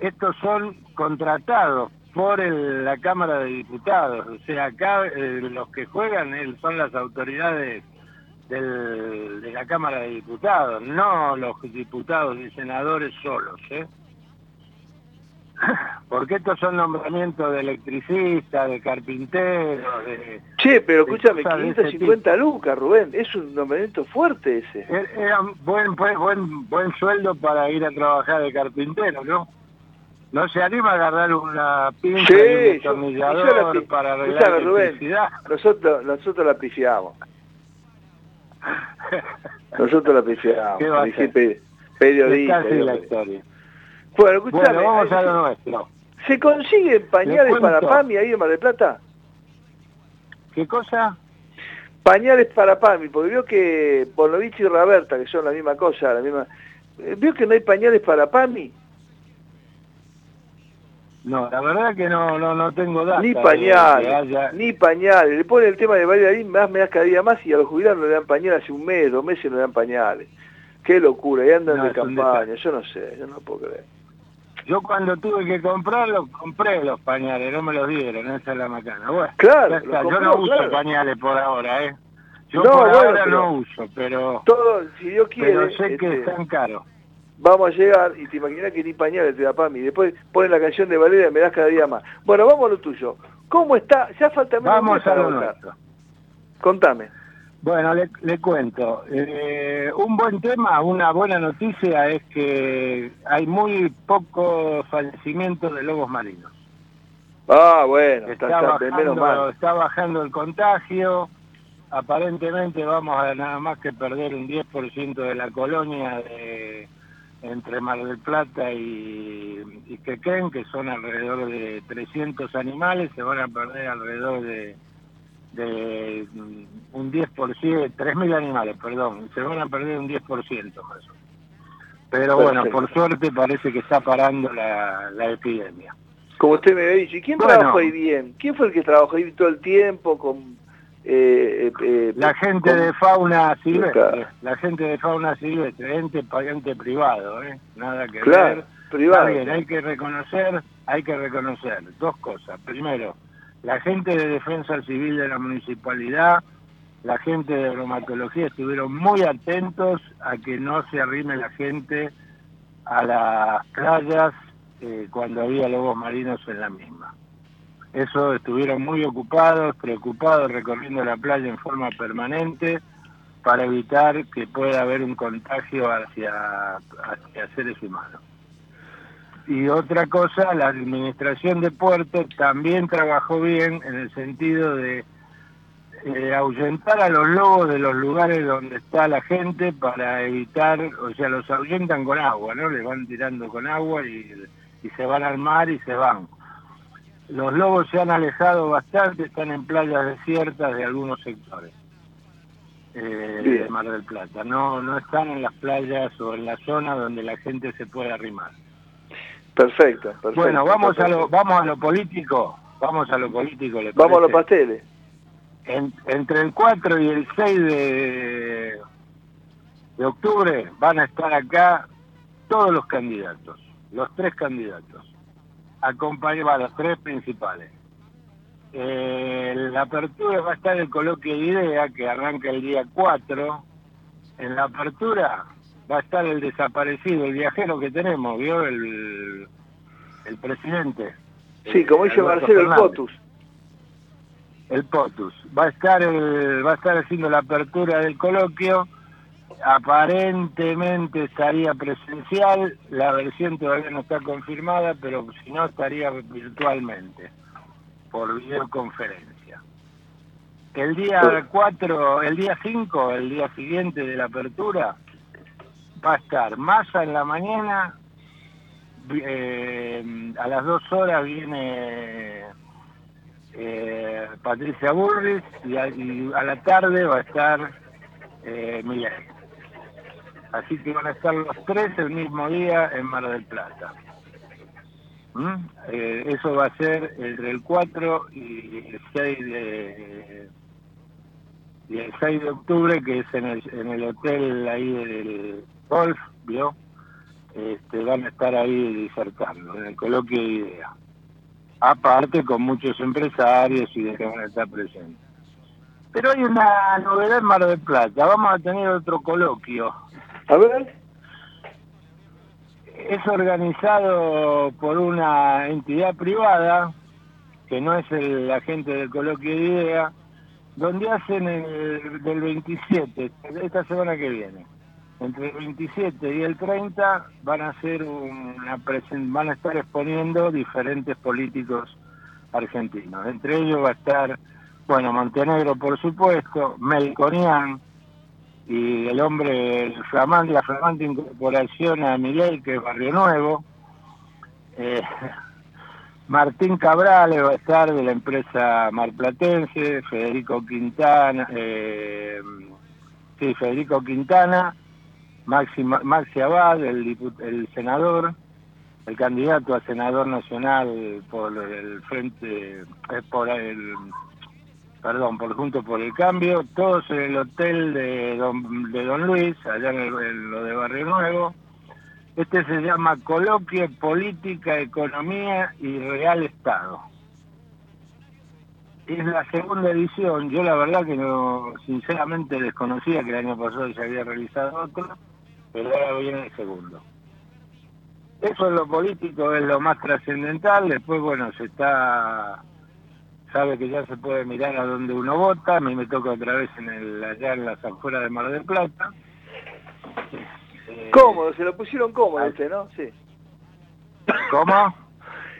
Estos son contratados por el- la Cámara de Diputados. O sea, acá eh, los que juegan eh, son las autoridades del- de la Cámara de Diputados, no los diputados y senadores solos. ¿eh? Porque estos son nombramientos de electricistas, de carpinteros, de... Che, pero escúchame, cosas de ese 550 lucas, Rubén, es un nombramiento fuerte ese. Er- Era un buen, buen, buen, buen sueldo para ir a trabajar de carpintero, ¿no? No se anima a agarrar una pinza Sí, y un destornillador yo la para arreglar escuchame, Rubén, electricidad. nosotros, nosotros la pifiamos. Nosotros la pifiamos. Periodista. Casi la historia. Bueno, escuchame. Bueno, vamos a eh, lo nuestro. ¿Se consiguen pañales Le para. PAMI ahí en Mar del Plata? ¿Qué cosa? Pañales para PAMI, porque veo que Bonovich y Raberta, que son la misma cosa, la misma... eh, Veo que no hay pañales para PAMI, No, la verdad que no, no, no tengo datos. ni pañales, ni pañales. Le ponen el tema de Valeria más me das cada día más y a los jubilados no le dan pañales hace un mes, dos meses no le dan pañales. Qué locura, y andan No, de campaña, yo no sé, yo no puedo creer. Yo cuando tuve que comprarlos, compré los pañales, no me los dieron, esa es la macana. Bueno, Claro, yo no uso claro. pañales por ahora, ¿eh? Yo No, por bueno, ahora no uso, pero, Todo, si Dios quiere, pero sé que este, están caros. Vamos a llegar y te imaginas que ni pañales te da PAMI. Después ponen la canción de Valeria, me das cada día más. Bueno, vamos a lo tuyo. ¿Cómo está? Ya falta menos Vamos a lo votar. nuestro. Contame. Bueno, le, le cuento. Eh, un buen tema, una buena noticia es que hay muy pocos fallecimientos de lobos marinos. Ah, bueno, está, Está está, menos bajando, mal. está bajando el contagio. Aparentemente vamos a nada más que perder un 10% de la colonia de, entre Mar del Plata y, y Quequén, que son alrededor de 300 animales, se van a perder alrededor de, de mm, un 10%, 3.000 animales, perdón, se van a perder un 10% más o menos. Pero bueno, Perfecto. por suerte parece que está parando la, la epidemia. Como usted me había dicho. ¿Y quién Bueno. trabajó ahí bien? ¿Quién fue el que trabajó ahí todo el tiempo con... eh, eh, eh, La gente con- de fauna silvestre, la gente de fauna silvestre, ente pagante privado, ¿eh? nada que Claro, ver. privado. Está bien, hay que reconocer, hay que reconocer dos cosas. Primero, la gente de defensa civil de la municipalidad, la gente de bromatología estuvieron muy atentos a que no se arrime la gente a las playas eh, cuando había lobos marinos en la misma. Eso estuvieron muy ocupados, preocupados, recorriendo la playa en forma permanente para evitar que pueda haber un contagio hacia, hacia seres humanos. Y otra cosa, la administración de puerto también trabajó bien en el sentido de eh, ahuyentar a los lobos de los lugares donde está la gente para evitar, o sea, los ahuyentan con agua, ¿no? Les van tirando con agua y se van al mar y se van. Los lobos se han alejado bastante, están en playas desiertas de algunos sectores eh, de. Mar del Plata. No, no están en las playas o en la zona donde la gente se puede arrimar. Perfecto, perfecto. bueno, vamos a lo, vamos a lo político. Vamos a lo político. ¿le Vamos a los pasteles. En- entre el 4 y el 6 de, de octubre van a estar acá todos los candidatos, los tres candidatos, acompañados, los tres principales. Eh, la apertura va a estar el coloquio de idea que arranca el día 4. En la apertura va a estar el desaparecido, el viajero que tenemos, ¿vio? El, el presidente. Sí, como Eh, dice Marcelo el Potus. el POTUS. Va a estar el, va a estar haciendo la apertura del coloquio. Aparentemente estaría presencial, la versión todavía no está confirmada, pero si no estaría virtualmente, por videoconferencia. El día 4, el día 5, el día siguiente de la apertura, va a estar Massa en la mañana, eh, a las 2 horas viene eh, Patricia Burris y a, y a la tarde va a estar eh, Milei. Así que van a estar los tres el mismo día en Mar del Plata. ¿Mm? Eh, eso va a ser entre el 4 y el 6 de, el 6 de octubre, que es en el, en el hotel ahí del golf. Este, van a estar ahí disertando, en el coloquio de ideas. Aparte con muchos empresarios y de que van a estar presentes. Pero hay una novedad en Mar del Plata, vamos a tener otro coloquio. A ver. Es organizado por una entidad privada, que no es el agente del coloquio de idea, donde hacen el, del 27, esta semana que viene, entre el 27 y el 30 van a hacer una van a estar exponiendo diferentes políticos argentinos. Entre ellos va a estar, bueno, Montenegro por supuesto, Melconian y el hombre, el flamante, la flamante incorporación a Milei, que es Barrio Nuevo. Eh, Martín Cabrales va a estar de la empresa Marplatense, Federico Quintana, eh, sí, Federico Quintana, Maxi, Maxi Abad, el, el senador, el candidato a senador nacional por el frente, eh, por el, perdón, por Junto por el Cambio, todos en el hotel de Don, de Don Luis, allá en, el- lo de Barrio Nuevo. Este se llama Coloquio Política, Economía y Real Estado. Es la segunda edición, yo la verdad que no, sinceramente desconocía que el año pasado se había realizado otro, pero ahora viene el segundo. Eso en lo político es lo más trascendental, después bueno, se está, sabe que ya se puede mirar a dónde uno vota, a mí me toca otra vez en el, allá en las afueras de Mar del Plata. Eh, Cómodo, se lo pusieron cómodo usted, ¿no? Sí. ¿Cómo?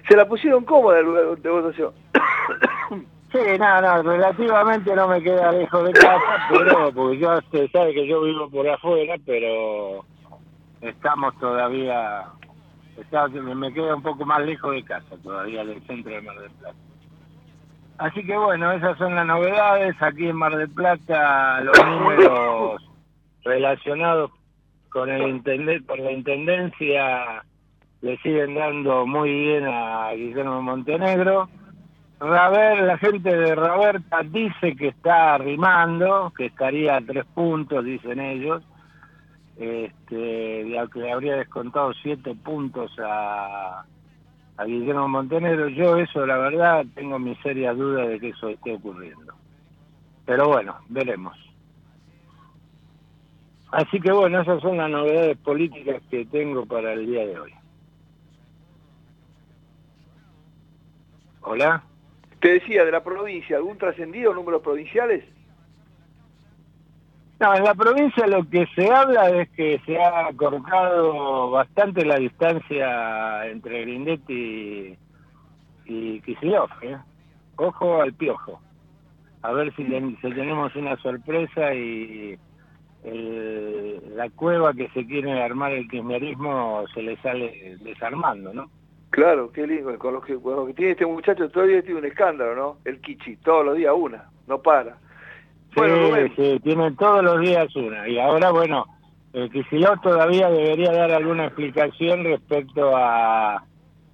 Se la pusieron cómoda el lugar de votación. Sí, no, no, relativamente no me queda lejos de casa, pero porque yo usted sabe que yo vivo por afuera, pero estamos todavía, está- me me queda un poco más lejos de casa todavía del centro de Mar del Plata. Así que bueno, esas son las novedades. Aquí en Mar del Plata los números relacionados con el intendente, por la intendencia le siguen dando muy bien a Guillermo Montenegro. La gente de Roberta dice que está arrimando, que estaría a tres puntos, dicen ellos, este, que le habría descontado siete puntos a, a Guillermo Montenegro. Yo eso, la verdad, tengo mis serias dudas de que eso esté ocurriendo. Pero bueno, veremos. Así que bueno, esas son las novedades políticas que tengo para el día de hoy. Hola. Te decía, de la provincia, ¿algún trascendido, números provinciales? No, en la provincia lo que se habla es que se ha cortado bastante la distancia entre Grindetti y Kicillof, ¿eh? Ojo al piojo. A ver si, si tenemos una sorpresa y el- la cueva que se quiere armar el kirchnerismo se le sale desarmando, ¿no? Claro, qué lindo. Con lo que, con lo que tiene este muchacho todavía tiene un escándalo, ¿no? El Kichi, todos los días una, no para. Bueno, sí, Rubén. sí, tienen todos los días una. Y ahora, bueno, el Kicillof todavía debería dar alguna explicación respecto a,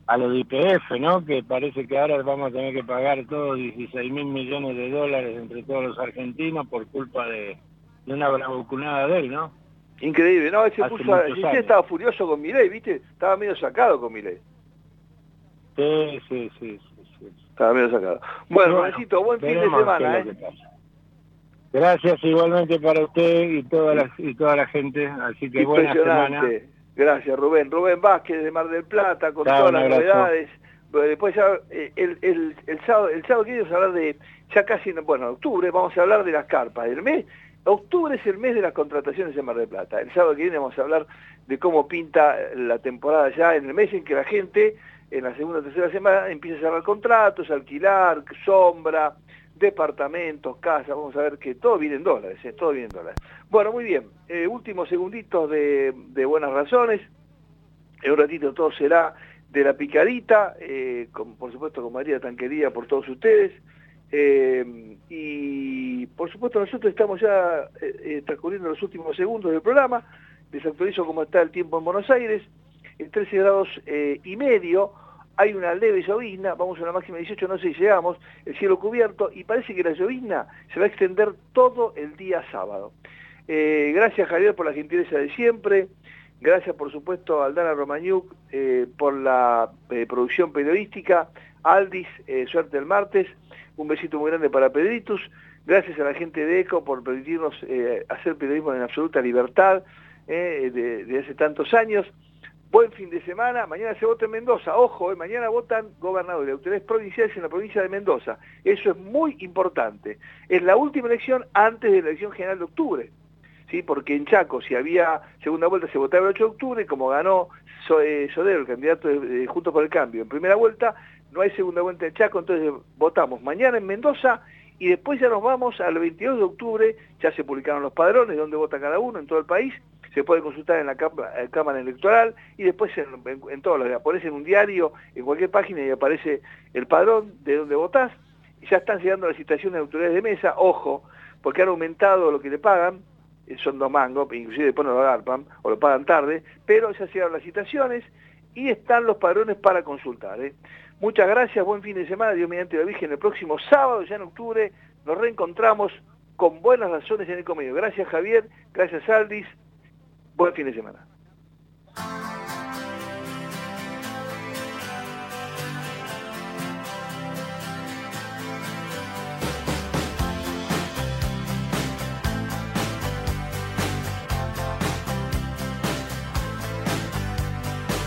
a lo de IPF, ¿no? Que parece que ahora vamos a tener que pagar todos 16 mil millones de dólares entre todos los argentinos por culpa de, de una bravuconada de él, ¿no? Increíble, no, él se Hace puso, años. estaba furioso con Milei, ¿viste? Estaba medio sacado con Milei. Sí, sí, sí. sí, sí. Estaba medio sacado. Bueno, Bueno, Rubéncito, buen fin de semana, ¿eh? es lo que pasa. Gracias igualmente para usted y toda la, y toda la gente. Así que buena semana. Impresionante. Gracias, Rubén. Rubén Vázquez de Mar del Plata, con todas las novedades. Después ya, eh, el, el, el sábado, el sábado que viene vamos a hablar de, ya casi, en- bueno, octubre, vamos a hablar de las carpas. El mes, octubre es el mes de las contrataciones en Mar del Plata. El sábado que viene vamos a hablar de cómo pinta la temporada ya, en el mes en que la gente, en la segunda o tercera semana, empieza a cerrar contratos, alquilar, sombra, departamentos, casas, vamos a ver que todo viene en dólares, ¿eh? todo viene en dólares. Bueno, muy bien, eh, últimos segunditos de, buenas razones, en un ratito todo será de la picadita, eh, por supuesto con María tan querida por todos ustedes, eh, y por supuesto nosotros estamos ya transcurriendo los últimos segundos del programa, les actualizo cómo está el tiempo en Buenos Aires, en 13 grados y medio, hay una leve llovizna, vamos a una máxima de 18, no sé si llegamos, el cielo cubierto, y parece que la llovizna se va a extender todo el día sábado. Eh, gracias Javier por la gentileza de siempre, gracias por supuesto a Aldana Romañuk eh, por la eh, producción periodística, Aldis, suerte el martes, un besito muy grande para Pedritus, gracias a la gente de ECO por permitirnos hacer periodismo en absoluta libertad de, de hace tantos años. Buen fin de semana, mañana se vota en Mendoza, ojo, eh, mañana votan gobernadores autoridades provinciales en la provincia de Mendoza, eso es muy importante, es la última elección antes de la elección general de octubre, ¿sí? porque en Chaco si había segunda vuelta se votaba el 8 de octubre, como ganó eh, Sodero, el candidato de Juntos por el Cambio, en primera vuelta, no hay segunda vuelta en Chaco, entonces votamos mañana en Mendoza y después ya nos vamos al 22 de octubre, ya se publicaron los padrones, donde vota cada uno en todo el país, se puede consultar en la Cámara, eh, Cámara Electoral y después en todos los, aparece en un diario, en cualquier página y aparece el padrón de donde votás, y ya están llegando las citaciones de autoridades de mesa, ojo, porque han aumentado lo que le pagan, eh, son dos mangos, inclusive después no lo agarpan, o lo pagan tarde, pero ya llegaron las citaciones y están los padrones para consultar. ¿eh? Muchas gracias, buen fin de semana, Dios mediante la Virgen, el próximo sábado, ya en octubre, nos reencontramos con buenas razones en el comedio. Gracias Javier, gracias Aldis, buen fin de semana.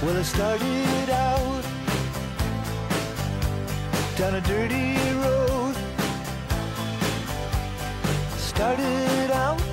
Well, I started out down a dirty road. Started out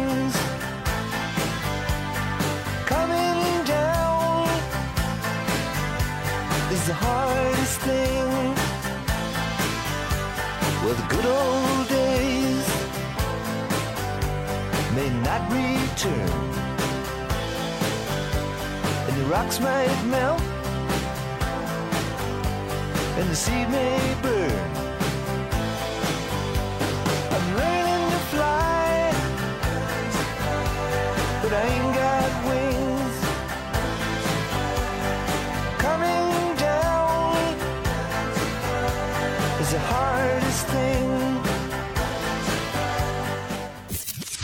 Is the hardest thing. Well, the good old days may not return and the rocks might melt, and the seed may burn.